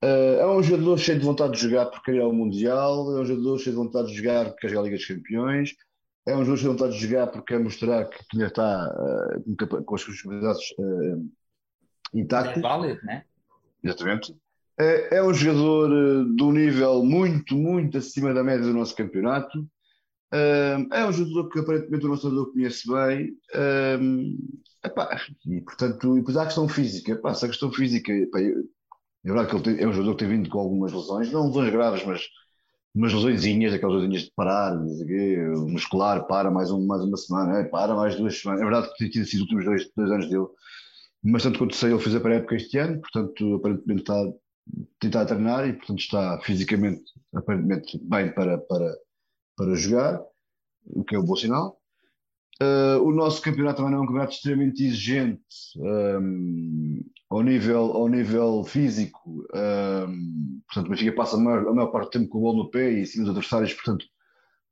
Eh, é um jogador cheio de vontade de jogar porque quer ir ao Mundial, é um jogador cheio de vontade de jogar porque quer jogar a Liga dos Campeões, é um jogador cheio de vontade de jogar porque quer mostrar que ainda está eh, com as suas capacidades É intactas. válido, né? Exatamente. É, é um jogador de um nível muito, muito acima da média do nosso campeonato. Um, é um jogador que aparentemente o nosso jogador conhece bem. Um, epá, e portanto, e depois há a questão física. Epá, essa questão física, epá, é verdade que ele tem, é um jogador que tem vindo com algumas lesões, não lesões graves, mas umas lesõezinhas, aquelas lesões de parar, muscular, para mais, um, mais uma semana, é, para mais duas semanas. É verdade que tem sido os últimos dois, dois anos dele, mas tanto quanto sei, ele fez a pré-época este ano, portanto, aparentemente está a tentar treinar e, portanto, está fisicamente, aparentemente, bem para, para, para jogar, o que é um bom sinal. Uh, o nosso campeonato também não é um campeonato extremamente exigente um, ao, nível, ao nível físico. Um, portanto, o Benfica passa a maior, a maior, parte do tempo com o bola no pé e sim dos adversários, portanto,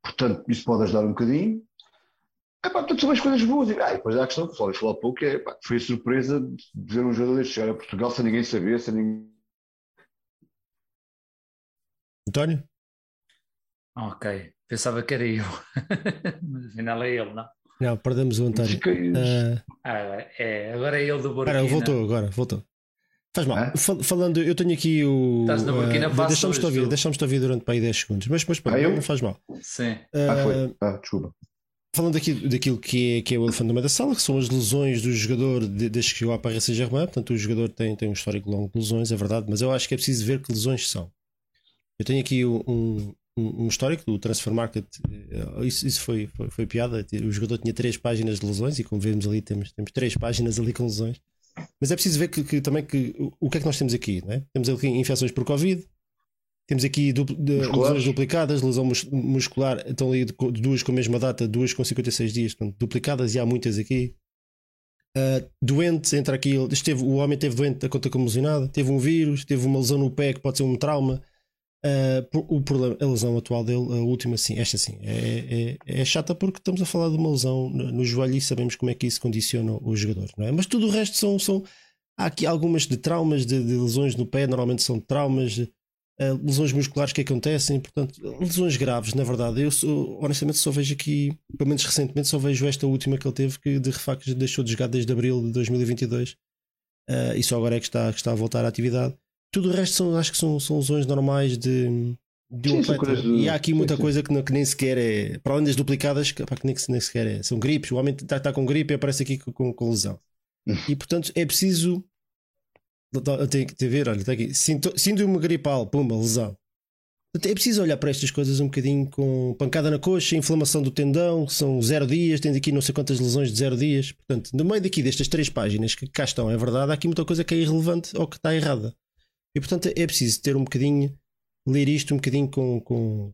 portanto, isso pode ajudar um bocadinho. É, pá, portanto, são as coisas boas. E ah, depois há a questão que falei falar pouco, é, pá, foi a surpresa de ver um jogador deste chegar a Portugal sem ninguém saber, sem ninguém. António? Ok, pensava que era eu, <laughs> mas afinal é ele, não? Não, perdemos o António. Uh... Ah, é, agora é ele do Burkina. Espera, voltou agora, voltou. Faz mal. Fal falando, eu tenho aqui o. Estás no Burkina Faso. Uh, Deixamos-te ouvir, deixamos ouvir durante para aí 10 segundos, mas, mas pronto, ah, não faz mal. Sim. Uh, ah, foi. Ah, desculpa. Falando aqui daquilo que é, que é o elefante no meio da sala, que são as lesões do jogador de, desde que chegou à Paris Saint-Germain. Portanto, o jogador tem, tem um histórico longo de lesões, é verdade, mas eu acho que é preciso ver que lesões são. Eu tenho aqui um, um, histórico do Transfer Market. Eh, isso, isso foi, foi, foi, piada. O jogador tinha três páginas de lesões e, como vemos ali, temos, temos três páginas ali com lesões. Mas é preciso ver que, que também que, o que é que nós temos aqui. Não é? Temos aqui infecções por Covid, temos aqui du lesões duplicadas, lesão mus muscular, estão ali duas com a mesma data, duas com 56 dias, portanto, duplicadas e há muitas aqui. Uh, doente, entra aqui, esteve, o homem teve doente a conta conmocionada, teve um vírus, teve uma lesão no pé que pode ser um trauma. Uh, o problema, a lesão atual dele, a última, sim, esta sim, é, é, é, chata porque estamos a falar de uma lesão no, joelho e sabemos como é que isso condiciona o jogador, não é? Mas tudo o resto são, são há aqui algumas de traumas, de, de lesões no pé, normalmente são traumas, uh, lesões musculares que acontecem, portanto, lesões graves, na verdade. Eu sou, honestamente só vejo aqui, pelo menos recentemente, só vejo esta última que ele teve, que de refacos deixou de jogar desde abril de 2022 uh, e só agora é que está, que está a voltar à atividade. Tudo o resto são, acho que são, são lesões normais de, de um atleta. E há aqui muita sim, sim. coisa que, não, que, nem sequer é, para além das duplicadas, que, pá, que nem, nem, sequer é. São gripes, o homem está, está com gripe e aparece aqui com, com lesão. <laughs> E portanto é preciso tem que ver, olha, está aqui. Síndrome gripal, pumba, lesão. É preciso olhar para estas coisas um bocadinho com pancada na coxa, inflamação do tendão, são zero dias, tem aqui não sei quantas lesões de zero dias. Portanto, no meio daqui destas três páginas que cá estão, é verdade, há aqui muita coisa que é irrelevante ou que está errada. E portanto é preciso ter um bocadinho, ler isto um bocadinho com, com,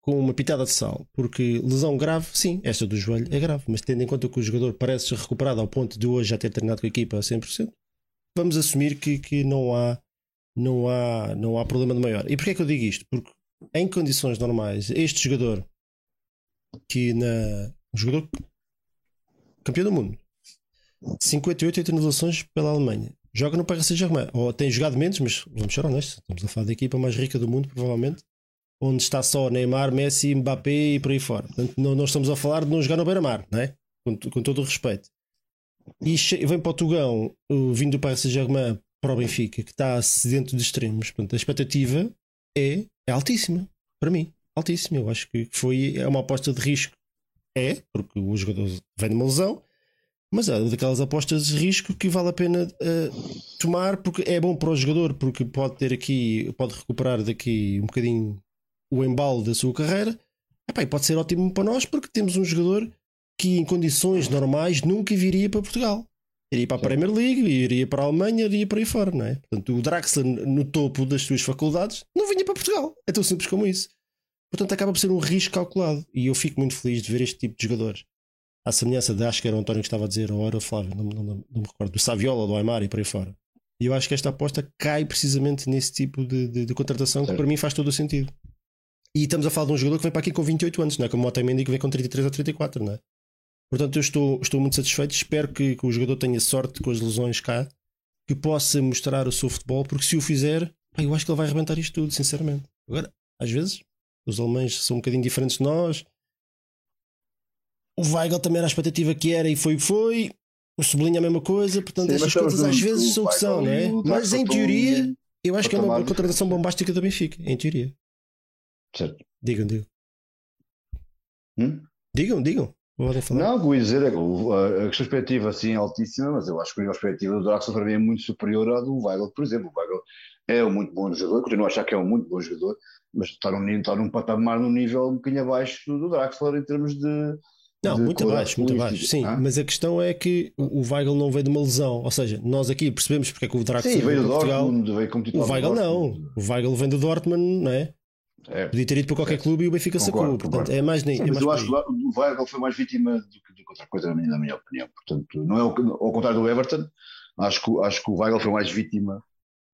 com uma pitada de sal. Porque lesão grave, sim, esta do joelho é grave, mas tendo em conta que o jogador parece recuperado ao ponto de hoje já ter treinado com a equipa a 100%, vamos assumir que, que não, há, não, há, não há problema de maior. E porquê é que eu digo isto? Porque em condições normais, este jogador que na. Um jogador campeão do mundo, 58 internalizações pela Alemanha, joga no Paris Saint-Germain, ou tem jogado menos, mas vamos ser honestos, estamos a falar da equipa mais rica do mundo, provavelmente, onde está só Neymar, Messi, Mbappé e por aí fora. Portanto, não, não estamos a falar de não jogar no Beira-Mar, não é? Com, com todo o respeito e vem para o Tugão, vindo do Paris Saint-Germain para o Benfica, que está sedento de extremos. Portanto, a expectativa é, é altíssima, para mim, altíssima. Eu acho que foi é uma aposta de risco. É, porque o jogador vem de uma lesão, mas é daquelas apostas de risco que vale a pena uh, tomar porque é bom para o jogador, porque pode ter aqui, pode recuperar daqui um bocadinho o embalo da sua carreira. Epá, e pode ser ótimo para nós porque temos um jogador que em condições normais nunca viria para Portugal. Iria para a Premier League, iria para a Alemanha, iria para aí fora, não é? Portanto, o Draxler no topo das suas faculdades não vinha para Portugal. É tão simples como isso. Portanto, acaba por ser um risco calculado. E eu fico muito feliz de ver este tipo de jogadores. À semelhança de, acho que era o António que estava a dizer, ou era o Flávio, não, não, não, não me recordo, do Saviola, do Aymar e para aí fora. E eu acho que esta aposta cai precisamente nesse tipo de, de, de contratação que para mim faz todo o sentido. E estamos a falar de um jogador que vem para aqui com 28 anos, não é? Como o Otamendi que vem com 33 ou 34, não é? Portanto, eu estou, estou muito satisfeito. Espero que, que, o jogador tenha sorte com as lesões cá, que possa mostrar o seu futebol, porque se o fizer, eu acho que ele vai arrebentar isto tudo, sinceramente. Agora, às vezes, os alemães são um bocadinho diferentes de nós. O Weigl também era a expectativa que era e foi o que foi. O Sublinha a mesma coisa. Portanto, Sim, estas coisas às vezes são o que são, não é? Mas em teoria, eu acho que é uma contratação bombástica do Benfica. Em teoria. Certo. Digam, digam. Hum? Digam, digam. Não, o que eu ia dizer é que a, a perspectiva assim é altíssima, mas eu acho que a perspectiva do Draxler para mim é muito superior à do Weigl, por exemplo. O Weigl é um muito bom jogador, continuo a achar que é um muito bom jogador, mas está num, está num patamar, num nível um bocadinho abaixo do Draxler em termos de. Não, muito abaixo, muito abaixo. Sim, Ah? mas a questão é que o Weigl não veio de uma lesão. Ou seja, nós aqui percebemos porque é que o Sim, veio do Portugal. Dortmund, veio como O Weigl não. O Weigl vem do Dortmund, não é? É. Podia ter ido para qualquer Certo. clube e o Benfica sacou. Concordo, Portanto, concordo. é mais nem. Sim, é mas eu acho que o Weigl foi mais vítima do que, do que outra coisa, na minha, na minha opinião. Portanto, não é o, ao contrário do Everton, acho que, o- acho que o Weigl foi mais vítima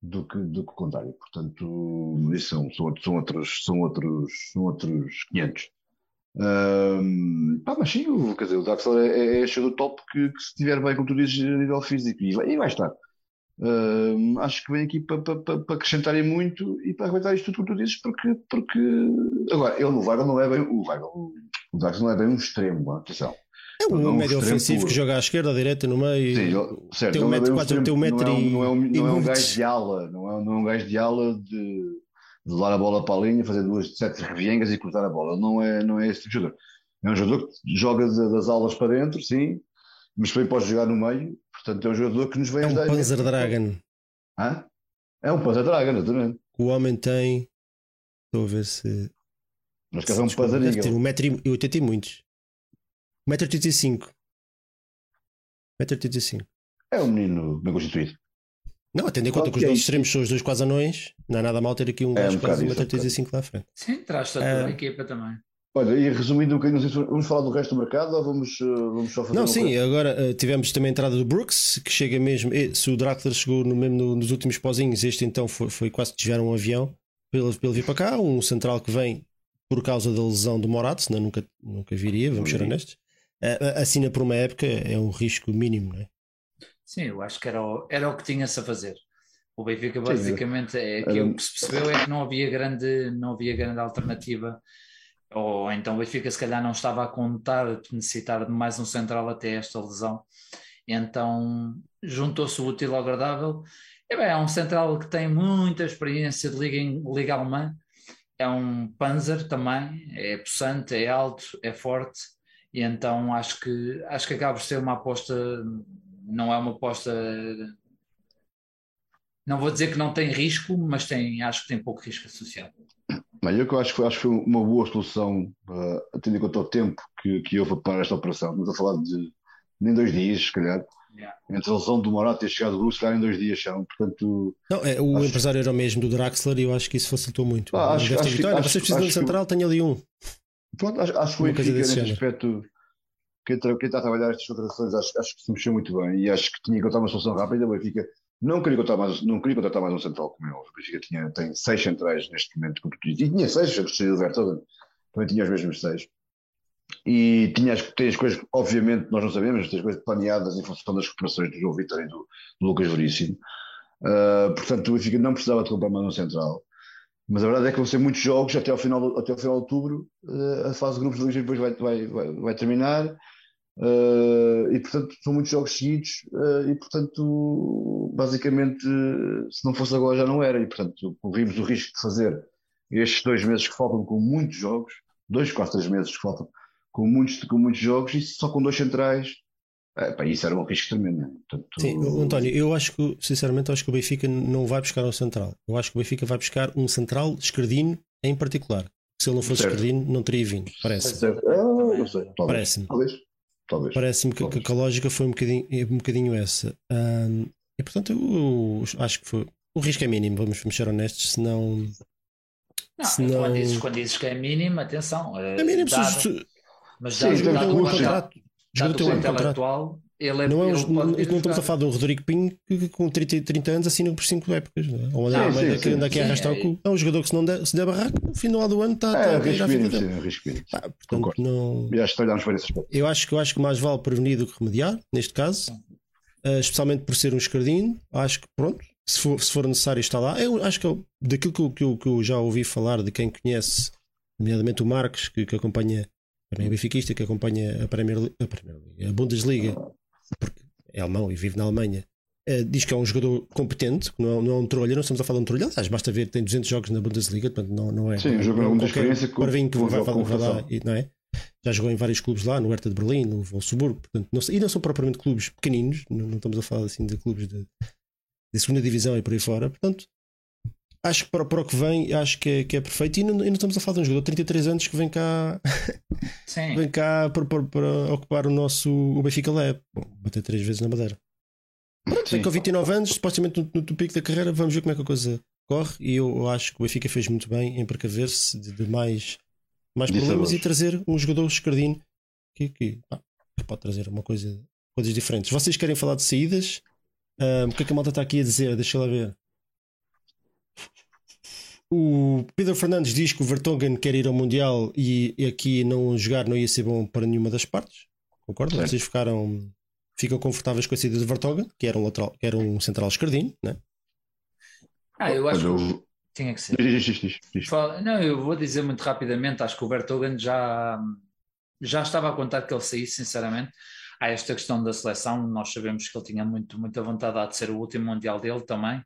do que, do que o contrário. Portanto, isso são, são, outros- são, outros, são, outros, são outros 500. Ahm, pá, mas sim, o, quer dizer, o Draxler é, é jogador top que, que se estiver bem, como tu dizes, a nível físico, e vai, e vai estar. Ahm, acho que vem aqui para pa, pa, pa acrescentarem muito e para aguentar isto tudo como tu dizes, porque, porque agora, ele no Weigl não é bem o Weigl, o Draxler não é bem um extremo, atenção. É um Não, médio extremo ofensivo que joga à esquerda, à direita, no meio. Sim, certo, tem um é metro, um quase tem um metro não é um, e- não é um, não é um gajo de ala, não é, não é um gajo de ala de, de levar a bola para a linha, fazer duas, sete reviengas e cortar a bola. Não é, não é esse tipo de jogador. É um jogador que joga da- das alas para dentro, sim, mas também pode jogar no meio. Portanto, é um jogador que nos vem É um ajudar. Panzer Dragon. Hã? É um Panzer Dragon, exatamente. O homem tem. Estou a ver se. Mas que é um Panzer deve ter Eagle. 1,80m e muitos. 1,85m. 1,85m. É um menino bem constituído. Não, tendo em conta que os nossos extremos são os dois quase anões, não é nada mal ter aqui um É, gajo um quase isso, 1,85m lá à frente. Sim, traz toda É. a equipa também. Olha, e resumindo um bocadinho, não sei se vamos falar do resto do mercado ou vamos, eh, vamos só fazer Não, sim, coisa? agora eh, tivemos também a entrada do Brooks, que chega mesmo. eh, Se o Draxler chegou no, mesmo no- nos últimos pozinhos, este então foi, foi quase que desviaram um avião para ele vir para cá. Um central que vem por causa da lesão do Morato, senão nunca, nunca viria, vamos ser Viria. honestos. Assina por uma época, é um risco mínimo, não é? Sim, eu acho que era o, era o que tinha-se a fazer. O Benfica Sim, basicamente é que era- o que se percebeu é que não havia grande, não havia grande alternativa, ou então o Benfica se calhar não estava a contar de necessitar de mais um central até esta lesão. Então juntou-se o útil ao agradável. E, bem, é um central que tem muita experiência de liga, em- liga alemã, é um Panzer também, é possante, é alto, é forte, e então acho que acho que acaba por ser uma aposta, não é uma aposta não vou dizer que não tem risco, mas tem, acho que tem pouco risco associado. Bem, eu que acho que foi, acho que foi uma boa solução, uh, tendo em conta o tempo que, que houve para esta operação. Estamos a falar de nem dois dias, se calhar. Yeah. Entre a lesão do Morato e a chegada do Bruce, se calhar em dois dias são. Portanto, Não, é, o Acho- empresário era o mesmo do Draxler e eu acho que isso facilitou muito. Ah, acho- acho acho- vocês precisam de um que- central, tenho ali um. pronto, acho, acho que o Benfica, desse nesse género. aspecto, quem, tra- quem está a trabalhar estas contratações, acho, acho que se mexeu muito bem e acho que tinha que encontrar uma solução rápida. O Benfica não queria contratar mais, não queria contratar mais um central como ele. O Benfica tinha, tem seis centrais neste momento, dizes. e tinha seis, a Cristiano Vertogen também tinha os mesmos seis. E tinha as, tem as coisas, obviamente, nós não sabemos, tem as coisas planeadas em função das recuperações do João Vitor e do, do Lucas Veríssimo. Ah, portanto, o Benfica não precisava de comprar mais um central. Mas a verdade é que vão ser muitos jogos até ao final, até ao final de outubro. eh, a fase de grupos de Liga depois vai, vai, vai, vai terminar. Eh, e portanto, são muitos jogos seguidos. eh, e portanto, basicamente, se não fosse agora já não era. E portanto, corrimos o risco de fazer estes dois meses que faltam com muitos jogos, dois, quase três meses que faltam com muitos, com muitos jogos, e só com dois centrais. pá, isso era um risco tremendo. né? Portanto, Sim, o- António, eu acho que, sinceramente, acho que o Benfica não vai buscar um central. Eu acho que o Benfica vai buscar um central esquerdino em particular. Se ele não fosse Certo. esquerdino, não teria vindo. Parece. Ah, não sei, talvez. Parece-me. Talvez. Talvez. Parece-me que, que- a lógica foi um bocadinho, é um bocadinho essa. Ahm, e portanto, eu, eu acho que foi. O risco é mínimo, vamos, vamos ser honestos, senão. Não, Se não- quando, dizes, quando dizes que é mínimo, atenção. É mínimo, se, dado, se, mas Sim, dado, então, dado, um o contrato. contrato, dado o ele é Não, é ele não, não estamos a falar de um Rodrigo Pinho que, que com 30, 30 anos assina por 5 épocas. Não é? Ou Sim, anda sim, aqui- anda aqui a sim. arrastar o cu. É um jogador que se, não der, se der barraco, no final do ano está É, está risco mínimo, sim, risco mínimo. Pá, portanto, Concordo. não, E acho que olhámos para esse aspecto. eu, acho, que- eu acho que mais vale prevenir do que remediar, neste caso, eh, especialmente por ser um escardinho. Acho que, pronto, se for, se for necessário, está lá. Eu acho que eu- daquilo que eu, que, eu, que eu já ouvi falar de quem conhece, nomeadamente o Marcos, que, que acompanha, também é benfiquista, que acompanha a Premier, Li- a, Premier League, a Bundesliga, porque é alemão e vive na Alemanha. eh, diz que é um jogador competente, não é, não é um trolha, não estamos a falar de um trolha, aliás, basta ver, tem 200 jogos na Bundesliga, portanto não, não é. Sim, não muita qualquer experiência, com- que com vai, vai, vai lá, não é? já jogou em vários clubes lá, no Hertha de Berlim, no Wolfsburgo, portanto, não, e não são propriamente clubes pequeninos, não, não, estamos a falar assim de clubes de, de segunda divisão e por aí fora, portanto, acho que para, para o que vem, acho que é, que é perfeito. E não, e não estamos a falar de um jogador de 33 anos que vem cá, <laughs> vem cá para, para, para, ocupar o nosso o Benfica Lab. Bom, bater três vezes na Madeira. Pronto, vem com 29 anos, supostamente no, no, pico da carreira, vamos ver como é que a coisa corre. E eu, eu acho que o Benfica fez muito bem em precaver-se de, de, mais, mais problemas e trazer um jogador escardino que, que, que, pode trazer uma coisa, coisas diferentes. Vocês querem falar de saídas? Um, o que é que a malta está aqui a dizer? Deixa lá ver. O Pedro Fernandes diz que o Vertonghen quer ir ao Mundial e aqui não jogar não ia ser bom para nenhuma das partes. Concordo? Vocês ficaram ficam confortáveis com a saída de Vertonghen, que era um, lateral, que era um central escardinho, né? Ah, eu acho que tinha que ser. Diz, diz, diz, não, eu vou dizer muito rapidamente, acho que o Vertonghen já, já estava a contar que ele saísse, sinceramente. Há esta questão da seleção, nós sabemos que ele tinha muito, muita vontade de ser o último Mundial dele também,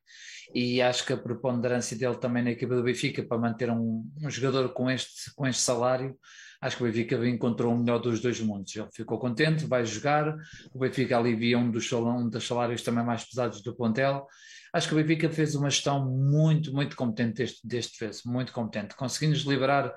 e acho que a preponderância dele também na equipa do Benfica para manter um, um jogador com este, com este salário, acho que o Benfica encontrou o melhor dos dois mundos. Ele ficou contente, vai jogar, o Benfica alivia um dos, um dos salários também mais pesados do plantel. Acho que o Benfica fez uma gestão muito, muito competente deste, deste vez, muito competente. Conseguimos liberar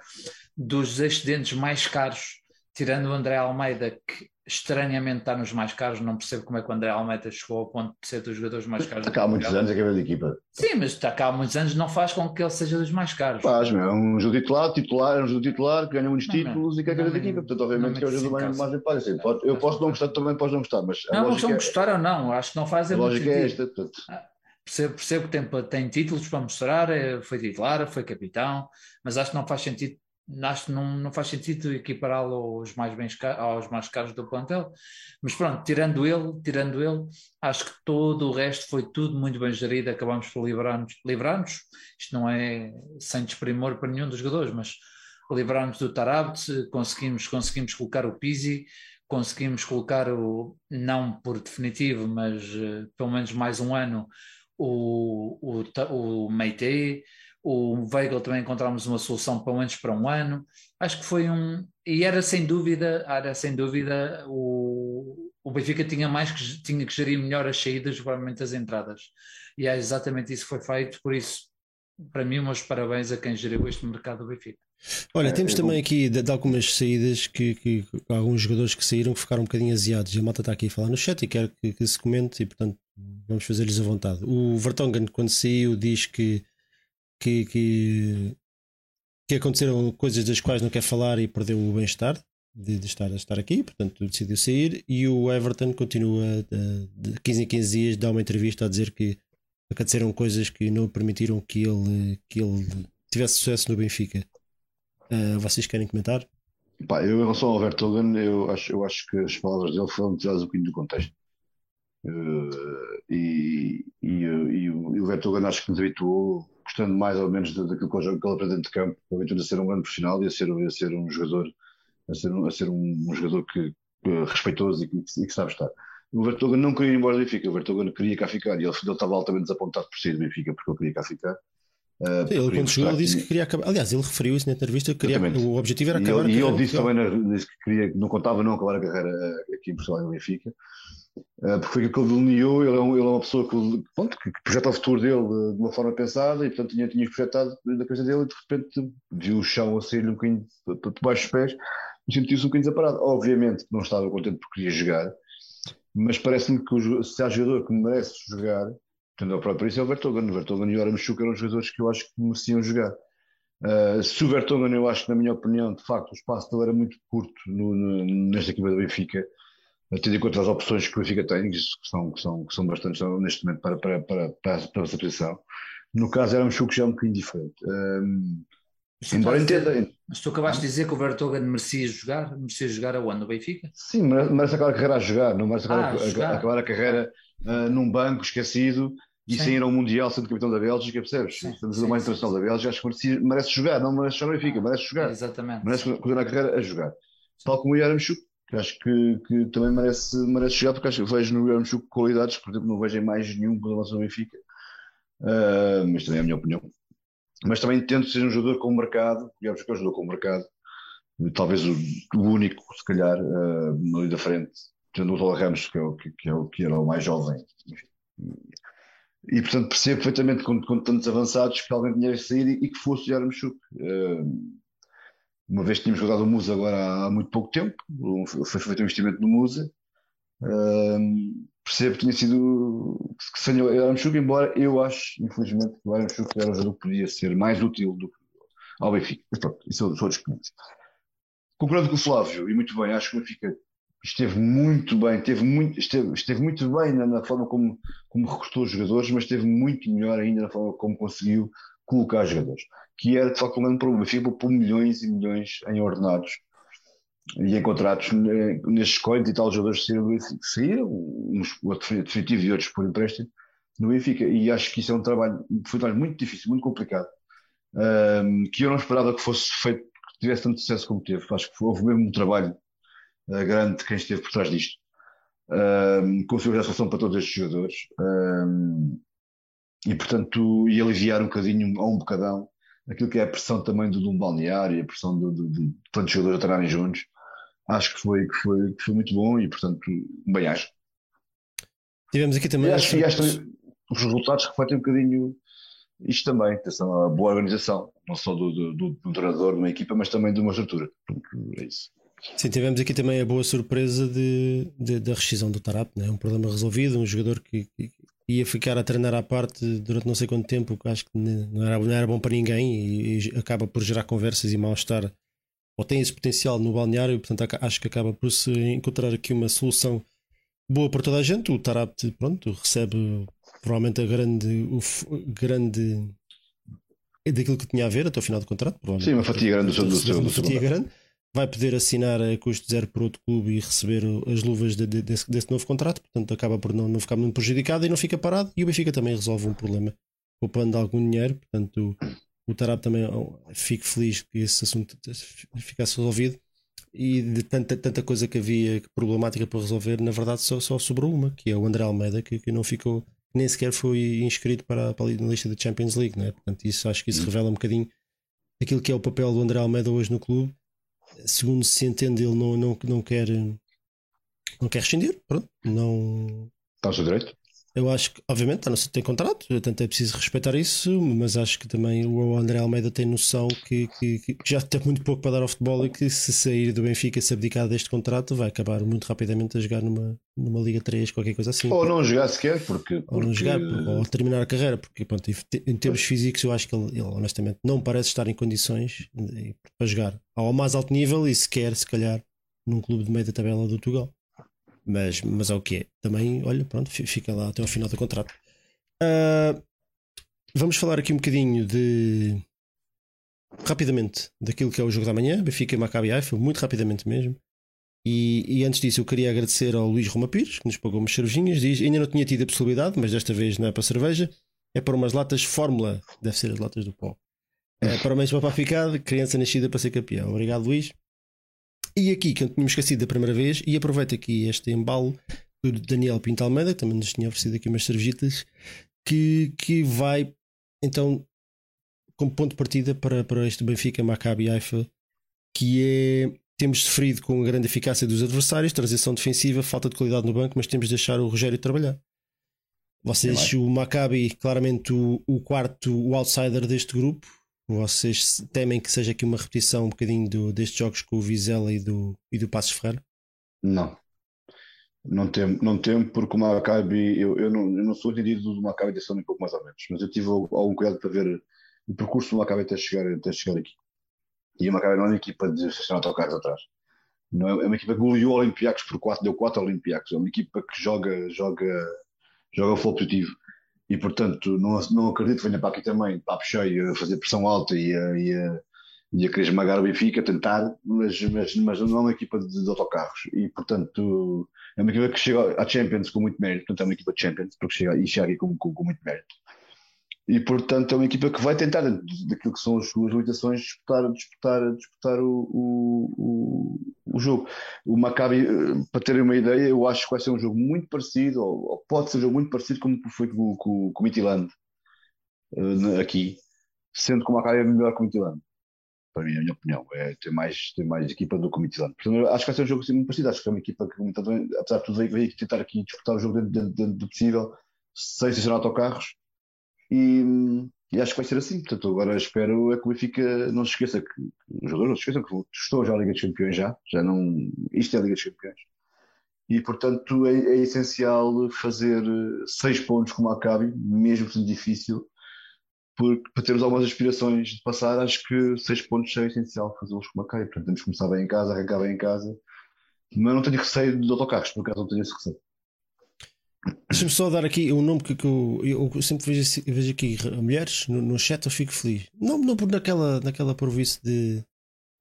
dos excedentes mais caros, tirando o André Almeida, que estranhamente está nos mais caros, não percebo como é que o André Almeida chegou ao ponto de ser dos jogadores mais caros. Está cá há muitos anos a cabeça da equipa. Sim, mas está cá há muitos anos não faz com que ele seja dos mais caros. Faz, meu, é um jogo titular, titular, é um jogo titular, que ganha muitos não, títulos não, e que é cabeça da equipa. Portanto, obviamente que é o jogador mais, mais impar. Assim, pode, eu posso não gostar, também posso não gostar, mas. Não, não é, gostar ou não, acho que não faz a lógica é esta. Portanto. Ah, percebo, percebo que tem, tem títulos para mostrar, é, foi titular, foi capitão, mas acho que não faz sentido acho que não, não faz sentido equipará-lo aos mais, bem, aos mais caros do plantel. Mas pronto, tirando ele, tirando ele, acho que todo o resto foi tudo muito bem gerido. Acabamos por livrar-nos. Livrar isto não é sem desprimor para nenhum dos jogadores, mas livrar-nos do Tarabt, conseguimos, conseguimos colocar o Pizzi, conseguimos colocar o, não por definitivo, mas uh, pelo menos mais um ano, o, o, o Meite o Weigl também encontramos uma solução pelo menos para um ano. Acho que foi um. E era sem dúvida, era sem dúvida, o, o Benfica tinha mais que tinha que gerir melhor as saídas, provavelmente as entradas. E é exatamente isso que foi feito, por isso, para mim, meus parabéns a quem geriu este mercado do Benfica. Olha, é, temos é, também aqui de, de, algumas saídas que, que, alguns jogadores que saíram que ficaram um bocadinho aziados. E a malta está aqui a falar no chat e quero que, que se comente e portanto vamos fazer-lhes a vontade. O Vertonghen, quando saiu, diz que que, que, que aconteceram coisas das quais não quer falar e perdeu o bem-estar de, de, estar, estar aqui, portanto decidiu sair. E o Everton continua de 15 em 15 dias, dá uma entrevista a dizer que aconteceram coisas que não permitiram que ele, que ele tivesse sucesso no Benfica. Uh, vocês querem comentar? Pá, eu, em relação ao Vertogen, eu acho, eu acho que as palavras dele foram tiradas um bocadinho do contexto. Uh, e, e, e, o, e o Vertogen acho que nos habituou gostando mais ou menos daquilo que ele apresenta de campo, provavelmente a ser um grande profissional e a ser, a ser um jogador, a ser, a ser um, um jogador que, que, respeitoso e que, e que, sabe estar. O Vertogen não queria ir embora do Benfica, o Vertogen queria cá ficar e ele, ele estava altamente desapontado por sair do Benfica porque ele queria cá ficar. Uh, Sim, ele quando chegou ele disse que queria acabar. Aliás, ele referiu isso na entrevista, queria, o objetivo era acabar e ele. E ele disse também na, disse que queria, não contava não acabar a carreira eh, aqui em Portugal e no Benfica. Uh, porque foi aquilo que ele delineou, ele é, um, ele é uma pessoa que, pronto, que projeta o futuro dele de, uma forma pensada e portanto tinha, tinha projetado na cabeça dele e de repente viu o chão a sair um bocadinho para debaixo dos pés e sentiu-se um bocadinho desaparado. Obviamente não estava contente porque queria jogar, mas parece-me que o, se há jogador que merece jogar Portanto, o próprio isso é o Vertonghen. O Vertonghen e o Aramchuk eram os jogadores que eu acho que mereciam jogar. Uh, se o Vertonghen, eu acho que, na minha opinião, de facto, o espaço dele era muito curto no, no, nesta equipa do Benfica, tendo em conta as opções que o Benfica tem, que são, que são, que são bastante neste momento para, para, para, para, para essa posição. No caso, era um Chuco já um bocadinho diferente. Um, embora entenda. Mas tu acabaste de dizer que o Vertonghen merecia jogar, merecia jogar aonde? No Benfica? Sim, merece acabar a carreira a jogar, não merece acabar, ah, a, acabar a carreira uh, num banco esquecido e sem ir ao Mundial sendo capitão da Bélgica, percebes? Sim, Estamos mais internacional da Bélgica, acho que merece, merece jogar, não merece jogar no Benfica, merece jogar. Exatamente. Merece continuar a carreira a jogar. Tal como o Yaramchuk, que acho que, que também merece, merece jogar, porque acho que vejo no Yaramchuk qualidades, por exemplo, não vejo em mais nenhum relação ao Benfica. Uh, mas também é a minha opinião. Mas também tento ser um jogador com o mercado, digamos que é um jogador com o mercado, talvez o, o único, se calhar, uh, ali da frente, tendo o Tola Ramos, que, é o, que, que, é o, que era o mais jovem. E, portanto, percebo perfeitamente com, com tantos avançados que alguém tinha que sair e, e que fosse o Yaramchuk. Uh, uma vez que tínhamos jogado o Musa agora há muito pouco tempo, foi feito um investimento no Musa. Uh, percebo que tinha sido que sem o Yaramchuk, embora eu acho, infelizmente, que o Yaramchuk era um jogador que podia ser mais útil do que ao Benfica. Mas pronto, isso são outros 500. Concordo com o Flávio, e muito bem, acho que o Benfica esteve muito bem, esteve muito, esteve, esteve muito bem na, na, forma como, como recrutou os jogadores, mas esteve muito melhor ainda na forma como conseguiu colocar jogadores. Que era de facto um grande problema. Benfica por milhões e milhões em ordenados e em contratos nestes 40 e tal jogadores que saíram, uns definitivo e outros por empréstimo no Benfica. E acho que isso é um trabalho, foi um trabalho muito difícil, muito complicado, um, que eu não esperava que fosse feito, que tivesse tanto sucesso como teve. Acho que houve mesmo um trabalho uh, grande de quem esteve por trás disto. Um, conseguiu a solução para todos estes jogadores um, e, portanto, e aliviar um bocadinho, a um bocadão, aquilo que é a pressão também do, um balneário, a pressão de, tantos jogadores a treinarem juntos. Acho que foi, que foi, que foi muito bom e, portanto, bem acho. Tivemos aqui também. E acho que os resultados refletem um bocadinho isto também, atenção, a boa organização, não só do, do, do, do treinador, de uma equipa, mas também de uma estrutura. É isso. Sim, tivemos aqui também a boa surpresa de, de da rescisão do Tarap, né? um problema resolvido, um jogador que, que, ia ficar a treinar à parte durante não sei quanto tempo, que acho que não era, não era bom para ninguém e, e acaba por gerar conversas e mal-estar, ou tem esse potencial no balneário, portanto acho que acaba por se encontrar aqui uma solução boa para toda a gente. O Tarap, pronto, recebe provavelmente a grande, o grande daquilo que tinha a ver até o final do contrato. Sim, uma fatia grande do seu, do seu, uma fatia grande. Vai poder assinar a custo zero por outro clube e receber as luvas de, de, desse, desse, novo contrato, portanto acaba por não, não ficar muito prejudicado e não fica parado. E o Benfica também resolve um problema poupando algum dinheiro, portanto o, o Tarab também fico feliz que esse assunto ficasse resolvido. E de tanta, tanta coisa que havia problemática para resolver, na verdade só, só sobrou uma, que é o André Almeida, que, que não ficou nem sequer foi inscrito para, para a lista da Champions League, né? portanto, isso acho que isso hum. revela um bocadinho aquilo que é o papel do André Almeida hoje no clube. Segundo se entende, ele não, não, não quer não quer rescindir, pronto, não. Está ao seu direito? Eu acho que, obviamente, está no tem contrato, portanto é preciso respeitar isso, mas acho que também o André Almeida tem noção que, que, que, já tem muito pouco para dar ao futebol e que se sair do Benfica se abdicar deste contrato vai acabar muito rapidamente a jogar numa, numa Liga 3, qualquer coisa assim. Ou não jogar sequer, porque. porque... Ou não jogar, ou terminar a carreira, porque pronto, em termos físicos eu acho que ele, ele, honestamente não parece estar em condições para jogar ao mais alto nível e sequer, se calhar, num clube de meio da tabela do Portugal. Mas, mas é o que é. Também, olha, pronto, fica lá até ao final do contrato. Uh, vamos falar aqui um bocadinho de. Rapidamente, daquilo que é o jogo da manhã, Benfica e Maccabi Haifa, muito rapidamente mesmo. E, e, antes disso, eu queria agradecer ao Luís Roma Pires, que nos pagou umas cervejinhas. Diz: ainda não tinha tido a possibilidade, mas desta vez não é para cerveja, é para umas latas Fórmula, deve ser as latas do pó. É, parabéns para o Papificado, criança nascida para ser campeão. Obrigado, Luís. E aqui, que eu tinha esquecido da primeira vez, e aproveito aqui este embalo do Daniel Pinto Almeida, que também nos tinha oferecido aqui umas cervejitas, que, que vai então como ponto de partida para, para este Benfica Maccabi Haifa, que é temos sofrido com a grande eficácia dos adversários, transição defensiva, falta de qualidade no banco, mas temos de deixar o Rogério trabalhar. Vocês, o Maccabi, claramente o, o quarto, o outsider deste grupo, vocês temem que seja aqui uma repetição um bocadinho do, destes jogos com o Vizela e do, e do Passos Ferreira? Não. Não temo, não temo porque o Maccabi, eu, eu, não, eu não sou entendido do Maccabi desse ano um pouco mais ou menos, mas eu tive algum cuidado para ver o percurso do Maccabi até chegar, até chegar aqui. E o Maccabi não é uma equipa de estacionar autocarros atrás. Não é, é uma equipa que goleou Olympiacos por 4, deu 4 Olympiacos. É uma equipa que joga, joga, joga futebol positivo e portanto não, não acredito que venha para aqui também, papo cheio, a fazer pressão alta e a, e a, e a querer esmagar o Benfica, tentar, mas, mas, mas não é uma equipa de, de, autocarros. E portanto é uma equipa que chega à Champions com muito mérito, portanto é uma equipa de Champions porque chega, e chega aqui com, com, com muito mérito e portanto é uma equipa que vai tentar daquilo que são as suas limitações disputar, disputar, disputar o, o, o, jogo. O Maccabi, eh, para terem uma ideia, eu acho que vai ser um jogo muito parecido, ou, pode ser um jogo muito parecido como foi com, com, com o Midland uh, aqui, sendo que o Maccabi é melhor que o Midland. para mim, a minha opinião. É ter mais, ter mais equipa do que o Midtjylland. Portanto, acho que vai ser um jogo assim muito parecido. Acho que é uma equipa que, apesar de tudo, vai tentar aqui disputar o jogo dentro, dentro, dentro do possível, sem estacionar autocarros. E, e acho que vai ser assim. Portanto, agora espero é que o Benfica não se esqueça que os jogadores não se esqueçam que estou já a Liga dos Campeões já. já não, isto é a Liga dos Campeões. E, portanto, é, é essencial fazer seis pontos como acabe, mesmo sendo difícil, porque para termos algumas aspirações de passar, acho que seis pontos é essencial fazê-los com uma caia. Portanto, temos que começar bem em casa, arrancar bem em casa. Mas não tenho receio de autocarros, por acaso não tenho esse receio. Deixa-me só dar aqui um nome que, que eu, eu, sempre vejo, vejo aqui mulheres no, no chat, eu fico feliz. Não, não por naquela, naquela provício de,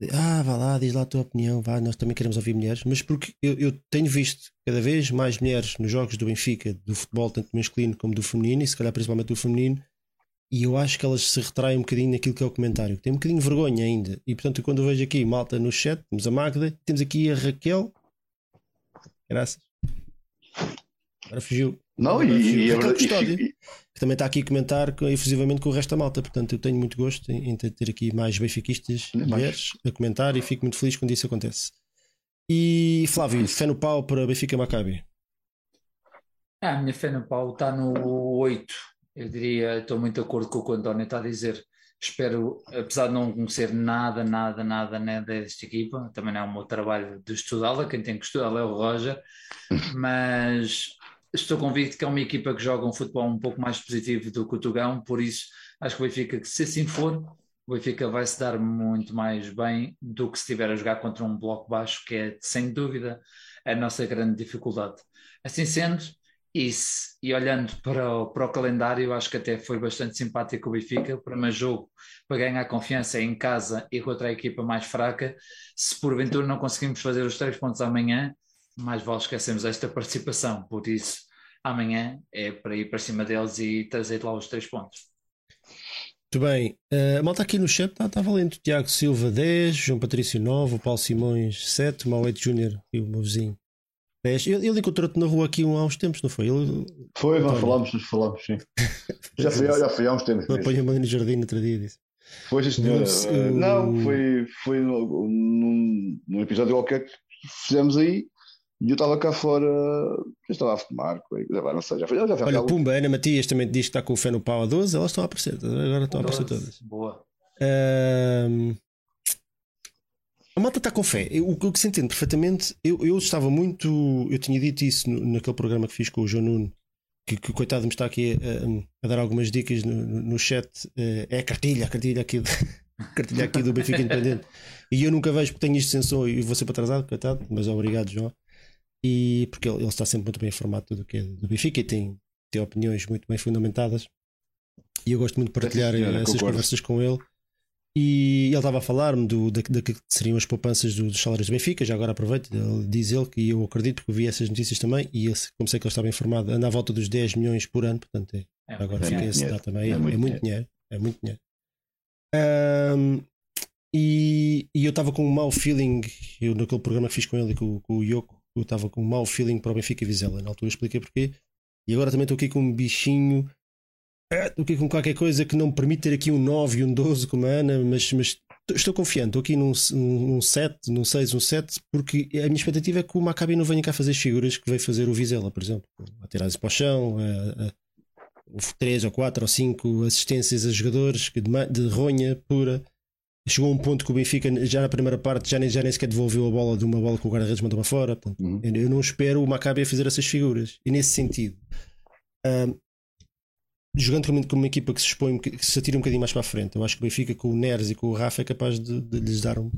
de, ah, vá lá, diz lá a tua opinião, vá, nós também queremos ouvir mulheres, mas porque eu, eu tenho visto cada vez mais mulheres nos jogos do Benfica, do futebol, tanto masculino como do feminino, e se calhar principalmente do feminino, e eu acho que elas se retraem um bocadinho naquilo que é o comentário. Tem um bocadinho de vergonha ainda. E portanto, quando eu vejo aqui malta no chat, temos a Magda, temos aqui a Raquel. Graças. Agora fugiu. Não, Agora e, fugiu. e, Raquel Custódio, e, que também está aqui a comentar com- efusivamente com o resto da malta. Portanto, eu tenho muito gosto em, em ter aqui mais benfiquistas mulheres a comentar e fico muito feliz quando isso acontece. E Flávio, fé no pau para Benfica Maccabi. Ah, a minha fé no pau está no 8. Eu diria, estou muito de acordo com o que o António está a dizer. Espero, apesar de não conhecer nada, nada, nada, nada desta equipa, também não é o meu trabalho de estudá-la, quem tem que estudá-la é o Roger, <laughs> mas estou convicto que é uma equipa que joga um futebol um pouco mais positivo do que o Tugão, por isso acho que o Benfica, se assim for, o Benfica vai se dar muito mais bem do que se estiver a jogar contra um bloco baixo, que é sem dúvida a nossa grande dificuldade. Assim sendo, e olhando para o, para o calendário, acho que até foi bastante simpático o Benfica. O primeiro jogo para ganhar confiança em casa e contra a equipa mais fraca. Se porventura não conseguimos fazer os três pontos amanhã, mais vale esquecermos esta participação. Por isso, amanhã é para ir para cima deles e trazer lá os três pontos. Muito bem. Eh, a malta aqui no chat está tá valendo. Tiago Silva 10, João Patrício 9, o Paulo Simões 7, o Mauete Júnior e o meu vizinho 10. Ele, ele encontrou-te na rua aqui há uns tempos, não foi? Ele Foi, nós falámos, nós falámos, sim. <laughs> Já foi, já foi há uns tempos. apanhou-me ali no jardim no outro dia e disse. Foi, sim, senhora. Eh, Não, foi, foi no- num, num episódio qualquer que fizemos aí e eu estava cá fora, eu estava a fumar, não sei, já foi, já foi Olha, Pumba, Ana Matias também te diz que está com o fé no pau a 12, elas estão a aparecer, agora estão a aparecer todas. Boa. Ahm, a malta está com fé. O que se entende perfeitamente, eu, eu estava muito. Eu tinha dito isso no- naquele programa que fiz com o João Nuno, que, que o coitado me está aqui a, a dar algumas dicas no, no- chat. Eh, É a cartilha, a cartilha aqui, <laughs> cartilha aqui do Benfica Independente. E eu nunca vejo porque tenho isto sensor e vou sempre atrasado, coitado, mas obrigado, João. E porque ele, ele está sempre muito bem informado de tudo o que é do Benfica e tem, tem opiniões muito bem fundamentadas. E eu gosto muito de partilhar senhora, essas concordo. conversas com ele. E ele estava a falar-me do, da, da que seriam as poupanças do- dos salários do Benfica. Já agora aproveito, ele diz ele que eu acredito porque eu vi essas notícias também. E ele, como sei que ele estava informado, anda à volta dos 10 milhões por ano. Portanto, é, É, agora é fica muito esse dinheiro. dado também. É, É é muito muito, dinheiro. É muito dinheiro. Ahm, e, e eu estava com um mau feeling. Eu, naquele programa que fiz com ele e com, com o Yoko, eu estava com um mau feeling para o Benfica Vizela. Na altura eu expliquei porquê. E agora também estou aqui com um bichinho. Estou aqui com qualquer coisa que não me permite ter aqui um 9 e um 12 como a Ana, mas, mas estou- confiante. Estou aqui num, num 7, num 6, um 7, porque a minha expectativa é que o Maccabi não venha cá fazer as figuras que veio fazer o Vizela, por exemplo. A tirar para o chão, a, a, 3 ou 4 ou 5 assistências a jogadores de, de ronha pura. Chegou a um ponto que o Benfica, já na primeira parte, já nem, já nem sequer devolveu a bola de uma bola que o guarda-redes mandou para fora. Portanto, Uhum. eu, não espero o Maccabi a fazer essas figuras. E nesse sentido, ahm, jogando como, como uma equipa que se expõe, que se atira um bocadinho mais para a frente, eu acho que o Benfica com o Neres e com o Rafa é capaz de, de lhes dar um.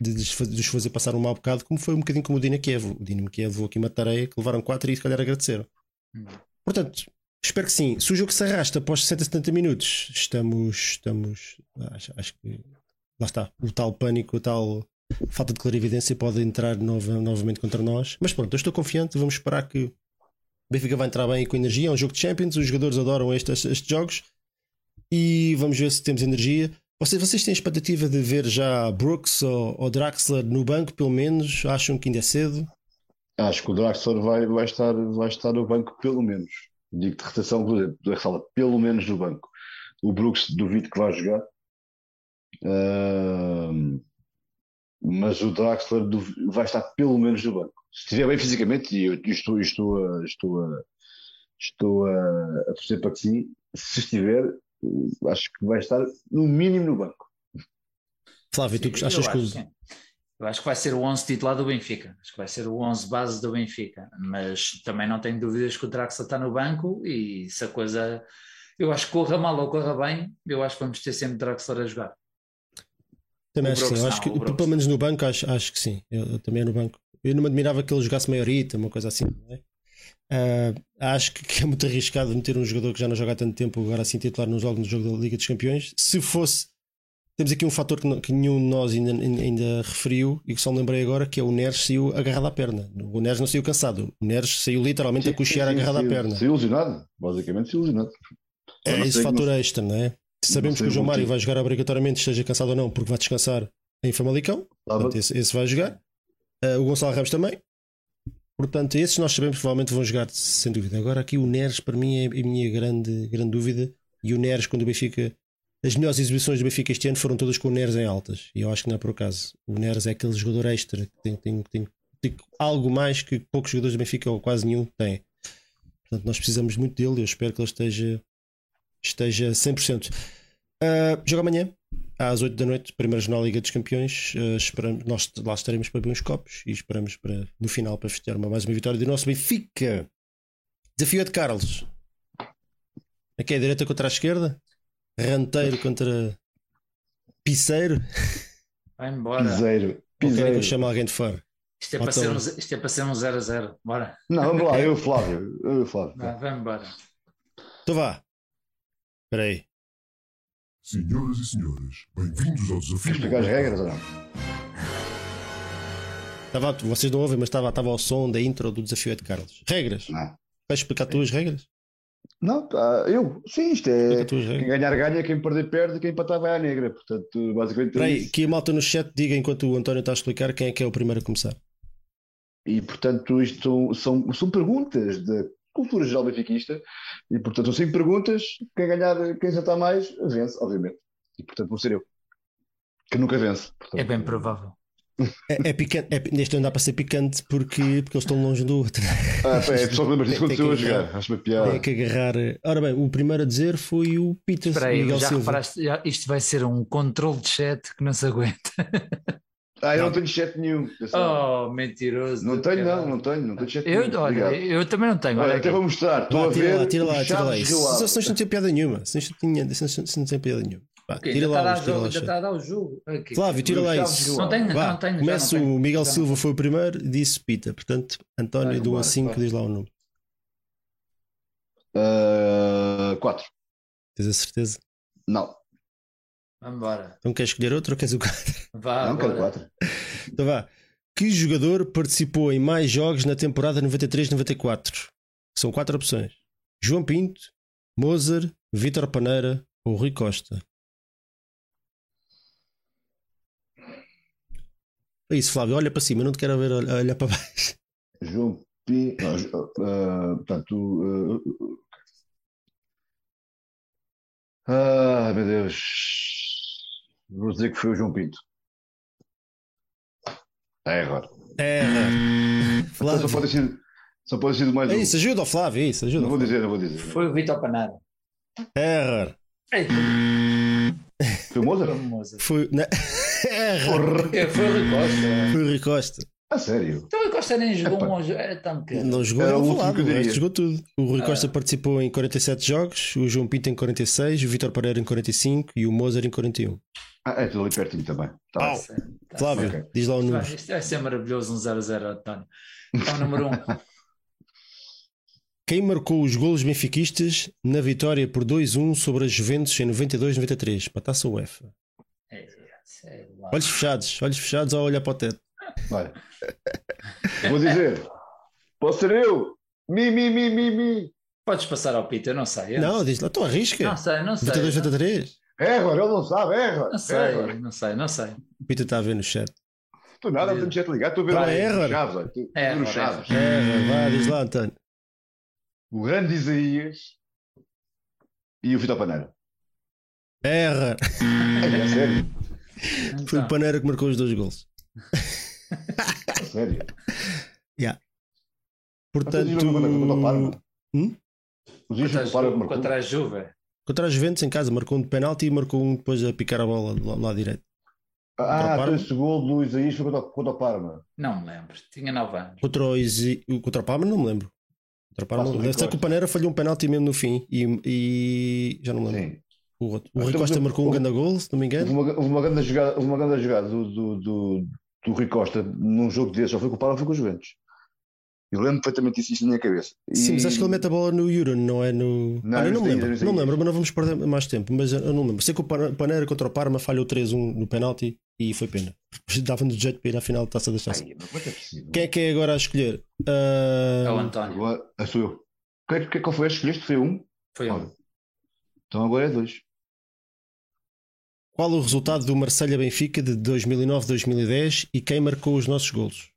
De lhes fa- de lhes fazer passar um mau bocado, como foi um bocadinho como o Dina Kiev. O Dina Kiev levou aqui uma tareia que levaram 4 e se calhar agradeceram. Hum. Portanto, espero que sim. Se o jogo se arrasta após 60, 70 minutos, estamos. estamos acho, acho que. Lá está. O tal pânico, a tal falta de clarividência pode entrar nova- novamente contra nós. Mas pronto, eu estou confiante. Vamos esperar que o Benfica vai entrar bem com energia. É um jogo de Champions. Os jogadores adoram estes, estes jogos. E vamos ver se temos energia. Vocês, vocês têm expectativa de ver já Brooks ou, ou Draxler no banco, pelo menos? Acham que ainda é cedo? Acho que o Draxler vai, vai, estar, vai estar no banco, pelo menos. Digo de rotação sala, pelo menos no banco. O Brooks duvido que vá jogar. Mas o Draxler vai estar pelo menos no banco. Se estiver bem fisicamente, e eu estou, estou, a, estou, a, estou a, a torcer para que sim, se estiver, eh, acho que vai estar no mínimo no banco. Flávio, tu achas eu que. acho Eu acho que vai ser o 11 titular do Benfica. Acho que vai ser o 11 base do Benfica. Mas também não tenho dúvidas que o Draxler está no banco e se a coisa. Eu acho que corra mal ou corra bem, eu acho que vamos ter sempre Draxler a jogar. Também acho que sim. Eu acho não, que, pelo menos no banco, acho, acho que sim. Eu, eu também no banco. Eu não me admirava que ele jogasse maiorita, uma coisa assim. Não é? Ah, acho que, <laughs> é muito arriscado meter um jogador que já não joga há tanto tempo agora assim titular no jogo, no jogo da Liga dos Campeões. Se fosse. Temos aqui um fator que, não- que nenhum de nós ainda, ainda referiu e que só me lembrei agora, que é o Neres saiu agarrado à perna. O Neres não saiu cansado. O Neres saiu literalmente a cochear Sim, sim, agarrado à perna. Se ilusionado, basicamente se ilusionado. É não esse fator não- extra, não é? Sabemos que o João Mário vai jogar obrigatoriamente, esteja cansado ou não, porque vai descansar em Famalicão. Portanto, esse, esse vai jogar. Ah, o Gonçalo Ramos também. Portanto, esses nós sabemos que provavelmente vão jogar, sem dúvida. Agora, aqui o Neres, para mim, é a minha grande, grande dúvida. E o Neres, quando o Benfica. As melhores exibições do Benfica este ano foram todas com o Neres em altas. E eu acho que não é por acaso. O Neres é aquele jogador extra que tem, tem, tem, tem algo mais que poucos jogadores do Benfica, ou quase nenhum, têm. Portanto, nós precisamos muito dele. Eu espero que ele esteja, esteja 100%. Ah, joga amanhã, às 8 da noite, primeira jornal Liga dos Campeões. Ah, esperamos, nós lá estaremos para beber uns copos e esperamos para, no final para festejar uma, mais uma vitória do nosso Benfica. Desafio é de Carlos. Aqui é a direita contra a esquerda, ranteiro contra piseiro. Vai embora. Piseiro. Ou querem que Piseiro. eu chame alguém de fora? Isto é, para ser um, isto é para ser um 0 a 0. Bora. Não, vamos lá, eu, Flávio. Eu, Flávio. Embora. Então vá. Espera aí. Senhoras e senhores, bem-vindos ao desafio. Queres explicar as regras ou não? Estava, vocês não ouvem, mas estava, ao som da intro do desafio é de Carlos. Regras. Não. Vais explicar tu as regras? Não, tá, eu. Sim, isto é. Quem ganhar ganha, quem perder perde, quem empatar vai à negra. Portanto, basicamente. é Espera aí, isso. que a malta no chat diga enquanto o António está a explicar quem é que é o primeiro a começar. E portanto, isto são, são, são perguntas da cultura geral benfiquista. E portanto, são cinco perguntas. Quem ganhar, quem acertar mais, vence, obviamente. E portanto, vou ser eu. Que nunca vence. Portanto, É bem provável. É, é picante, é, neste ano dá para ser picante porque, porque eles estão longe do outro. Ah, é só que lembras disso quando estou a jogar. Acho uma piada. Tem que agarrar. Ora bem, o primeiro a dizer foi o Peter Espera aí, Miguel já Silva. reparaste? Já, isto vai ser um controle de chat que não se aguenta. <laughs> Ah, eu não tenho chat nenhum. Oh, mentiroso. não tenho, não, não tenho, não tenho chat Eu, nenhum. olha, Obrigado. eu também não tenho. Olha, Olha, até vou mostrar. Estou a tira ver. lá, tira lá, o tira lá isso. se não tem piada nenhuma. Se não tinha- não- não piada nenhuma. Tira lá, está a tira dar lá. jogo, ainda está a dar o jogo. Aqui. Flávio, tira O lá isso. Não tenho, Vá, não tenho. começa não tenho. o Miguel não Silva foi o primeiro, disse Pita. Portanto, António do a 5, bora. diz lá o número. Ah, quatro. Tens a certeza? Não, Vamos embora. Então queres escolher outro ou queres o 4? Vá, não quero bora. quatro. Então vá. Que jogador participou em mais jogos na temporada 93-94? São quatro opções: João Pinto, Moser, Vítor Paneira ou Rui Costa. É isso, Flávio. Olha para cima, eu não te quero ver olhar, para baixo. João P. Não, Jo- ah, portanto. ah, ah, meu Deus. Vou dizer que foi o João Pinto. É agora. É, Então, só pode sido, só pode sido mais É um. isso, ajuda ao Flávio, é isso, ajuda. Não vou dizer, não vou dizer. Foi o Vitor Panara. Error. Foi o Mozart? Foi. Não. Error. <laughs> Foi o Rui Costa. Foi o Rui Costa. A sério? Então o Rui Costa nem jogou um jogo. Era tão pequeno. Não jogou, Era não o último o resto jogou tudo. O Rui Ah. Costa participou em 47 jogos, o João Pinto em 46, o Vítor Pereira em 45 e o Mozart em 41. Ah, é tudo ali pertinho também. Tá Au. bem. Tá Flávio, ok. diz lá o número. Isto vai ser maravilhoso, um 0-0, António. Então, número 1. Um. Quem marcou os golos benfiquistas na vitória por 2-1 sobre a Juventus em 92-93 para a taça UEFA? É, sei lá. Olhos fechados, olhos fechados ou olhar para o teto. Vou dizer. Posso ser eu? Mi, mi, mi, mi, mi. Podes passar ao Peter, não sei. eu Não, diz lá, estou a risca. Não sei, não sei. 92-93. Erra, ele não sabe, erra. Não sei, Erra. não sei, não sei. O Peter está a ver no chat. Estou nada, tenho chat ligado, estou a ver erra. os Chaves. olha, Estou a ver Chaves. É, vai, diz lá, António. O grande Isaías e o Vitor Paneira. Erra. <laughs> É, é sério. Foi o Então, Panera que marcou os dois gols. A Sério. Portanto, Mas contra o Parma. Hum? Os contra, do Parma a- marcou. contra a Juve. Contra as Juventus em casa, marcou um de penalti e marcou um depois a picar a bola do lado, direito. Ah, Parma. então esse gol do Isaías foi contra, o- contra o Parma. Não me lembro. Tinha 9 anos. Contra o, Isi- contra o Palma não me lembro. Contra o Palma, Passa o não- deve ser que o Panera falhou um penalti mesmo no fim e, e- já não me lembro. Sim. O, outro. o Rui Costa marcou um grande gol, se não me engano. uma, houve uma grande jogada, uma grande jogada do, do, do, do Rui Costa num jogo desse, só foi com o Parma, foi com os Juventus. Eu lembro perfeitamente disso, isso na minha cabeça. Sim, mas E- acho que ele mete a bola no Euro, não é no. Não, Ah, eu não me não sei, lembro, não lembro, mas não vamos perder mais tempo. Mas eu não lembro. Sei que o Pan- Panera contra o Parma falhou 3-1 no penalti e foi pena. Dava-nos jeito para ir à final da taça da Chance. É é? Quem é que é agora a escolher? Ah, É o António. Agora, ah, sou eu. Qual, é que- qual foi a que escolheste? Foi um? Foi Olha, um. Então agora é dois. Qual o resultado do Marselha Benfica de 2009-2010 e quem marcou os nossos golos?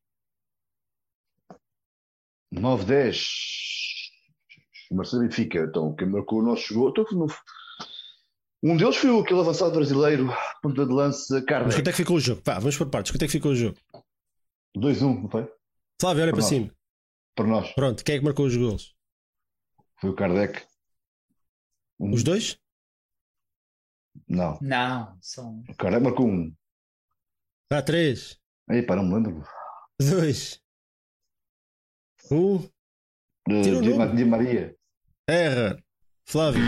9, 10. Marcelo Benfica. Então, quem marcou o nosso gol? Então, no- Um deles foi aquele avançado brasileiro, ponta de lança, Mas Kardec. quanto é que ficou o jogo? Vá, vamos por partes. Quanto é que ficou o jogo? 2-1, não foi? Flávio, olha para nós. cima. Para nós. Pronto, quem é que marcou os golos? Foi o Kardec. Um- Os dois? Não. Não, são. O Kardec marcou um. Vá, três, Aí, pá, não me lembro. dois, um. De, de, de Maria. Erra. Flávio.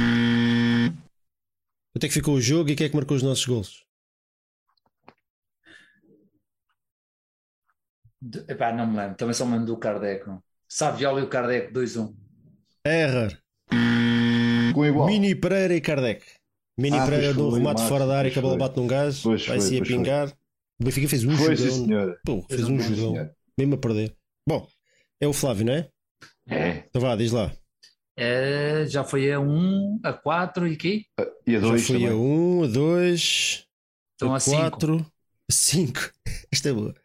Quanto é que ficou o jogo e quem é que marcou os nossos golos? de- Epá, não me lembro. Também só me lembro do Kardec. Saviola e o Kardec 2-1. Erra. Com igual. Mini Pereira e Kardec. Mini Ah, Pereira foi, remate fora da área que a bola bate num gajo, Pois vai se a pois foi. pingar. O Benfica fez um Foi, jogão. Pô, fez um um jogão. Mesmo a perder. Bom, é o Flávio, não é? É. Então vá, diz lá. É, já foi a 1, a 4 e quê? E a Já dois fui também. a 1, a 2, Então a a 5. 4, a 5. Isto <laughs> é boa.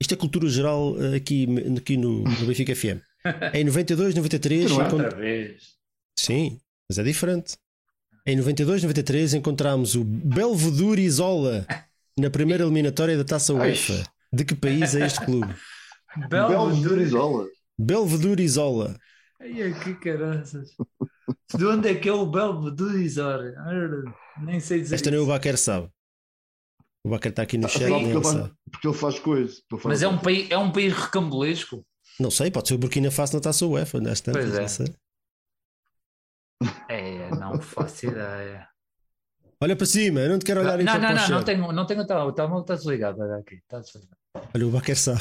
Isto é cultura geral eh, aqui, aqui no, no Benfica FM. <laughs> Em 92, 93, Não é? encont- Outra vez. sim, mas é diferente. Em 92, 93 encontramos o Belvedere Isola na primeira <laughs> eliminatória da Taça. UEFA. De que país é este clube? Belo de Durizola. Belvedere Isola. Ai, que caraças. De onde é que é o Belvedere Isor? Nem sei dizer. Esta nem o. Baquer sabe. O Baquer está aqui no chat, Porque ele. Porque ele faz coisas. Mas é um, país, é um país recambolesco. Não sei, pode ser o Burkina Faso na Taça UEFA. Nesta, Pois é. não sei. É, não faço ideia. Olha para cima, eu não te quero olhar Não, então não, não, não chat. tenho, não tenho o telemóvel, está desligado. Olha aqui, está desligado. Olha, o Baquer sabe.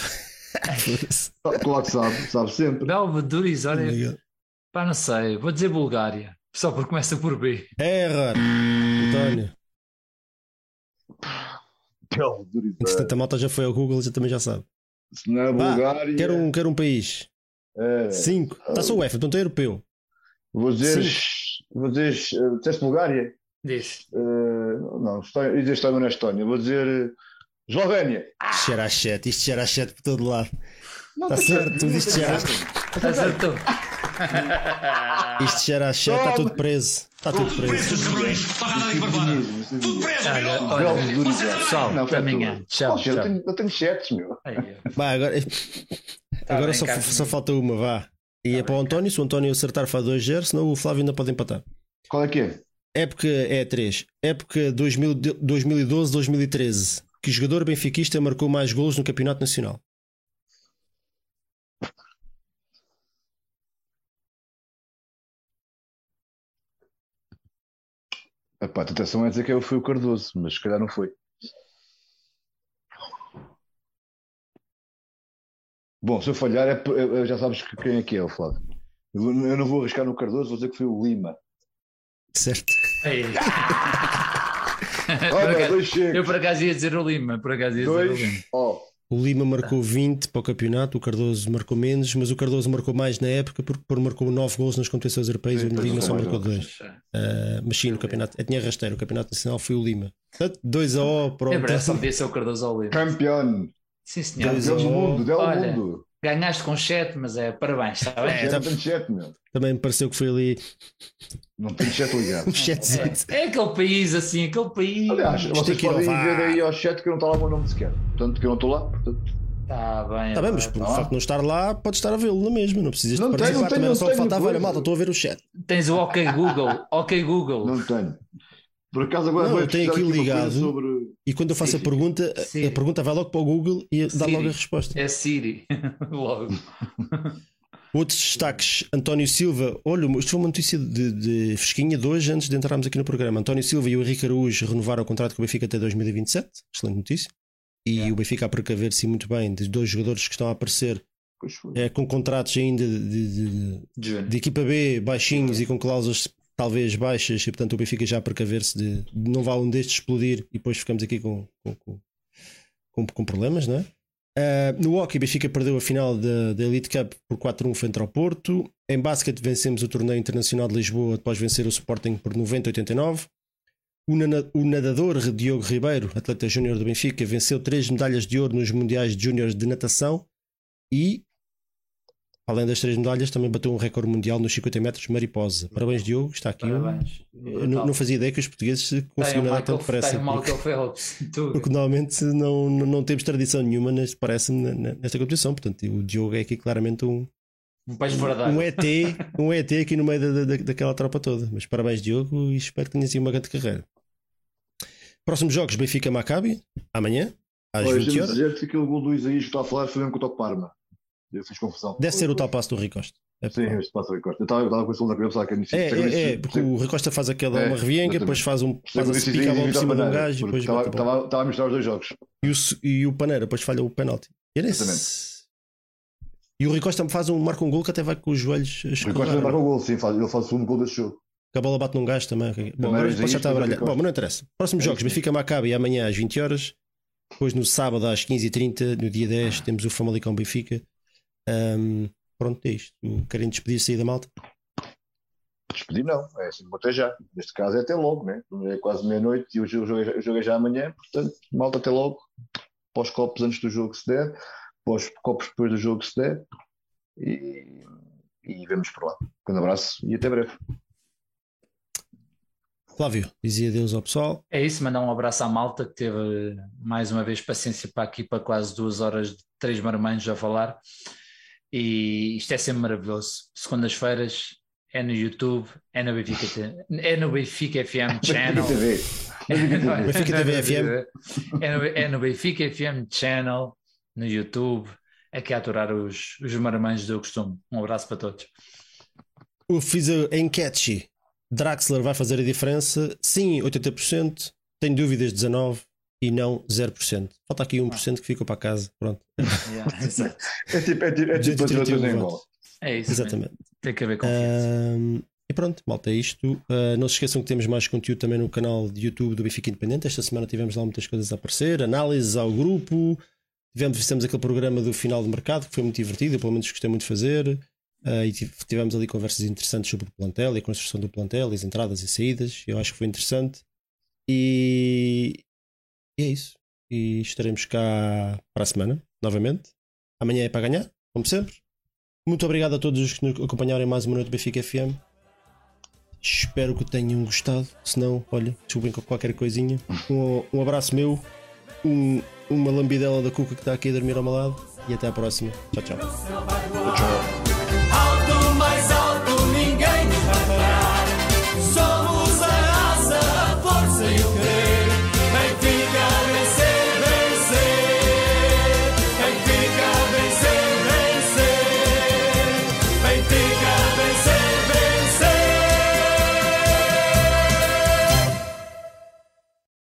Claro que sabe, sabe sempre. Belvedere é, pá, não sei, vou dizer Bulgária. Só porque começa por B. Erra, António. Durizola. Entretanto, a malta já foi ao Google, já também já sabe. Se não é Bulgária. Quero um, quero um país. é. 5. Taça UEFA, portanto é europeu. Vou dizer. Sim. Vou dizer. eh, Disseste Bulgária? Diz. Eh, não, Estónia, ia dizer Estónia, não é Estónia. Vou dizer. Eslovénia. Isto cheira a 7, isto cheira a 7 por todo lado. Não Tá tem certo, não tu diste tem já. certo. Isto cheira a 7, está tudo preso. Está tudo preso. Tudo preso, meu! pessoal, amanhã. tudo. Tchau, Poxa, eu tchau. tenho- Eu tenho sets, meu. Vai, agora, Tá agora só, só falta uma, vá. E é para o António, se o António acertar faz 2-0, senão o Flávio ainda pode empatar. Qual é que é? Época é 3. Época 2012-2013. Que jogador benfiquista marcou mais golos no Campeonato Nacional? Epá, a tentação é dizer que foi o Cardoso, mas se calhar não foi. Bom, se eu falhar, é, eu- eu já sabes que- quem é que é, o Flávio. Eu, eu não vou arriscar no Cardoso, vou dizer que foi o Lima. Certo? ai. <laughs> <laughs> Olha, acaso- dois checos. Eu por acaso ia dizer o Lima, por acaso ia dizer o Lima. Dois, ó. O Lima marcou 20 para o campeonato, o Cardoso marcou menos, mas o Cardoso marcou mais na época porque por- marcou 9 gols nas competições europeias e o Lima só marcou mais 2. mas sim, no campeonato, é tinha rasteiro, o campeonato nacional foi o Lima. Portanto, 2 a O para o É verdade, só podia ser o Cardoso ao Lima. Campeão. Sim, senhor. Dois Campeão do mundo, del Olha. mundo. Ganhaste com 7, mas é parabéns, está bem? É, Já tá- tenho meu. Também me pareceu que foi ali Não tenho chat ligado. <laughs> chatzinho. É, é aquele país assim, aquele país. Aliás, vocês podem ver aí ao chat que não está lá o meu nome sequer. Portanto, que eu não estou lá. Portanto, Está bem, Está bem, mas por há. facto de não estar lá, pode estar a vê-lo na mesma. Não precisas de Não tenho, participar. não tenho, Também não só tenho faltava. Olha, malta, estou a ver o chat. Tens o OK Google, OK Google. não tenho. Por acaso agora Não, vou eu tenho aquilo ligado. sobre. E quando eu faço a Sim. pergunta, a- Sim. a pergunta vai logo para o Google e dá Sim. logo a resposta. É Siri, <laughs> logo. <laughs> Outros destaques: António Silva. Olha, isto foi uma notícia de, de fresquinha de hoje, antes de entrarmos aqui no programa. António Silva e o Henrique Araújo renovaram o contrato com o Benfica até 2027. Excelente notícia. E Yeah. o Benfica a precaver-se muito bem de dois jogadores que estão a aparecer é, com contratos ainda de, de- de- de equipa B baixinhos e com cláusulas talvez baixas, e portanto o Benfica já precaver-se de, de não vá um destes explodir e depois ficamos aqui com, com, com, com- problemas, não é? Ah, no hockey, Benfica perdeu a final da, Elite Cup por 4-1 frente ao Porto. Em basquete, vencemos o torneio internacional de Lisboa após vencer o Sporting por 90-89. O, o nadador Diogo Ribeiro, atleta júnior do Benfica, venceu três medalhas de ouro nos Mundiais Júniores de Natação e, além das três medalhas, também bateu um recorde mundial nos 50 metros mariposa. Parabéns, Diogo. Está aqui. Parabéns. Eu não, não fazia ideia que os portugueses conseguiam nadar tanto depressa. tem o porque- Michael Phelps. Tu. porque normalmente não, não, não temos tradição nenhuma, neste, parece-me, na- nesta competição. Portanto, o Diogo é aqui claramente um, Um peixe verdade. um ET, um ET aqui no meio da, da- daquela tropa toda. Mas parabéns, Diogo, e espero que tenhas uma grande carreira. Próximos jogos: Benfica Maccabi, amanhã, às Olha, 20 deixa-me horas. dizer que aquele gol do Isaías que está a falar foi mesmo contra o Parma. Eu fiz confusão. Deve ser o tal passo do Rui Costa. É, Sim, este passa o Costa. Eu estava com gol na cabeça, que é, é, é, porque o Rui Costa faz aquela É, uma revienga, depois faz um faz a pica por cima de um gajo e depois estava, a misturar os dois jogos. E o, e o Paneira depois falha o penalti. Era esse. Exatamente. e o Rui Costa faz um, marca um gol que até vai com os joelhos a O Rui Costa escorregar. marca o gol, sim, faz, ele faz o segundo gol desse jogo. Que a bola bate num gajo também. Bom, agora é já isso, está a é baralhar. Bom, mas não interessa. Próximos É jogos: isso. Benfica Maccabi amanhã às 20 horas. Depois no sábado às 15h30, no dia 10, temos o Famalicão Benfica. Ahm, pronto, é isto. Querem despedir-se aí da malta? Despedir não, é assim, vou até já. Neste caso é até logo, né? É quase meia-noite e o jogo, o jogo é- já amanhã, portanto, malta até logo. Pós copos antes do jogo se der, pós copos depois do jogo se der. E, e vemos por lá. Um grande abraço e até breve. Flávio, dizia Deus ao pessoal. É isso, mandar um abraço à malta que teve mais uma vez paciência para aqui para quase duas horas de três marmanjos a falar. E isto é sempre maravilhoso. Segundas-feiras é no YouTube, é no Benfica, é no Benfica FM <laughs> Channel. TV. <laughs> Benfica TV FM. É no, é no Benfica FM Channel, no YouTube, aqui a aturar os, os marmanjos do costume. Um abraço para todos. Eu fiz a enquete. Draxler vai fazer a diferença? Sim, 80%. Tenho dúvidas, 19%. E não 0%. Falta aqui 1% que ficou para casa. Pronto. Yeah. <laughs> É tipo, é tipo, é tipo 231 outra em votos. é isso. Exatamente. Tem que haver confiança. E pronto, malta, é isto. Ah, não se esqueçam que temos mais conteúdo também no canal de YouTube do Benfica Independente. Esta semana tivemos lá muitas coisas a aparecer, análises ao grupo. Tivemos, fizemos aquele programa do final de mercado que foi muito divertido, eu pelo menos gostei muito de fazer. Ah, e tive- tivemos ali conversas interessantes sobre o plantel e a construção do plantel, as entradas e saídas. Eu acho que foi interessante. E, e é isso. E estaremos cá para a semana, novamente. Amanhã é para ganhar, como sempre. Muito obrigado a todos os que nos acompanharam em mais uma noite do Benfica FM. Espero que tenham gostado. Se não, olha, desculpem com qualquer coisinha. <laughs> Um, um abraço meu, um- uma lambidela da cuca que está aqui a dormir ao meu lado. E até à próxima. Tchau, tchau. Tchau.